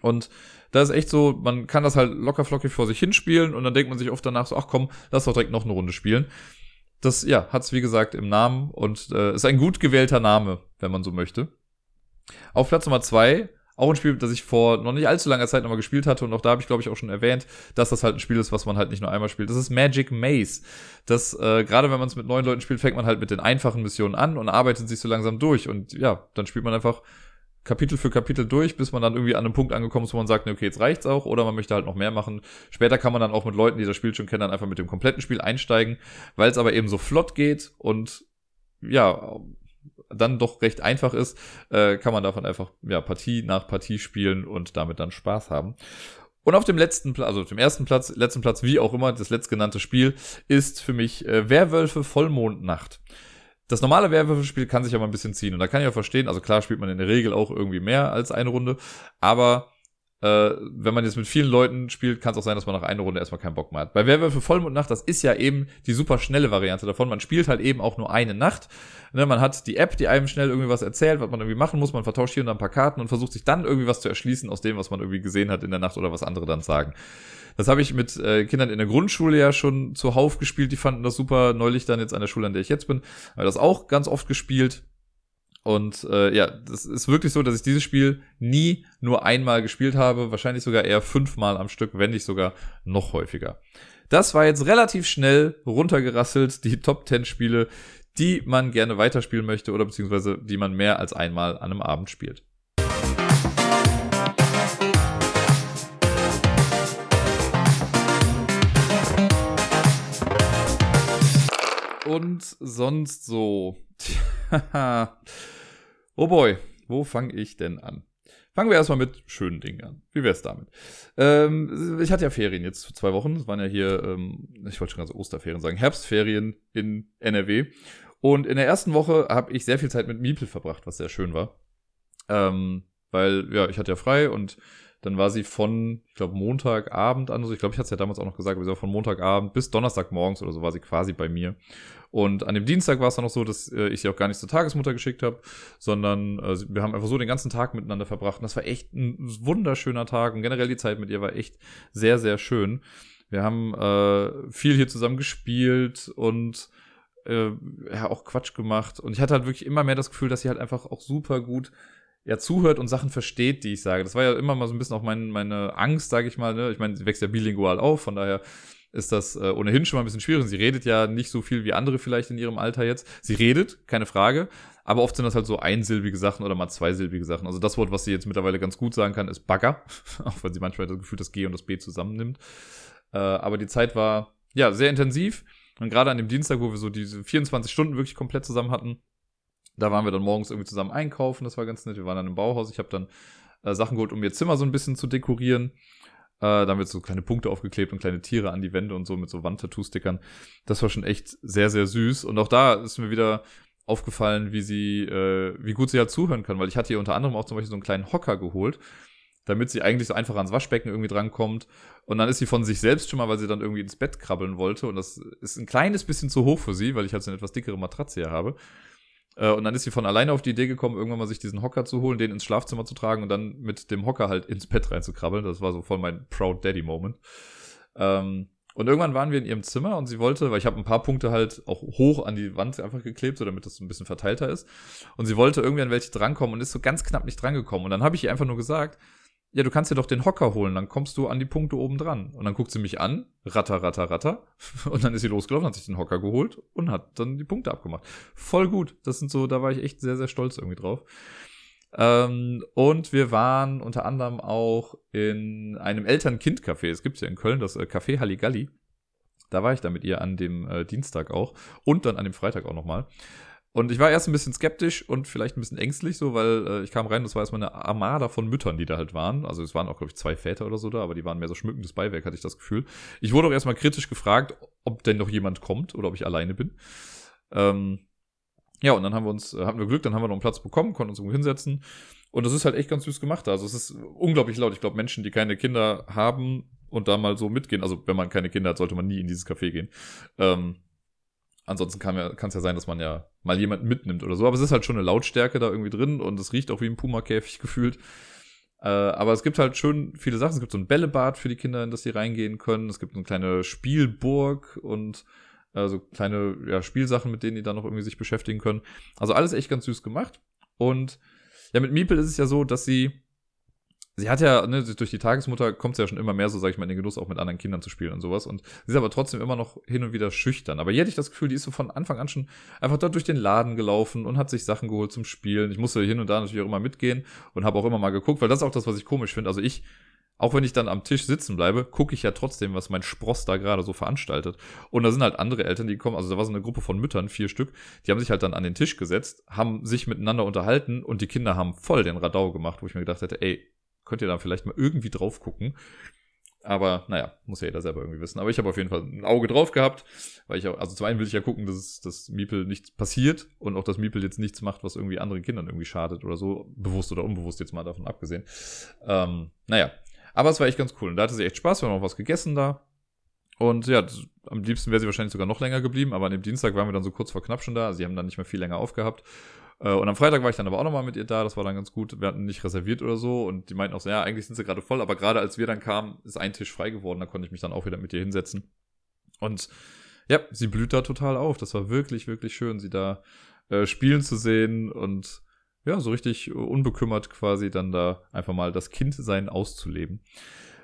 Und da ist echt so, man kann das halt locker flockig vor sich hinspielen und dann denkt man sich oft danach so, ach komm, lass doch direkt noch eine Runde spielen. Das, ja, hat's wie gesagt im Namen und äh, ist ein gut gewählter Name, wenn man so möchte. Auf Platz Nummer zwei auch ein Spiel, das ich vor noch nicht allzu langer Zeit nochmal gespielt hatte und auch da habe ich, glaube ich, auch schon erwähnt, dass das halt ein Spiel ist, was man halt nicht nur einmal spielt. Das ist Magic Maze. Das, äh, gerade wenn man es mit neun Leuten spielt, fängt man halt mit den einfachen Missionen an und arbeitet sich so langsam durch. Und ja, dann spielt man einfach Kapitel für Kapitel durch, bis man dann irgendwie an einem Punkt angekommen ist, wo man sagt, okay, jetzt reicht's auch, oder man möchte halt noch mehr machen. Später kann man dann auch mit Leuten, die das Spiel schon kennen, dann einfach mit dem kompletten Spiel einsteigen, weil es aber eben so flott geht und ja, dann doch recht einfach ist, äh, kann man davon einfach ja, Partie nach Partie spielen und damit dann Spaß haben. Und auf dem letzten Platz, also auf dem ersten Platz, letzten Platz, wie auch immer, das letztgenannte Spiel, ist für mich äh, Werwölfe Vollmondnacht. Das normale Werwölfe-Spiel kann sich aber ein bisschen ziehen. Und da kann ich auch verstehen, also klar spielt man in der Regel auch irgendwie mehr als eine Runde, aber äh, wenn man jetzt mit vielen Leuten spielt, kann es auch sein, dass man nach einer Runde erstmal keinen Bock mehr hat. Bei Werwölfe Vollmondnacht, das ist ja eben die super schnelle Variante davon. Man spielt halt eben auch nur eine Nacht. Ne, man hat die App, die einem schnell irgendwie was erzählt, was man irgendwie machen muss. Man vertauscht hier und da ein paar Karten und versucht sich dann irgendwie was zu erschließen aus dem, was man irgendwie gesehen hat in der Nacht oder was andere dann sagen. Das habe ich mit äh, Kindern in der Grundschule ja schon zuhauf gespielt. Die fanden das super. Neulich dann jetzt an der Schule, an der ich jetzt bin, habe das auch ganz oft gespielt. Und äh, ja, das ist wirklich so, dass ich dieses Spiel nie nur einmal gespielt habe, wahrscheinlich sogar eher fünfmal am Stück, wenn nicht sogar noch häufiger. Das war jetzt relativ schnell runtergerasselt, die Top 10 Spiele, die man gerne weiterspielen möchte oder beziehungsweise die man mehr als einmal an einem Abend spielt. Und sonst so. Oh boy, wo fange ich denn an? Fangen wir erstmal mit schönen Dingen an. Wie wär's damit? Ähm, ich hatte ja Ferien jetzt für zwei Wochen. Es waren ja hier, ähm, ich wollte schon ganz Osterferien sagen, Herbstferien in NRW. Und in der ersten Woche habe ich sehr viel Zeit mit Miepel verbracht, was sehr schön war. Ähm, weil, ja, ich hatte ja frei und dann war sie von, ich glaube, Montagabend an, also ich glaube, ich hatte es ja damals auch noch gesagt, aber sie war von Montagabend bis Donnerstagmorgens oder so war sie quasi bei mir. Und an dem Dienstag war es dann noch so, dass äh, ich sie auch gar nicht zur Tagesmutter geschickt habe, sondern äh, wir haben einfach so den ganzen Tag miteinander verbracht. Und das war echt ein wunderschöner Tag und generell die Zeit mit ihr war echt sehr, sehr schön. Wir haben äh, viel hier zusammen gespielt und äh, ja, auch Quatsch gemacht. Und ich hatte halt wirklich immer mehr das Gefühl, dass sie halt einfach auch super gut ja, zuhört und Sachen versteht, die ich sage. Das war ja immer mal so ein bisschen auch mein, meine Angst, sage ich mal. Ne? Ich meine, sie wächst ja bilingual auf, von daher ist das äh, ohnehin schon mal ein bisschen schwierig. Sie redet ja nicht so viel wie andere vielleicht in ihrem Alter jetzt. Sie redet, keine Frage, aber oft sind das halt so einsilbige Sachen oder mal zweisilbige Sachen. Also das Wort, was sie jetzt mittlerweile ganz gut sagen kann, ist Bagger, auch wenn sie manchmal das Gefühl das G und das B zusammennimmt. Äh, aber die Zeit war ja sehr intensiv und gerade an dem Dienstag, wo wir so diese 24 Stunden wirklich komplett zusammen hatten, da waren wir dann morgens irgendwie zusammen einkaufen, das war ganz nett. Wir waren dann im Bauhaus, ich habe dann äh, Sachen geholt, um ihr Zimmer so ein bisschen zu dekorieren. Äh, da haben wir so kleine Punkte aufgeklebt und kleine Tiere an die Wände und so mit so Wandtattoo-Stickern. Das war schon echt sehr, sehr süß. Und auch da ist mir wieder aufgefallen, wie sie, äh, wie gut sie halt zuhören kann, weil ich hatte ihr unter anderem auch zum Beispiel so einen kleinen Hocker geholt, damit sie eigentlich so einfach ans Waschbecken irgendwie drankommt. Und dann ist sie von sich selbst schon mal, weil sie dann irgendwie ins Bett krabbeln wollte. Und das ist ein kleines bisschen zu hoch für sie, weil ich halt so eine etwas dickere Matratze hier habe. Äh, und dann ist sie von alleine auf die Idee gekommen, irgendwann mal sich diesen Hocker zu holen, den ins Schlafzimmer zu tragen und dann mit dem Hocker halt ins Bett reinzukrabbeln. Das war so voll mein Proud Daddy Moment. Ähm, und irgendwann waren wir in ihrem Zimmer und sie wollte, weil ich habe ein paar Punkte halt auch hoch an die Wand einfach geklebt, so damit das ein bisschen verteilter ist. Und sie wollte irgendwie an welche drankommen und ist so ganz knapp nicht drangekommen. Und dann habe ich ihr einfach nur gesagt, ja, du kannst dir doch den Hocker holen, dann kommst du an die Punkte oben dran. Und dann guckt sie mich an, ratter, ratter, ratter. Und dann ist sie losgelaufen, hat sich den Hocker geholt und hat dann die Punkte abgemacht. Voll gut. Das sind so, da war ich echt sehr, sehr stolz irgendwie drauf. Ähm, und wir waren unter anderem auch in einem Eltern-Kind-Café. Es gibt ja in Köln das äh, Café Halligalli. Da war ich da mit ihr an dem äh, Dienstag auch und dann an dem Freitag auch nochmal. Und ich war erst ein bisschen skeptisch und vielleicht ein bisschen ängstlich, so, weil äh, ich kam rein, das war erstmal eine Armada von Müttern, die da halt waren. Also es waren auch, glaube ich, zwei Väter oder so da, aber die waren mehr so schmückendes Beiwerk, hatte ich das Gefühl. Ich wurde auch erstmal kritisch gefragt, ob denn noch jemand kommt oder ob ich alleine bin. Ähm, ja, und dann haben wir uns, äh, hatten wir Glück, dann haben wir noch einen Platz bekommen, konnten uns irgendwo hinsetzen. Und das ist halt echt ganz süß gemacht. Also es ist unglaublich laut. Ich glaube, Menschen, die keine Kinder haben und da mal so mitgehen, also wenn man keine Kinder hat, sollte man nie in dieses Café gehen. Ähm, ansonsten kann es ja, ja sein, dass man ja mal jemanden mitnimmt oder so. Aber es ist halt schon eine Lautstärke da irgendwie drin und es riecht auch wie ein Puma-Käfig gefühlt. Äh, aber es gibt halt schön viele Sachen. Es gibt so ein Bällebad für die Kinder, in das sie reingehen können. Es gibt eine kleine Spielburg und also kleine ja, Spielsachen, mit denen die dann noch irgendwie sich beschäftigen können. Also alles echt ganz süß gemacht. Und ja, mit Miepel ist es ja so, dass sie, sie hat ja, ne, durch die Tagesmutter kommt sie ja schon immer mehr so, sag ich mal, in den Genuss, auch mit anderen Kindern zu spielen und sowas. Und sie ist aber trotzdem immer noch hin und wieder schüchtern. Aber hier hatte ich das Gefühl, die ist so von Anfang an schon einfach dort durch den Laden gelaufen und hat sich Sachen geholt zum Spielen. Ich musste hin und da natürlich auch immer mitgehen und habe auch immer mal geguckt, weil das ist auch das, was ich komisch finde. Also ich auch wenn ich dann am Tisch sitzen bleibe, gucke ich ja trotzdem, was mein Spross da gerade so veranstaltet. Und da sind halt andere Eltern, die kommen, also da war so eine Gruppe von Müttern, vier Stück, die haben sich halt dann an den Tisch gesetzt, haben sich miteinander unterhalten und die Kinder haben voll den Radau gemacht, wo ich mir gedacht hätte, ey, könnt ihr da vielleicht mal irgendwie drauf gucken? Aber naja, muss ja jeder selber irgendwie wissen. Aber ich habe auf jeden Fall ein Auge drauf gehabt, weil ich auch, also zum einen will ich ja gucken, dass, es, dass Miepel nichts passiert und auch, dass Miepel jetzt nichts macht, was irgendwie anderen Kindern irgendwie schadet oder so, bewusst oder unbewusst jetzt mal davon abgesehen. Ähm, naja, aber es war echt ganz cool. Und da hatte sie echt Spaß. Wir haben auch was gegessen da. Und ja, am liebsten wäre sie wahrscheinlich sogar noch länger geblieben. Aber an dem Dienstag waren wir dann so kurz vor knapp schon da. Sie haben dann nicht mehr viel länger aufgehabt. Äh, und am Freitag war ich dann aber auch nochmal mit ihr da. Das war dann ganz gut. Wir hatten nicht reserviert oder so. Und die meinten auch so, ja, eigentlich sind sie gerade voll. Aber gerade als wir dann kamen, ist ein Tisch frei geworden. Da konnte ich mich dann auch wieder mit ihr hinsetzen. Und ja, sie blüht da total auf. Das war wirklich, wirklich schön, sie da äh, spielen zu sehen. Und ja, so richtig unbekümmert quasi dann da einfach mal das Kindsein auszuleben.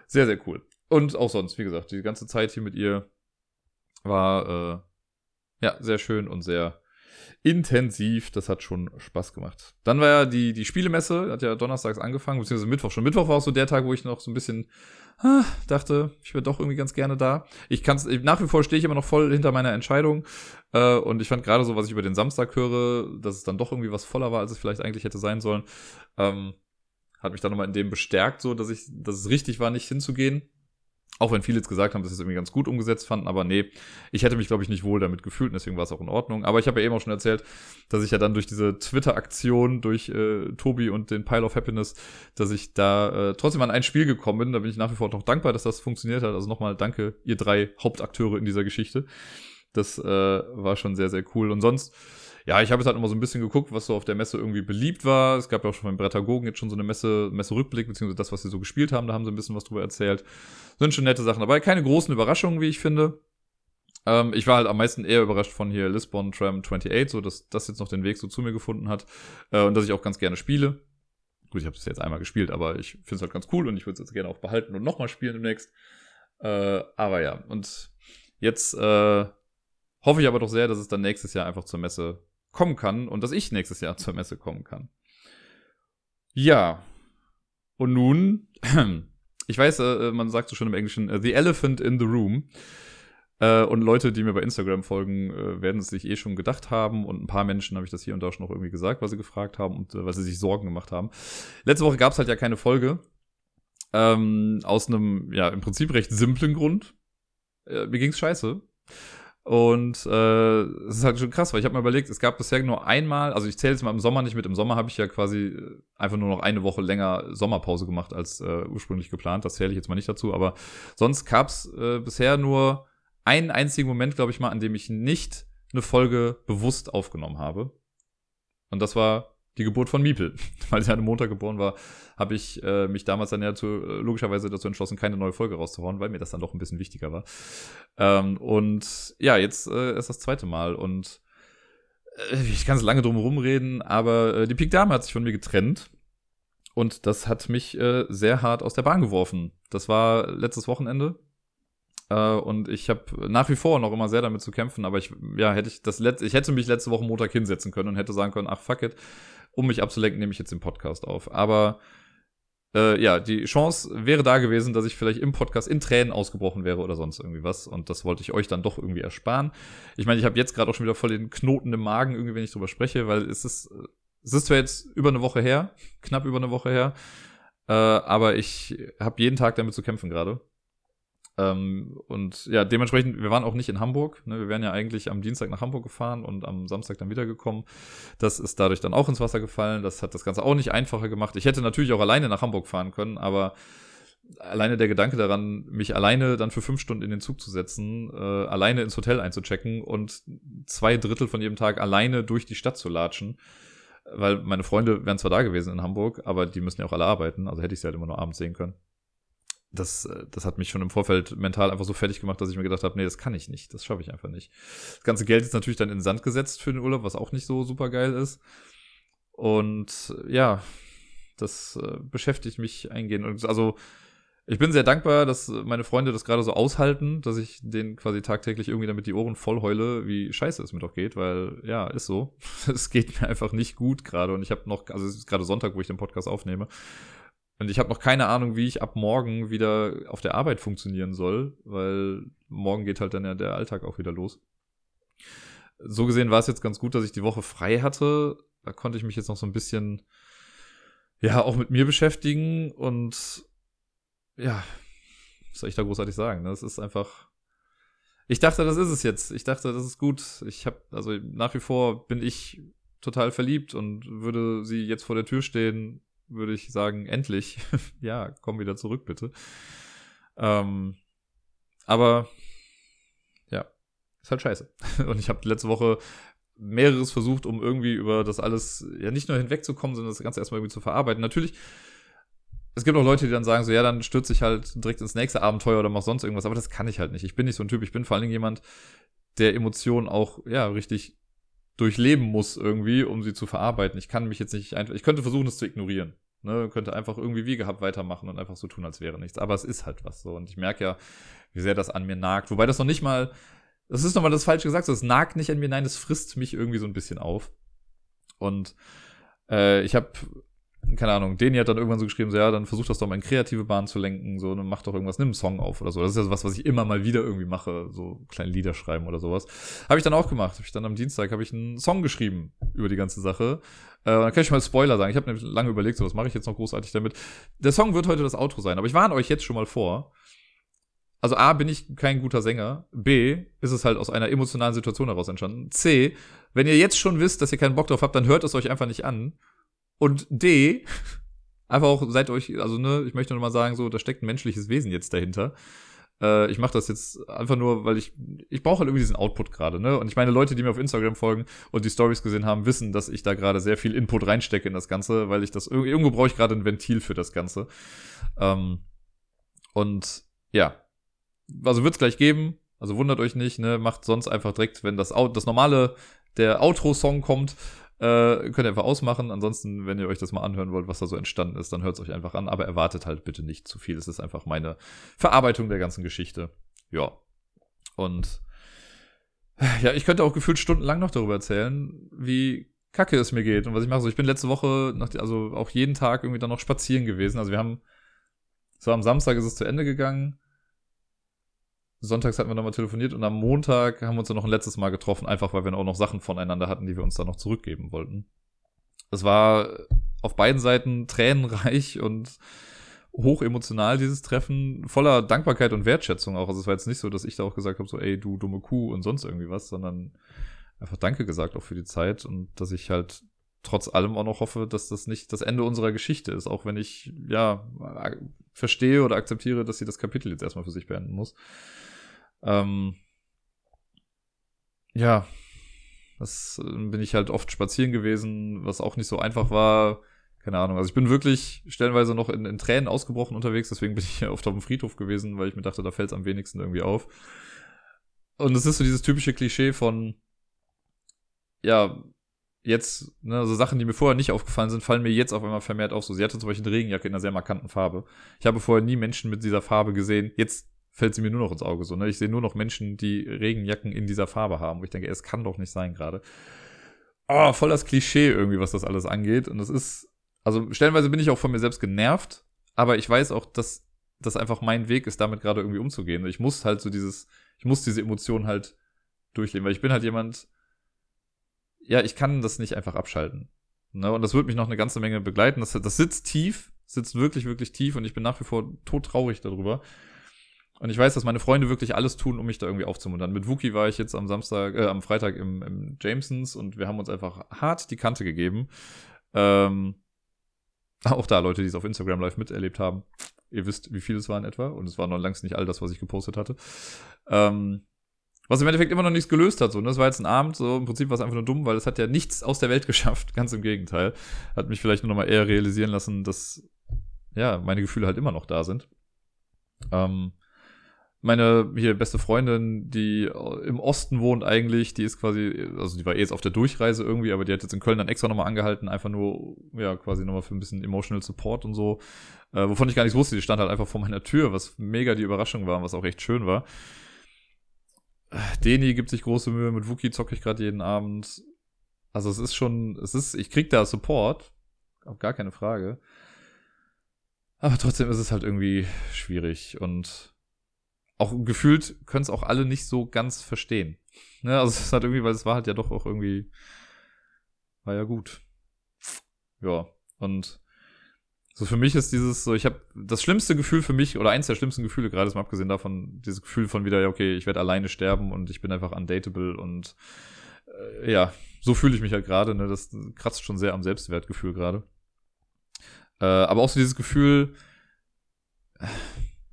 Sehr, sehr cool. Und auch sonst, wie gesagt, die ganze Zeit hier mit ihr war äh, ja sehr schön und sehr intensiv. Das hat schon Spaß gemacht. Dann war ja die, die Spielemesse, hat ja donnerstags angefangen, beziehungsweise Mittwoch schon. Mittwoch war auch so der Tag, wo ich noch so ein bisschen ah, dachte, ich wäre doch irgendwie ganz gerne da. Ich kann's, nach wie vor stehe ich immer noch voll hinter meiner Entscheidung. Äh, und ich fand gerade so, was ich über den Samstag höre, dass es dann doch irgendwie was voller war, als es vielleicht eigentlich hätte sein sollen. Ähm, hat mich dann nochmal in dem bestärkt, so, dass ich, dass es richtig war, nicht hinzugehen. Auch wenn viele jetzt gesagt haben, dass sie es irgendwie ganz gut umgesetzt fanden, aber nee, ich hätte mich, glaube ich, nicht wohl damit gefühlt und deswegen war es auch in Ordnung. Aber ich habe ja eben auch schon erzählt, dass ich ja dann durch diese Twitter-Aktion, durch äh, Tobi und den Pile of Happiness, dass ich da äh, trotzdem an ein Spiel gekommen bin. Da bin ich nach wie vor noch dankbar, dass das funktioniert hat. Also nochmal danke, ihr drei Hauptakteure in dieser Geschichte. Das äh, war schon sehr, sehr cool. Und sonst ja, ich habe jetzt halt immer so ein bisschen geguckt, was so auf der Messe irgendwie beliebt war. Es gab ja auch schon beim Brettagogen jetzt schon so eine Messe, Messe-Rückblick, beziehungsweise das, was sie so gespielt haben, da haben sie ein bisschen was drüber erzählt. Sind schon nette Sachen dabei. Keine großen Überraschungen, wie ich finde. Ähm, ich war halt am meisten eher überrascht von hier Lisbon Tram 28, so dass das jetzt noch den Weg so zu mir gefunden hat. Äh, und dass ich auch ganz gerne spiele. Gut, ich habe es jetzt einmal gespielt, aber ich finde es halt ganz cool und ich würde es jetzt gerne auch behalten und nochmal spielen demnächst. Äh, aber ja, und jetzt äh, hoffe ich aber doch sehr, dass es dann nächstes Jahr einfach zur Messe kommen kann und dass ich nächstes Jahr zur Messe kommen kann. Ja. Und nun, ich weiß, äh, man sagt so schon im Englischen, uh, The Elephant in the Room. Äh, und Leute, die mir bei Instagram folgen, äh, werden es sich eh schon gedacht haben. Und ein paar Menschen habe ich das hier und da schon noch irgendwie gesagt, was sie gefragt haben und äh, weil sie sich Sorgen gemacht haben. Letzte Woche gab es halt ja keine Folge. Ähm, aus einem, ja, im Prinzip recht simplen Grund. Äh, mir ging's scheiße. Und äh, es ist halt schon krass, weil ich habe mir überlegt, es gab bisher nur einmal, also ich zähle jetzt mal im Sommer nicht mit, im Sommer habe ich ja quasi äh, einfach nur noch eine Woche länger Sommerpause gemacht als äh, ursprünglich geplant. Das zähle ich jetzt mal nicht dazu, aber sonst gab es äh, bisher nur einen einzigen Moment, glaube ich mal, an dem ich nicht eine Folge bewusst aufgenommen habe. Und das war die Geburt von Miepel. Weil sie an einem Montag geboren war, habe ich äh, mich damals dann ja zu, äh, logischerweise dazu entschlossen, keine neue Folge rauszuhauen, weil mir das dann doch ein bisschen wichtiger war. Ähm, und ja, jetzt äh, ist das zweite Mal und äh, ich kann es lange drum rumreden, aber äh, die Pik Dame hat sich von mir getrennt. und das hat mich äh, sehr hart aus der Bahn geworfen. Das war letztes Wochenende. Und ich habe nach wie vor noch immer sehr damit zu kämpfen, aber ich, ja, hätte ich das letzte, ich hätte mich letzte Woche Montag hinsetzen können und hätte sagen können, ach fuck it, um mich abzulenken, nehme ich jetzt den Podcast auf. Aber äh, ja, die Chance wäre da gewesen, dass ich vielleicht im Podcast in Tränen ausgebrochen wäre oder sonst irgendwie was. Und das wollte ich euch dann doch irgendwie ersparen. Ich meine, ich habe jetzt gerade auch schon wieder voll den Knoten im Magen, irgendwie, wenn ich drüber spreche, weil es ist, es ist zwar jetzt über eine Woche her, knapp über eine Woche her, äh, aber ich habe jeden Tag damit zu kämpfen gerade. Ähm, und ja, dementsprechend, wir waren auch nicht in Hamburg. Ne? Wir wären ja eigentlich am Dienstag nach Hamburg gefahren und am Samstag dann wiedergekommen. Das ist dadurch dann auch ins Wasser gefallen. Das hat das Ganze auch nicht einfacher gemacht. Ich hätte natürlich auch alleine nach Hamburg fahren können, aber alleine der Gedanke daran, mich alleine dann für fünf Stunden in den Zug zu setzen, äh, alleine ins Hotel einzuchecken und zwei Drittel von jedem Tag alleine durch die Stadt zu latschen, weil meine Freunde wären zwar da gewesen in Hamburg, aber die müssen ja auch alle arbeiten, also hätte ich sie halt immer nur abends sehen können das, äh, das hat mich schon im Vorfeld mental einfach so fertig gemacht, dass ich mir gedacht habe, nee, das kann ich nicht, das schaffe ich einfach nicht. Das ganze Geld ist natürlich dann in den Sand gesetzt für den Urlaub, was auch nicht so super geil ist. Und ja, das äh, beschäftigt mich eingehend. Und also ich bin sehr dankbar, dass meine Freunde das gerade so aushalten, dass ich denen quasi tagtäglich irgendwie damit die Ohren voll heule, wie scheiße es mir doch geht, weil ja, ist so. es geht mir einfach nicht gut gerade und ich habe noch, also es ist gerade Sonntag, wo ich den Podcast aufnehme und ich habe noch keine Ahnung, wie ich ab morgen wieder auf der Arbeit funktionieren soll, weil morgen geht halt dann ja der Alltag auch wieder los. So gesehen war es jetzt ganz gut, dass ich die Woche frei hatte. Da konnte ich mich jetzt noch so ein bisschen, ja, auch mit mir beschäftigen und ja, was soll ich da großartig sagen? Das ist einfach. Ich dachte, das ist es jetzt. Ich dachte, das ist gut. Ich habe, also nach wie vor bin ich total verliebt und würde sie jetzt vor der Tür stehen würde ich sagen, endlich. ja, komm wieder zurück, bitte. Ähm, aber ja, ist halt scheiße. Und ich habe letzte Woche mehreres versucht, um irgendwie über das alles ja nicht nur hinwegzukommen, sondern das Ganze erstmal irgendwie zu verarbeiten. Natürlich, es gibt auch Leute, die dann sagen so, ja, dann stürze ich halt direkt ins nächste Abenteuer oder mach sonst irgendwas, aber das kann ich halt nicht. Ich bin nicht so ein Typ, ich bin vor allen Dingen jemand, der Emotionen auch, ja, richtig durchleben muss irgendwie, um sie zu verarbeiten. Ich kann mich jetzt nicht einfach, ich könnte versuchen, es zu ignorieren. Ne, könnte einfach irgendwie wie gehabt weitermachen und einfach so tun, als wäre nichts. Aber es ist halt was so. Und ich merke ja, wie sehr das an mir nagt. Wobei das noch nicht mal, das ist nochmal das falsche gesagt, so, es nagt nicht an mir, nein, es frisst mich irgendwie so ein bisschen auf. Und äh, ich habe keine Ahnung, Deni hat dann irgendwann so geschrieben, so ja, dann versuch das doch mal in kreative Bahn zu lenken, so, dann mach doch irgendwas, nimm einen Song auf oder so. Das ist ja was, was ich immer mal wieder irgendwie mache, so kleine Lieder schreiben oder sowas. Habe ich dann auch gemacht. Habe ich dann am Dienstag habe ich einen Song geschrieben über die ganze Sache. Äh, dann kann ich mal Spoiler sagen. Ich habe nämlich lange überlegt, so was mache ich jetzt noch großartig damit. Der Song wird heute das Outro sein, aber ich warne euch jetzt schon mal vor. Also A, bin ich kein guter Sänger. B, ist es halt aus einer emotionalen Situation heraus entstanden. C, wenn ihr jetzt schon wisst, dass ihr keinen Bock drauf habt, dann hört es euch einfach nicht an. Und D, einfach auch seid euch, also ne, ich möchte nur mal sagen, so, da steckt ein menschliches Wesen jetzt dahinter. Äh, ich mache das jetzt einfach nur, weil ich, ich brauche halt irgendwie diesen Output gerade, ne? Und ich meine, Leute, die mir auf Instagram folgen und die Stories gesehen haben, wissen, dass ich da gerade sehr viel Input reinstecke in das Ganze, weil ich das, irgendwo brauche ich gerade ein Ventil für das Ganze. Ähm, und ja, also wird's gleich geben. Also wundert euch nicht, ne? Macht sonst einfach direkt, wenn das, das normale, der Outro-Song kommt, äh, könnt ihr einfach ausmachen. Ansonsten, wenn ihr euch das mal anhören wollt, was da so entstanden ist, dann hört es euch einfach an. Aber erwartet halt bitte nicht zu viel. Es ist einfach meine Verarbeitung der ganzen Geschichte. Ja. Und ja, ich könnte auch gefühlt stundenlang noch darüber erzählen, wie kacke es mir geht und was ich mache. So, ich bin letzte Woche, nach, also auch jeden Tag irgendwie dann noch spazieren gewesen. Also wir haben, so am Samstag ist es zu Ende gegangen sonntags hatten wir nochmal telefoniert und am Montag haben wir uns dann noch ein letztes Mal getroffen, einfach weil wir auch noch Sachen voneinander hatten, die wir uns dann noch zurückgeben wollten. Es war auf beiden Seiten tränenreich und hoch emotional, dieses Treffen, voller Dankbarkeit und Wertschätzung auch. Also es war jetzt nicht so, dass ich da auch gesagt habe, so, ey, du dumme Kuh und sonst irgendwie was, sondern einfach Danke gesagt auch für die Zeit und dass ich halt trotz allem auch noch hoffe, dass das nicht das Ende unserer Geschichte ist, auch wenn ich, ja, verstehe oder akzeptiere, dass sie das Kapitel jetzt erstmal für sich beenden muss. Ähm, ja, das äh, bin ich halt oft spazieren gewesen, was auch nicht so einfach war. Keine Ahnung. Also ich bin wirklich stellenweise noch in, in Tränen ausgebrochen unterwegs, deswegen bin ich oft auf dem Friedhof gewesen, weil ich mir dachte, da fällt es am wenigsten irgendwie auf. Und es ist so dieses typische Klischee von, ja, jetzt, ne, so Sachen, die mir vorher nicht aufgefallen sind, fallen mir jetzt auf einmal vermehrt auf. So, sie hatte zum Beispiel eine Regenjacke in einer sehr markanten Farbe. Ich habe vorher nie Menschen mit dieser Farbe gesehen. Jetzt fällt sie mir nur noch ins Auge. So, ne? Ich sehe nur noch Menschen, die Regenjacken in dieser Farbe haben. Wo ich denke, es kann doch nicht sein gerade. Oh, voll das Klischee irgendwie, was das alles angeht. Und das ist, also stellenweise bin ich auch von mir selbst genervt, aber ich weiß auch, dass das einfach mein Weg ist, damit gerade irgendwie umzugehen. Ich muss halt so dieses, ich muss diese Emotionen halt durchleben, weil ich bin halt jemand, ja, ich kann das nicht einfach abschalten. Ne? Und das wird mich noch eine ganze Menge begleiten. Das, das sitzt tief, sitzt wirklich, wirklich tief und ich bin nach wie vor todtraurig darüber. Und ich weiß, dass meine Freunde wirklich alles tun, um mich da irgendwie aufzumuntern. Mit Wookie war ich jetzt am Samstag, äh, am Freitag im, im Jamesons und wir haben uns einfach hart die Kante gegeben. Ähm, auch da Leute, die es auf Instagram live miterlebt haben. Ihr wisst, wie viele es waren etwa. Und es war noch längst nicht all das, was ich gepostet hatte. Ähm, was im Endeffekt immer noch nichts gelöst hat. So, ne? Das war jetzt ein Abend, so im Prinzip war es einfach nur dumm, weil es hat ja nichts aus der Welt geschafft. Ganz im Gegenteil. Hat mich vielleicht nur noch mal eher realisieren lassen, dass ja, meine Gefühle halt immer noch da sind. Ähm, meine hier beste Freundin, die im Osten wohnt eigentlich, die ist quasi, also die war eh jetzt auf der Durchreise irgendwie, aber die hat jetzt in Köln dann extra nochmal angehalten, einfach nur, ja, quasi nochmal für ein bisschen Emotional Support und so, äh, wovon ich gar nichts wusste, die stand halt einfach vor meiner Tür, was mega die Überraschung war und was auch echt schön war. Deni gibt sich große Mühe, mit Wookie zocke ich gerade jeden Abend. Also es ist schon, es ist, ich krieg da Support, auf gar keine Frage. Aber trotzdem ist es halt irgendwie schwierig und auch gefühlt können es auch alle nicht so ganz verstehen. Ne, also es halt irgendwie, weil es war halt ja doch auch irgendwie, war ja gut. Ja, und so für mich ist dieses so, ich habe das schlimmste Gefühl für mich oder eins der schlimmsten Gefühle gerade ist mal abgesehen davon dieses Gefühl von wieder ja okay, ich werde alleine sterben und ich bin einfach undateable und äh, ja, so fühle ich mich halt gerade, ne, das kratzt schon sehr am Selbstwertgefühl gerade. Äh, aber auch so dieses Gefühl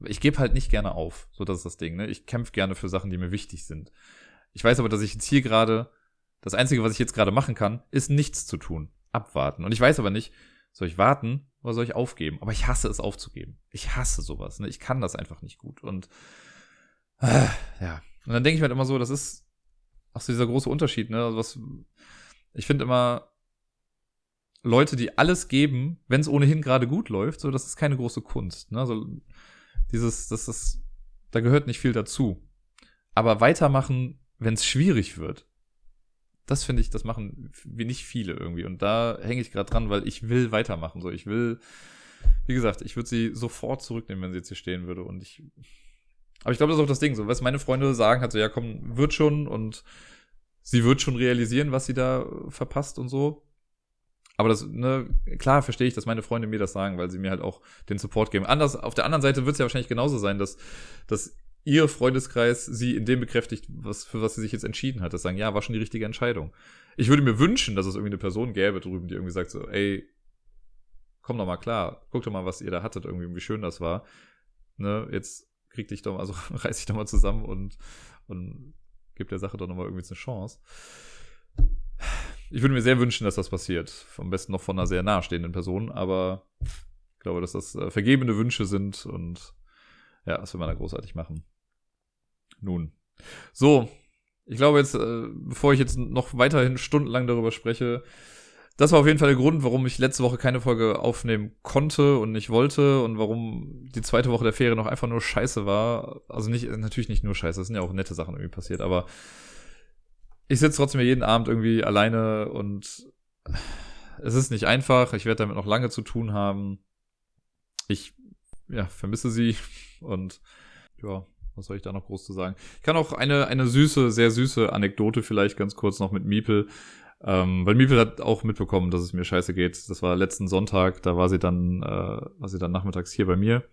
ich gebe halt nicht gerne auf, so das ist das Ding, ne? Ich kämpfe gerne für Sachen, die mir wichtig sind. Ich weiß aber, dass ich jetzt hier gerade das einzige, was ich jetzt gerade machen kann, ist nichts zu tun, abwarten. Und ich weiß aber nicht, soll ich warten oder soll ich aufgeben? Aber ich hasse es aufzugeben. Ich hasse sowas. Ne? Ich kann das einfach nicht gut. Und äh, ja. Und dann denke ich mir halt immer so, das ist auch so dieser große Unterschied. Ne? Also was ich finde immer Leute, die alles geben, wenn es ohnehin gerade gut läuft, so das ist keine große Kunst. Ne? Also dieses, das ist, da gehört nicht viel dazu. Aber weitermachen, wenn es schwierig wird, das finde ich, das machen wie nicht viele irgendwie. Und da hänge ich gerade dran, weil ich will weitermachen. So, ich will, wie gesagt, ich würde sie sofort zurücknehmen, wenn sie jetzt hier stehen würde. Und ich, aber ich glaube, das ist auch das Ding. So, was meine Freunde sagen, halt so, ja, komm, wird schon und sie wird schon realisieren, was sie da verpasst und so. Aber das, ne, klar verstehe ich, dass meine Freunde mir das sagen, weil sie mir halt auch den Support geben. Anders, auf der anderen Seite wird es ja wahrscheinlich genauso sein, dass, dass ihr Freundeskreis sie in dem bekräftigt, was, für was sie sich jetzt entschieden hat. Das sagen, ja, war schon die richtige Entscheidung. Ich würde mir wünschen, dass es irgendwie eine Person gäbe drüben, die irgendwie sagt so, ey, komm doch mal klar, guck doch mal, was ihr da hattet, irgendwie, wie schön das war. Ne, jetzt krieg dich doch also reiß dich doch mal zusammen und, und gib der Sache doch nochmal irgendwie eine Chance. Ich würde mir sehr wünschen, dass das passiert. Am besten noch von einer sehr nahestehenden Person, aber ich glaube, dass das äh, vergebene Wünsche sind und ja, das will man da großartig machen. Nun. So, ich glaube jetzt, äh, bevor ich jetzt noch weiterhin stundenlang darüber spreche, das war auf jeden Fall der Grund, warum ich letzte Woche keine Folge aufnehmen konnte und nicht wollte und warum die zweite Woche der Ferien noch einfach nur scheiße war. Also nicht, natürlich nicht nur scheiße, es sind ja auch nette Sachen irgendwie passiert, aber ich sitze trotzdem jeden Abend irgendwie alleine und es ist nicht einfach. Ich werde damit noch lange zu tun haben. Ich ja, vermisse sie und ja, was soll ich da noch groß zu sagen? Ich kann auch eine, eine süße, sehr süße Anekdote vielleicht ganz kurz noch mit Miepel. Ähm, weil Miepel hat auch mitbekommen, dass es mir scheiße geht. Das war letzten Sonntag, da war sie dann, äh, war sie dann nachmittags hier bei mir.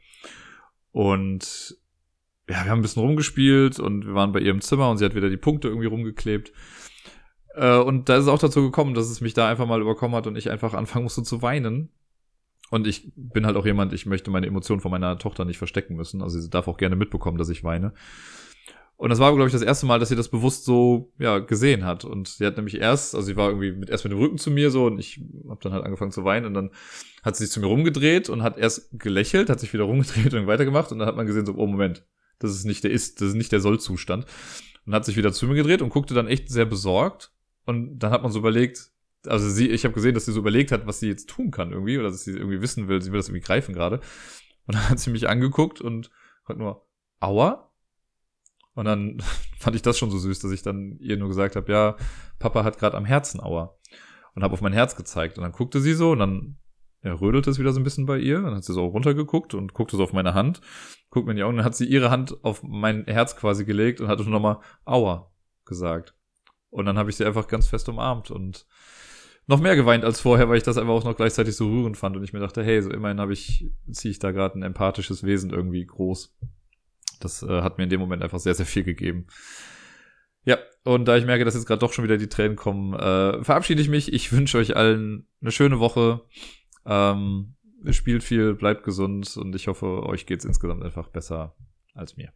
Und ja, wir haben ein bisschen rumgespielt und wir waren bei ihr im Zimmer und sie hat wieder die Punkte irgendwie rumgeklebt. Äh, und da ist es auch dazu gekommen, dass es mich da einfach mal überkommen hat und ich einfach anfangen musste zu weinen. Und ich bin halt auch jemand, ich möchte meine Emotionen von meiner Tochter nicht verstecken müssen. Also sie darf auch gerne mitbekommen, dass ich weine. Und das war, glaube ich, das erste Mal, dass sie das bewusst so, ja, gesehen hat. Und sie hat nämlich erst, also sie war irgendwie mit, erst mit dem Rücken zu mir so und ich habe dann halt angefangen zu weinen und dann hat sie sich zu mir rumgedreht und hat erst gelächelt, hat sich wieder rumgedreht und weitergemacht und dann hat man gesehen so, oh Moment, das ist nicht der Ist, das ist nicht der Soll-Zustand. Und hat sich wieder zu mir gedreht und guckte dann echt sehr besorgt. Und dann hat man so überlegt, also sie, ich habe gesehen, dass sie so überlegt hat, was sie jetzt tun kann irgendwie, oder dass sie irgendwie wissen will, sie will das irgendwie greifen gerade. Und dann hat sie mich angeguckt und hat nur, aua? Und dann fand ich das schon so süß, dass ich dann ihr nur gesagt habe, ja, Papa hat gerade am Herzen aua. Und habe auf mein Herz gezeigt. Und dann guckte sie so und dann ja, rödelte es wieder so ein bisschen bei ihr. Dann hat sie so runtergeguckt und guckte so auf meine Hand. Guckt mir in die Augen. Dann hat sie ihre Hand auf mein Herz quasi gelegt und hatte schon nochmal Aua gesagt. Und dann habe ich sie einfach ganz fest umarmt und noch mehr geweint als vorher, weil ich das einfach auch noch gleichzeitig so rührend fand und ich mir dachte, hey, so immerhin habe ich, ziehe ich da gerade ein empathisches Wesen irgendwie groß. Das äh, hat mir in dem Moment einfach sehr, sehr viel gegeben. Ja, und da ich merke, dass jetzt gerade doch schon wieder die Tränen kommen, äh, verabschiede ich mich. Ich wünsche euch allen eine schöne Woche. Ähm, spielt viel, bleibt gesund und ich hoffe, euch geht's insgesamt einfach besser als mir.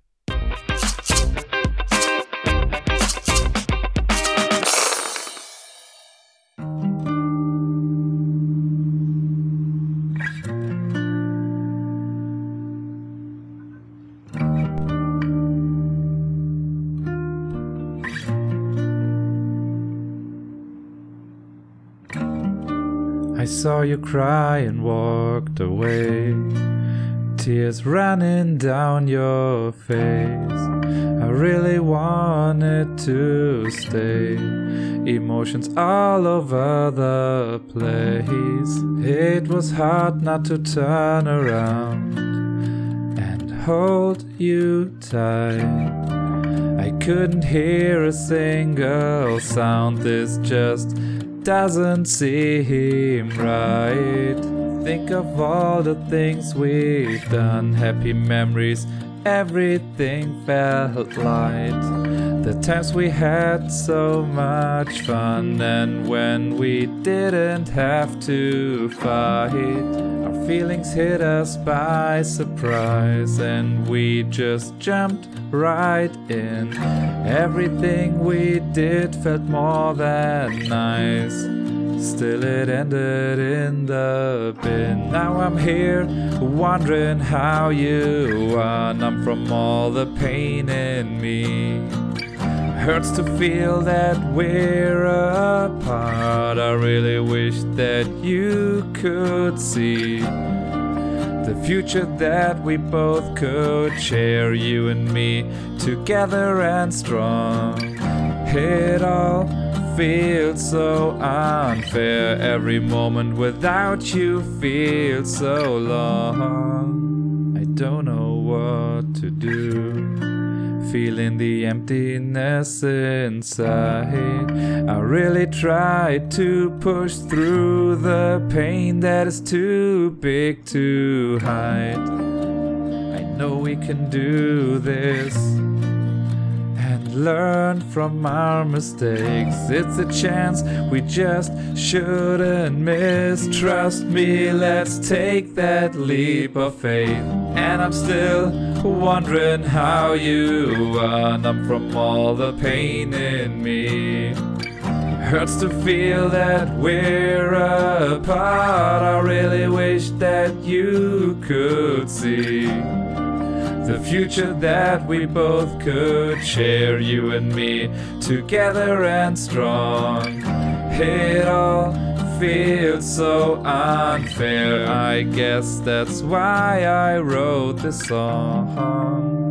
Saw you cry and walked away. Tears running down your face. I really wanted to stay. Emotions all over the place. It was hard not to turn around and hold you tight. I couldn't hear a single sound. This just doesn't seem right. Think of all the things we've done, happy memories, everything felt light. The times we had so much fun, and when we didn't have to fight, feelings hit us by surprise, and we just jumped right in. Everything we did felt more than nice. Still, it ended in the bin. Now I'm here wondering how you are. Numb from all the pain in me. Hurts to feel that we're apart. I really wish that you could see the future that we both could share, you and me, together and strong. It all feels so unfair. Every moment without you feels so long. I don't know what to do feeling the emptiness inside. I really tried to push through the pain that is too big to hide. I know we can do this and learn from our mistakes. It's a chance we just shouldn't miss. Trust me, let's take that leap of faith. And I'm still wondering how you are numb from all the pain in me. Hurts to feel that we're apart. I really wish that you could see the future that we both could share, you and me, together and strong. It all feels so unfair. I guess that's why I wrote this song.